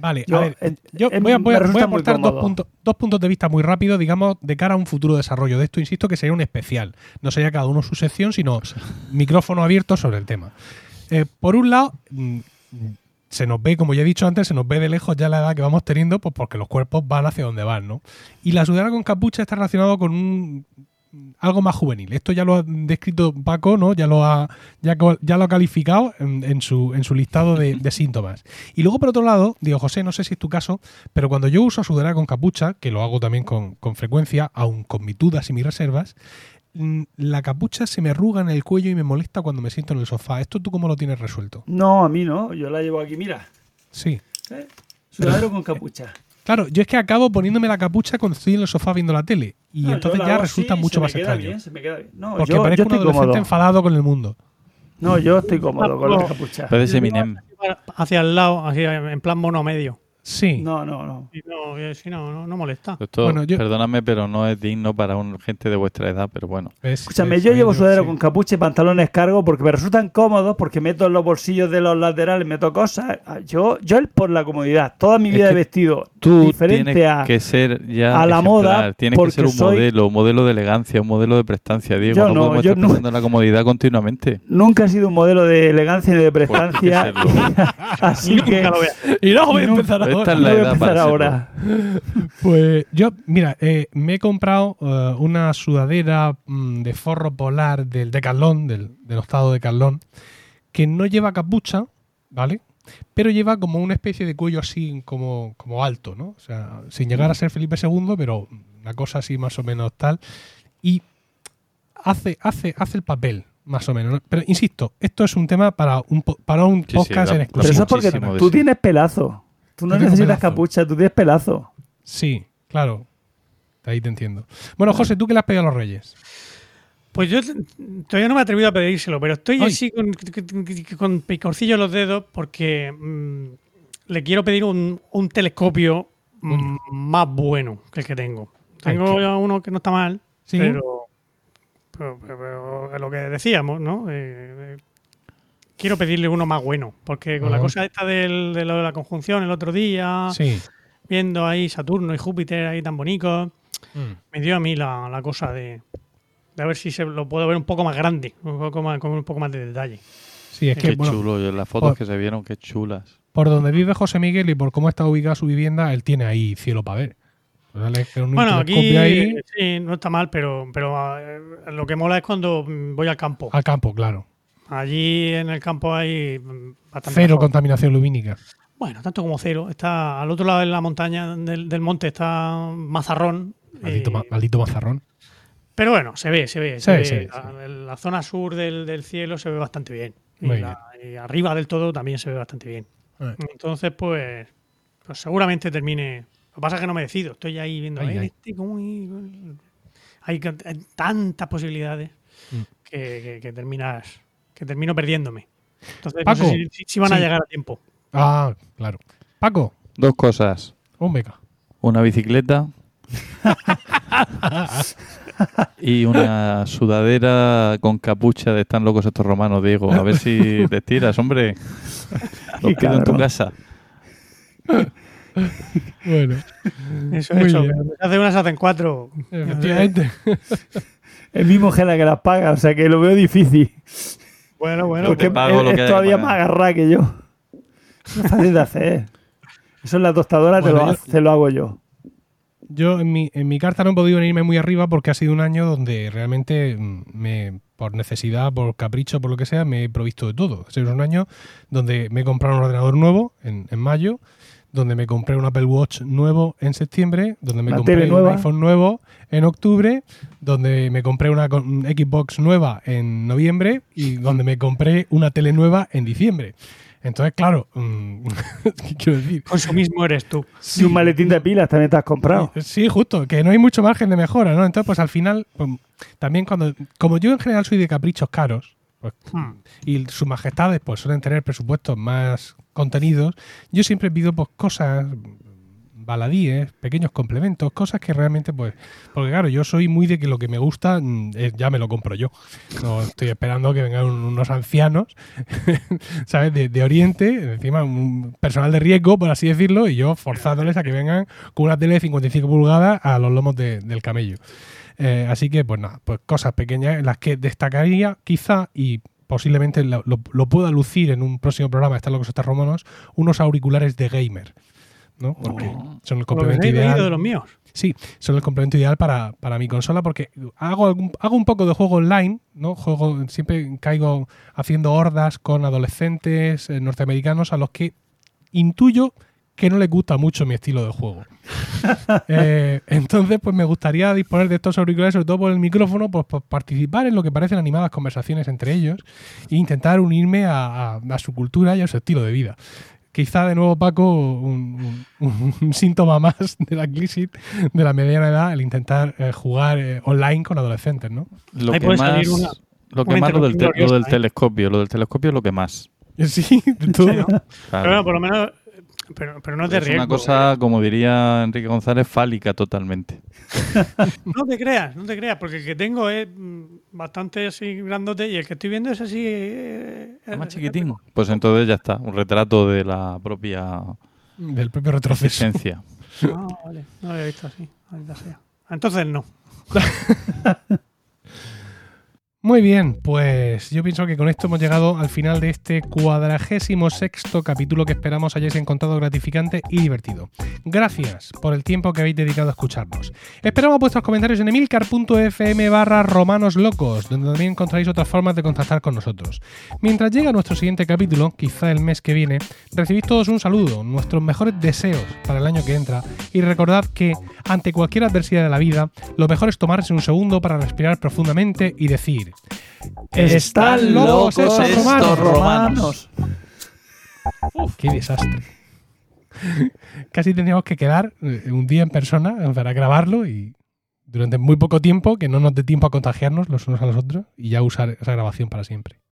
Vale, Yo, a ver, yo voy a, voy a- voy a aportar dos puntos, dos puntos de vista muy rápido, digamos, de cara a un futuro desarrollo de esto. Insisto que sería un especial. No sería cada uno su sección, sino micrófono abierto sobre el tema. Eh, por un lado, mm, se nos ve, como ya he dicho antes, se nos ve de lejos ya la edad que vamos teniendo, pues porque los cuerpos van hacia donde van, ¿no? Y la sudadera con capucha está relacionado con un algo más juvenil. Esto ya lo ha descrito Paco, ¿no? Ya lo ha, ya, ya lo ha calificado en, en su, en su listado de, de síntomas. Y luego, por otro lado, digo, José, no sé si es tu caso, pero cuando yo uso sudadera con capucha, que lo hago también con, con frecuencia, aun con mis dudas y mis reservas, mm, la capucha se me arruga en el cuello y me molesta cuando me siento en el sofá. ¿Esto tú cómo lo tienes resuelto? No, a mí no. Yo la llevo aquí, mira. Sí. ¿eh? Con capucha. Claro, yo es que acabo poniéndome la capucha cuando estoy en el sofá viendo la tele. Y No, entonces ya resulta así, mucho más extraño. bien, se me queda bien. No, porque yo, parezco yo un adolescente cómodo. enfadado con el mundo. No, yo estoy cómodo con la capucha. Puedes Eminem. hacia el lado, así, en plan mono medio. Sí. No, no, no. Y no, eh, sí, no, no, no molesta. Esto, Bueno, yo- perdóname, pero no es digno para un, gente de vuestra edad, pero bueno. ¿Ves? Escúchame, ¿Ves? yo llevo Sí. sudadera con capucha y pantalones cargos porque me resultan cómodos, porque meto en los bolsillos de los laterales, meto cosas. Ah, Yo, yo es por la comodidad. Toda mi Es vida que he vestido Tú diferente tienes a. que ser ya a la moda, Tienes que porque ser un soy- modelo, un modelo de elegancia, un modelo de prestancia, Diego. Yo no, no, podemos yo estar no. pensando en la comodidad continuamente. Nunca he sido un modelo de elegancia ni de prestancia. Pues que así que. Nunca lo vea. Y no voy a Nunca- empezar Esta es no la voy a edad empezar para ahora. Pues yo, mira, eh, me he comprado eh, una sudadera mm, de forro polar del Decathlon, del, del octavo Decathlon, que no lleva capucha, ¿vale? Pero lleva como una especie de cuello así como, como alto, ¿no? O sea, sin llegar a ser Felipe II, pero una cosa así más o menos tal. Y hace, hace, hace el papel, más o menos. ¿no? Pero insisto, esto es un tema para un, para un Sí, sí, podcast da- en da Pero eso es porque de tú tienes pelazo. Tú no necesitas pelazo. capucha, tú tienes pelazo. Sí, claro. Ahí te entiendo. Bueno, José, ¿tú qué le has pedido a los Reyes? Pues yo todavía no me he atrevido a pedírselo, pero estoy Ay. así con, con picorcillo en los dedos porque mm, le quiero pedir un, un telescopio mm, más bueno que el que tengo. Ay, Tengo ya uno que no está mal, Sí. pero, pero, pero- pero es lo que decíamos, ¿no? Eh, eh, quiero pedirle uno más bueno, porque con la Ah. cosa esta del- de lo de la conjunción el otro día, Sí. viendo ahí Saturno y Júpiter ahí tan bonitos, Mm. me dio a mí la, la cosa de, de a ver si se lo puedo ver un poco más grande, un poco más, con un poco más de detalle. Sí, es que Qué bueno, chulo, las fotos por- que se vieron, qué chulas. por donde vive José Miguel y por cómo está ubicada su vivienda, él tiene ahí cielo para ver. Pues dale que un Bueno, aquí ahí sí, no está mal, pero, pero eh, lo que mola es cuando voy al campo. al campo, claro. Allí en el campo hay mm, bastante Cero mejor. contaminación lumínica. Bueno, tanto como cero. Está al otro lado de la montaña del, del monte está Mazarrón. Maldito, eh, ma- maldito mazarrón. pero bueno, se ve, se ve. Se se ve, ve. se ve, La, la zona sur del, del cielo se ve bastante bien. Y, arriba del todo también se ve bastante bien. Eh. Entonces, pues, pues seguramente termine. Lo que pasa es que no me decido. Estoy ahí viendo. Ay, "Ay, ay. este, ¿cómo y- Hay, tantas posibilidades. Mm. que, que- que terminas que termino perdiéndome. Entonces, Paco. no sé si, van a llegar a tiempo. Ah, claro. Paco, Dos cosas. un beca. Una bicicleta y una sudadera con capucha de están locos estos romanos, Diego. A ver si te tiras, hombre. Lo Qué pido en tu casa. Bueno, Eso, Muy eso. hace una, se hacen cuatro. efectivamente. El mismo Gela que las paga, o sea que lo veo difícil. Bueno, bueno. porque te pago él lo que es todavía más agarrado que yo. No es fácil de hacer. Eso en la tostadora te, lo, yo- te lo hago yo. Yo en mi, en mi carta no he podido venirme muy arriba porque ha sido un año donde realmente mm, me, por necesidad, por capricho, por lo que sea, me he provisto de todo. Ha sido un año donde me he comprado un ordenador nuevo en, en mayo, donde me compré un Apple Watch nuevo en septiembre, donde me compré un iPhone nuevo en octubre, donde me compré una con- Xbox nueva en noviembre y donde me compré una tele nueva en diciembre. Entonces, claro, mm, ¿qué quiero decir? Consumismo eres tú. Y un maletín de pilas también te has comprado. Sí, justo, que no hay mucho margen de mejora, ¿no? Entonces, pues al final, pues, también cuando, como yo en general soy de caprichos caros, pues, Hmm. y sus majestades pues suelen tener presupuestos más contenidos, yo siempre pido pues cosas baladíes, pequeños complementos, cosas que realmente pues porque claro, yo soy muy de que lo que me gusta mm, ya me lo compro yo. No estoy esperando que vengan un- unos ancianos, ¿sabes? De, Oriente, encima un personal de riesgo, por así decirlo, y yo forzándoles a que vengan con una tele de 55 pulgadas a los lomos de- del camello. Eh, así que, pues nada, pues cosas pequeñas en las que destacaría quizá y posiblemente lo, lo- lo pueda lucir en un próximo programa, están locos estos romanos, unos auriculares de gamer. ¿no? Porque son el lo complemento ideal. de los míos. Sí, son el complemento ideal para, para mi consola porque hago, algún- hago un poco de juego online, ¿no? Juego, siempre caigo haciendo hordas con adolescentes eh, norteamericanos a los que intuyo que no les gusta mucho mi estilo de juego. Eh, entonces, pues me gustaría disponer de estos auriculares, sobre todo por el micrófono, pues, por participar en lo que parecen animadas conversaciones entre ellos e intentar unirme a, a- a su cultura y a su estilo de vida. Quizá de nuevo, Paco, un, un- un síntoma más de la crisis de la mediana edad, el intentar eh, jugar eh, online con adolescentes, ¿no? Lo Ahí que más, una- lo, que más lo, del te- interrupción lo del gloriosa, telescopio. Lo del telescopio es lo que más. Sí, de todo. Sí, ¿no? Claro. Pero bueno, por lo menos. Pero, pero no es de es riesgo. una cosa, ¿eh? como diría Enrique González, fálica totalmente. No te creas, no te creas, porque el que tengo es mm, bastante así grandote y el que estoy viendo es así. eh, ¿Es más eh, chiquitín? Pues entonces ya está, un retrato de la propia Del propio retroceso. existencia. Ah, vale, no lo había visto así. Entonces no. Muy bien, pues yo pienso que con esto hemos llegado al final de este cuadragésimo sexto capítulo que esperamos hayáis encontrado gratificante y divertido. Gracias por el tiempo que habéis dedicado a escucharnos. Esperamos vuestros comentarios en emilcar.fm barra romanoslocos, donde también encontraréis otras formas de contactar con nosotros. Mientras llega nuestro siguiente capítulo, quizá el mes que viene, recibid todos un saludo, nuestros mejores deseos para el año que entra y recordad que, ante cualquier adversidad de la vida, lo mejor es tomarse un segundo para respirar profundamente y decir... Están locos estos romanos. romanos. ¡Qué desastre! Casi tendríamos que quedar eh, un día en persona para grabarlo y durante muy poco tiempo, que no nos dé tiempo a contagiarnos los unos a los otros y ya usar esa grabación para siempre.